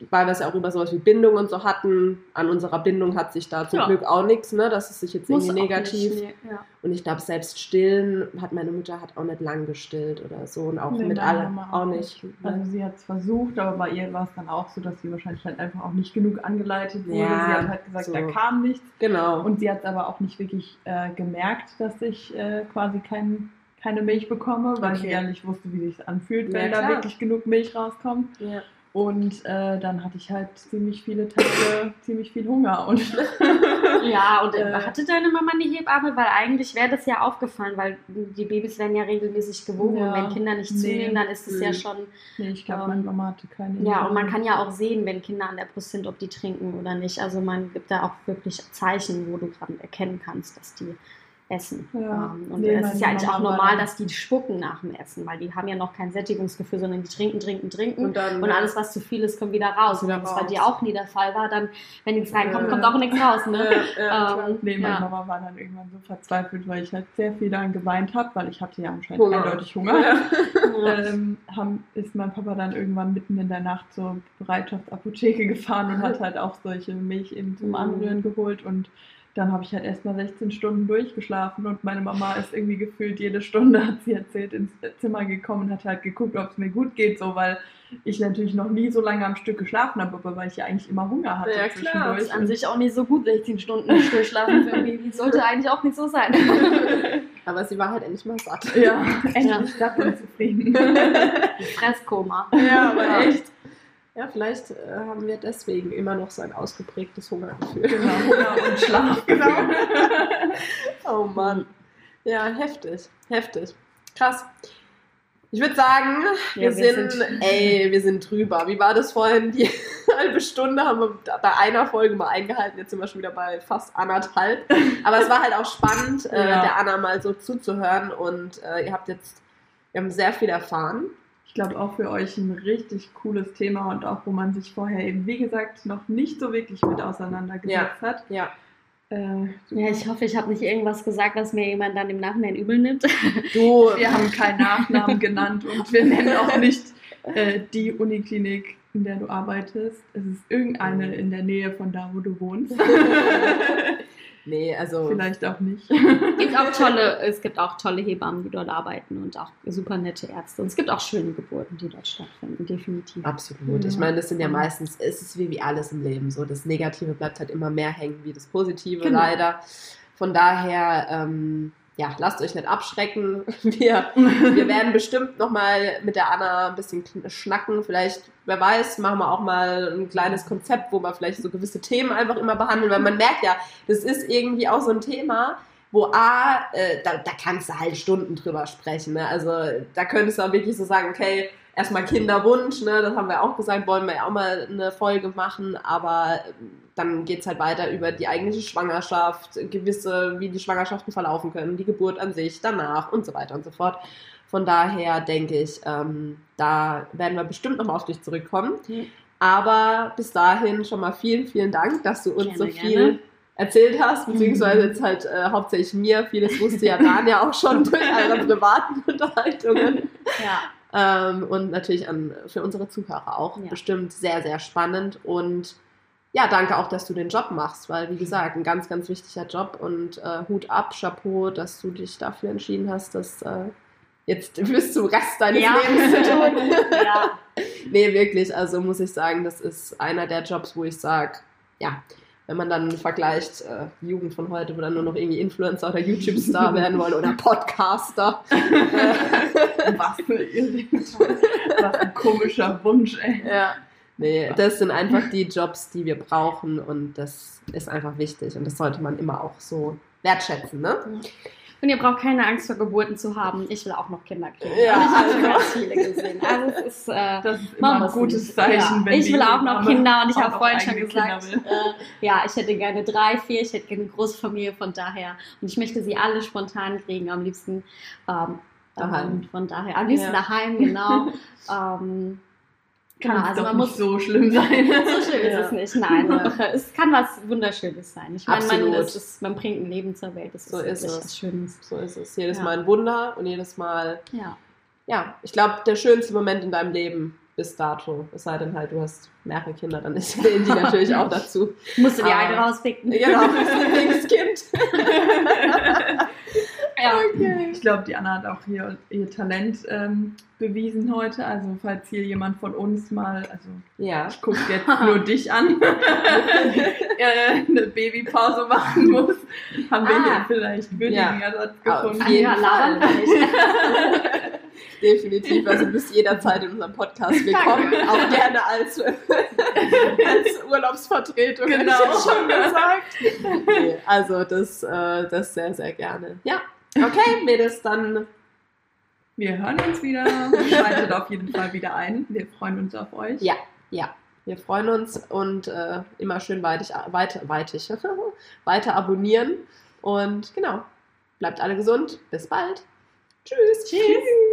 S1: weil wir es ja auch über sowas wie Bindung und so hatten, an unserer Bindung hat sich da zum
S2: Ja.
S1: Glück auch nichts, ne, dass es sich jetzt
S2: Muss
S1: irgendwie negativ
S2: nicht, nee, ja.
S1: und ich glaube, selbst stillen hat meine Mutter hat auch nicht lang gestillt oder so und auch
S3: Nee,
S1: mit allem auch nicht.
S3: Also sie hat es versucht, aber bei ihr war es dann auch so, dass sie wahrscheinlich halt einfach auch nicht genug angeleitet wurde.
S1: Ja,
S3: sie hat halt gesagt,
S1: so.
S3: da kam nichts.
S1: Genau.
S3: Und sie hat aber auch nicht wirklich äh, gemerkt, dass ich äh, quasi kein, keine Milch bekomme, weil sie
S1: Okay.
S3: ja nicht wusste, wie sich anfühlt, wenn da wirklich genug Milch rauskommt.
S1: ja.
S3: Und äh, dann hatte ich halt ziemlich viele Tage ziemlich viel Hunger. Und
S2: Ja, und
S3: Äh.
S2: hatte deine Mama eine Hebamme? Weil eigentlich wäre das ja aufgefallen, weil die Babys werden ja regelmäßig gewogen
S3: Ja.
S2: und wenn Kinder nicht
S3: Nee.
S2: zunehmen, dann ist es ja schon.
S3: nee, ich glaube,
S2: Ähm,
S3: meine Mama hatte keine.
S2: Ja, und man kann ja auch sehen, wenn Kinder an der Brust sind, ob die trinken oder nicht. Also man gibt da auch wirklich Zeichen, wo du dran erkennen kannst, dass die essen.
S3: Ja.
S2: Ähm, Und
S3: Nee,
S2: es ist ja eigentlich auch normal, dass die spucken nach dem Essen, weil die haben ja noch kein Sättigungsgefühl, sondern die trinken, trinken, trinken.
S1: Und dann
S2: Und alles, was zu viel ist, kommt wieder raus. Und
S1: Wieder
S2: wenn es bei dir auch nie der Fall war, dann, wenn nichts reinkommt, kommt auch nichts raus. Ne?
S1: Klar.
S2: Ähm,
S3: Nee, meine
S2: ja.
S3: Mama war dann irgendwann so verzweifelt, weil ich halt sehr viel dann geweint habe, weil ich hatte ja anscheinend
S1: Hunger.
S3: eindeutig Hunger.
S2: Ja.
S3: Ähm, haben, ist mein Papa dann irgendwann mitten in der Nacht zur Bereitschaftsapotheke gefahren und hat halt auch solche Milch eben zum
S2: Mhm.
S3: Anrühren geholt und dann habe ich halt erstmal 16 Stunden durchgeschlafen und meine Mama ist irgendwie gefühlt jede Stunde, hat sie erzählt, ins Zimmer gekommen und hat halt geguckt, ob es mir gut geht, so weil ich natürlich noch nie so lange am Stück geschlafen habe, aber weil ich ja eigentlich immer Hunger hatte
S1: Ja, klar.
S2: Das ist an sich auch nicht so gut, 16 Stunden durchschlafen für Baby. Sollte eigentlich auch nicht so sein.
S1: Aber sie war halt endlich mal satt.
S3: Ja, endlich satt und zufrieden.
S2: Fresskoma.
S1: Ja, aber
S2: Ja.
S1: echt. Ja, vielleicht äh, haben wir deswegen immer noch so ein ausgeprägtes Hungergefühl.
S3: genau, Hunger und Schlaf.
S1: Genau. oh Mann. Ja, heftig. Heftig. Krass. Ich würde sagen, wir,
S2: Ja, wir
S1: sind,
S2: sind-
S1: ey, wir sind drüber. Wie war das vorhin? Die halbe Stunde haben wir bei einer Folge mal eingehalten. Jetzt sind wir schon wieder bei fast anderthalb. Aber es war halt auch spannend, äh,
S3: Ja.
S1: der Anna mal so zuzuhören. Und äh, ihr habt jetzt, wir haben sehr viel erfahren.
S3: Ich glaube auch für euch ein richtig cooles Thema und auch, wo man sich vorher eben, wie gesagt, noch nicht so wirklich mit auseinandergesetzt hat.
S1: Ja.
S3: Äh,
S2: Ja, ich hoffe, ich habe nicht irgendwas gesagt, was mir jemand dann im Nachhinein übel nimmt.
S1: Du,
S3: wir haben keinen Nachnamen genannt und wir nennen auch nicht äh, die Uniklinik, in der du arbeitest. Es ist irgendeine in der Nähe von da, wo du wohnst.
S1: nee, also.
S3: Vielleicht auch nicht.
S2: Es gibt auch tolle, es gibt auch tolle Hebammen, die dort arbeiten und auch super nette Ärzte. Und es gibt auch schöne Geburten, die dort stattfinden, definitiv.
S1: Absolut.
S3: Ja.
S1: Ich meine, das sind ja meistens, es ist wie, wie alles im Leben so. Das Negative bleibt halt immer mehr hängen wie das Positive,
S2: Genau.
S1: leider. Von daher, ähm, ja, lasst euch nicht abschrecken. Wir, wir werden bestimmt nochmal mit der Anna ein bisschen schnacken. Vielleicht, wer weiß, machen wir auch mal ein kleines Konzept, wo wir vielleicht so gewisse Themen einfach immer behandeln, weil man merkt ja, das ist irgendwie auch so ein Thema, wo A, äh, da, da kannst du halt Stunden drüber sprechen. Ne? Also da könntest du auch wirklich so sagen, okay, erstmal Kinderwunsch, ne? das haben wir auch gesagt, wollen wir ja auch mal eine Folge machen, aber ähm, dann geht es halt weiter über die eigentliche Schwangerschaft, gewisse, wie die Schwangerschaften verlaufen können, die Geburt an sich, danach und so weiter und so fort. Von daher denke ich, ähm, da werden wir bestimmt nochmal auf dich zurückkommen.
S2: Mhm.
S1: Aber bis dahin schon mal vielen, vielen Dank, dass du uns
S2: Gerne,
S1: so
S2: gerne.
S1: viel erzählt hast, beziehungsweise
S2: Mhm.
S1: jetzt halt äh, hauptsächlich mir. Vieles wusste ja Dan ja auch schon durch eure privaten Unterhaltungen.
S2: Ja.
S1: Ähm, und natürlich an, für unsere Zuhörer auch
S2: Ja.
S1: bestimmt sehr, sehr spannend. Und ja, danke auch, dass du den Job machst, weil wie gesagt, ein ganz, ganz wichtiger Job und äh, Hut ab, Chapeau, dass du dich dafür entschieden hast, das äh, jetzt bis zum Rest deines
S2: Ja.
S1: Lebens zu tun.
S2: ja.
S1: nee, wirklich, also muss ich sagen, das ist einer der Jobs, wo ich sage, ja, wenn man dann vergleicht, äh, Jugend von heute, wo dann nur noch irgendwie Influencer oder YouTube-Star werden wollen oder Podcaster.
S3: Was. Was ein komischer Wunsch, ey.
S1: Ja. Nee, das sind einfach die Jobs, die wir brauchen und das ist einfach wichtig und das sollte man immer auch so wertschätzen, ne?
S2: Und ihr braucht keine Angst vor Geburten zu haben. Ich will auch noch Kinder kriegen.
S1: Ja,
S2: Und ich habe schon ganz viele gesehen. Also es ist, äh,
S3: Das ist immer ein gutes. Zeichen,
S2: ja.
S3: wenn
S2: Ich will auch noch Kinder und ich habe vorhin schon gesagt, äh, ja, ich hätte gerne drei, vier, ich hätte gerne eine große Familie von daher. Und ich möchte sie alle spontan kriegen, am liebsten ähm,
S1: Daheim.
S2: ähm, von daher. Am liebsten
S1: Ja.
S2: daheim, genau. ähm,
S3: Kann
S2: genau,
S3: es
S2: also man
S3: nicht
S2: muss
S3: so schlimm sein.
S2: so schön ist
S1: Ja.
S2: es nicht. Nein, es kann was Wunderschönes sein. Ich meine, man, ist, man bringt ein Leben zur Welt. Das
S1: So
S2: ist
S1: ist
S2: was Schönes.
S1: So ist es. Jedes
S2: Ja.
S1: Mal ein Wunder und jedes Mal,
S2: Ja.
S1: ja, ich glaube, der schönste Moment in deinem Leben bis dato. Es sei denn halt, du hast mehrere Kinder, dann ist die natürlich auch dazu.
S2: Musst du die
S1: Aber-
S2: eine rauspicken.
S1: Genau, das Lieblingskind.
S2: Ja.
S1: Okay.
S3: Ich glaube, die Anna hat auch hier ihr Talent ähm, bewiesen heute. Also falls hier jemand von uns mal, also
S1: Ja.
S3: ich gucke jetzt nur dich an, äh, eine Babypause machen muss, haben wir
S2: Ah.
S3: hier vielleicht würdigen
S1: Ja.
S3: Ersatz
S1: Auf
S3: gefunden.
S1: jeden
S2: ja, labern
S1: Fall. Definitiv. Also du bist jederzeit in unserem Podcast willkommen. Auch gerne als, als Urlaubsvertretung.
S3: Genau.
S1: Ich jetzt schon gesagt. Nee, also das, äh, das sehr, sehr gerne. Ja. Okay, Mädels, dann
S3: Wir hören uns wieder. Schaltet auf jeden Fall wieder ein. Wir freuen uns auf euch.
S1: Ja. ja. Wir freuen uns und äh, immer schön weitig, weiter, weitig, weiter abonnieren. Und genau, bleibt alle gesund. Bis bald. Tschüss.
S2: Tschüss.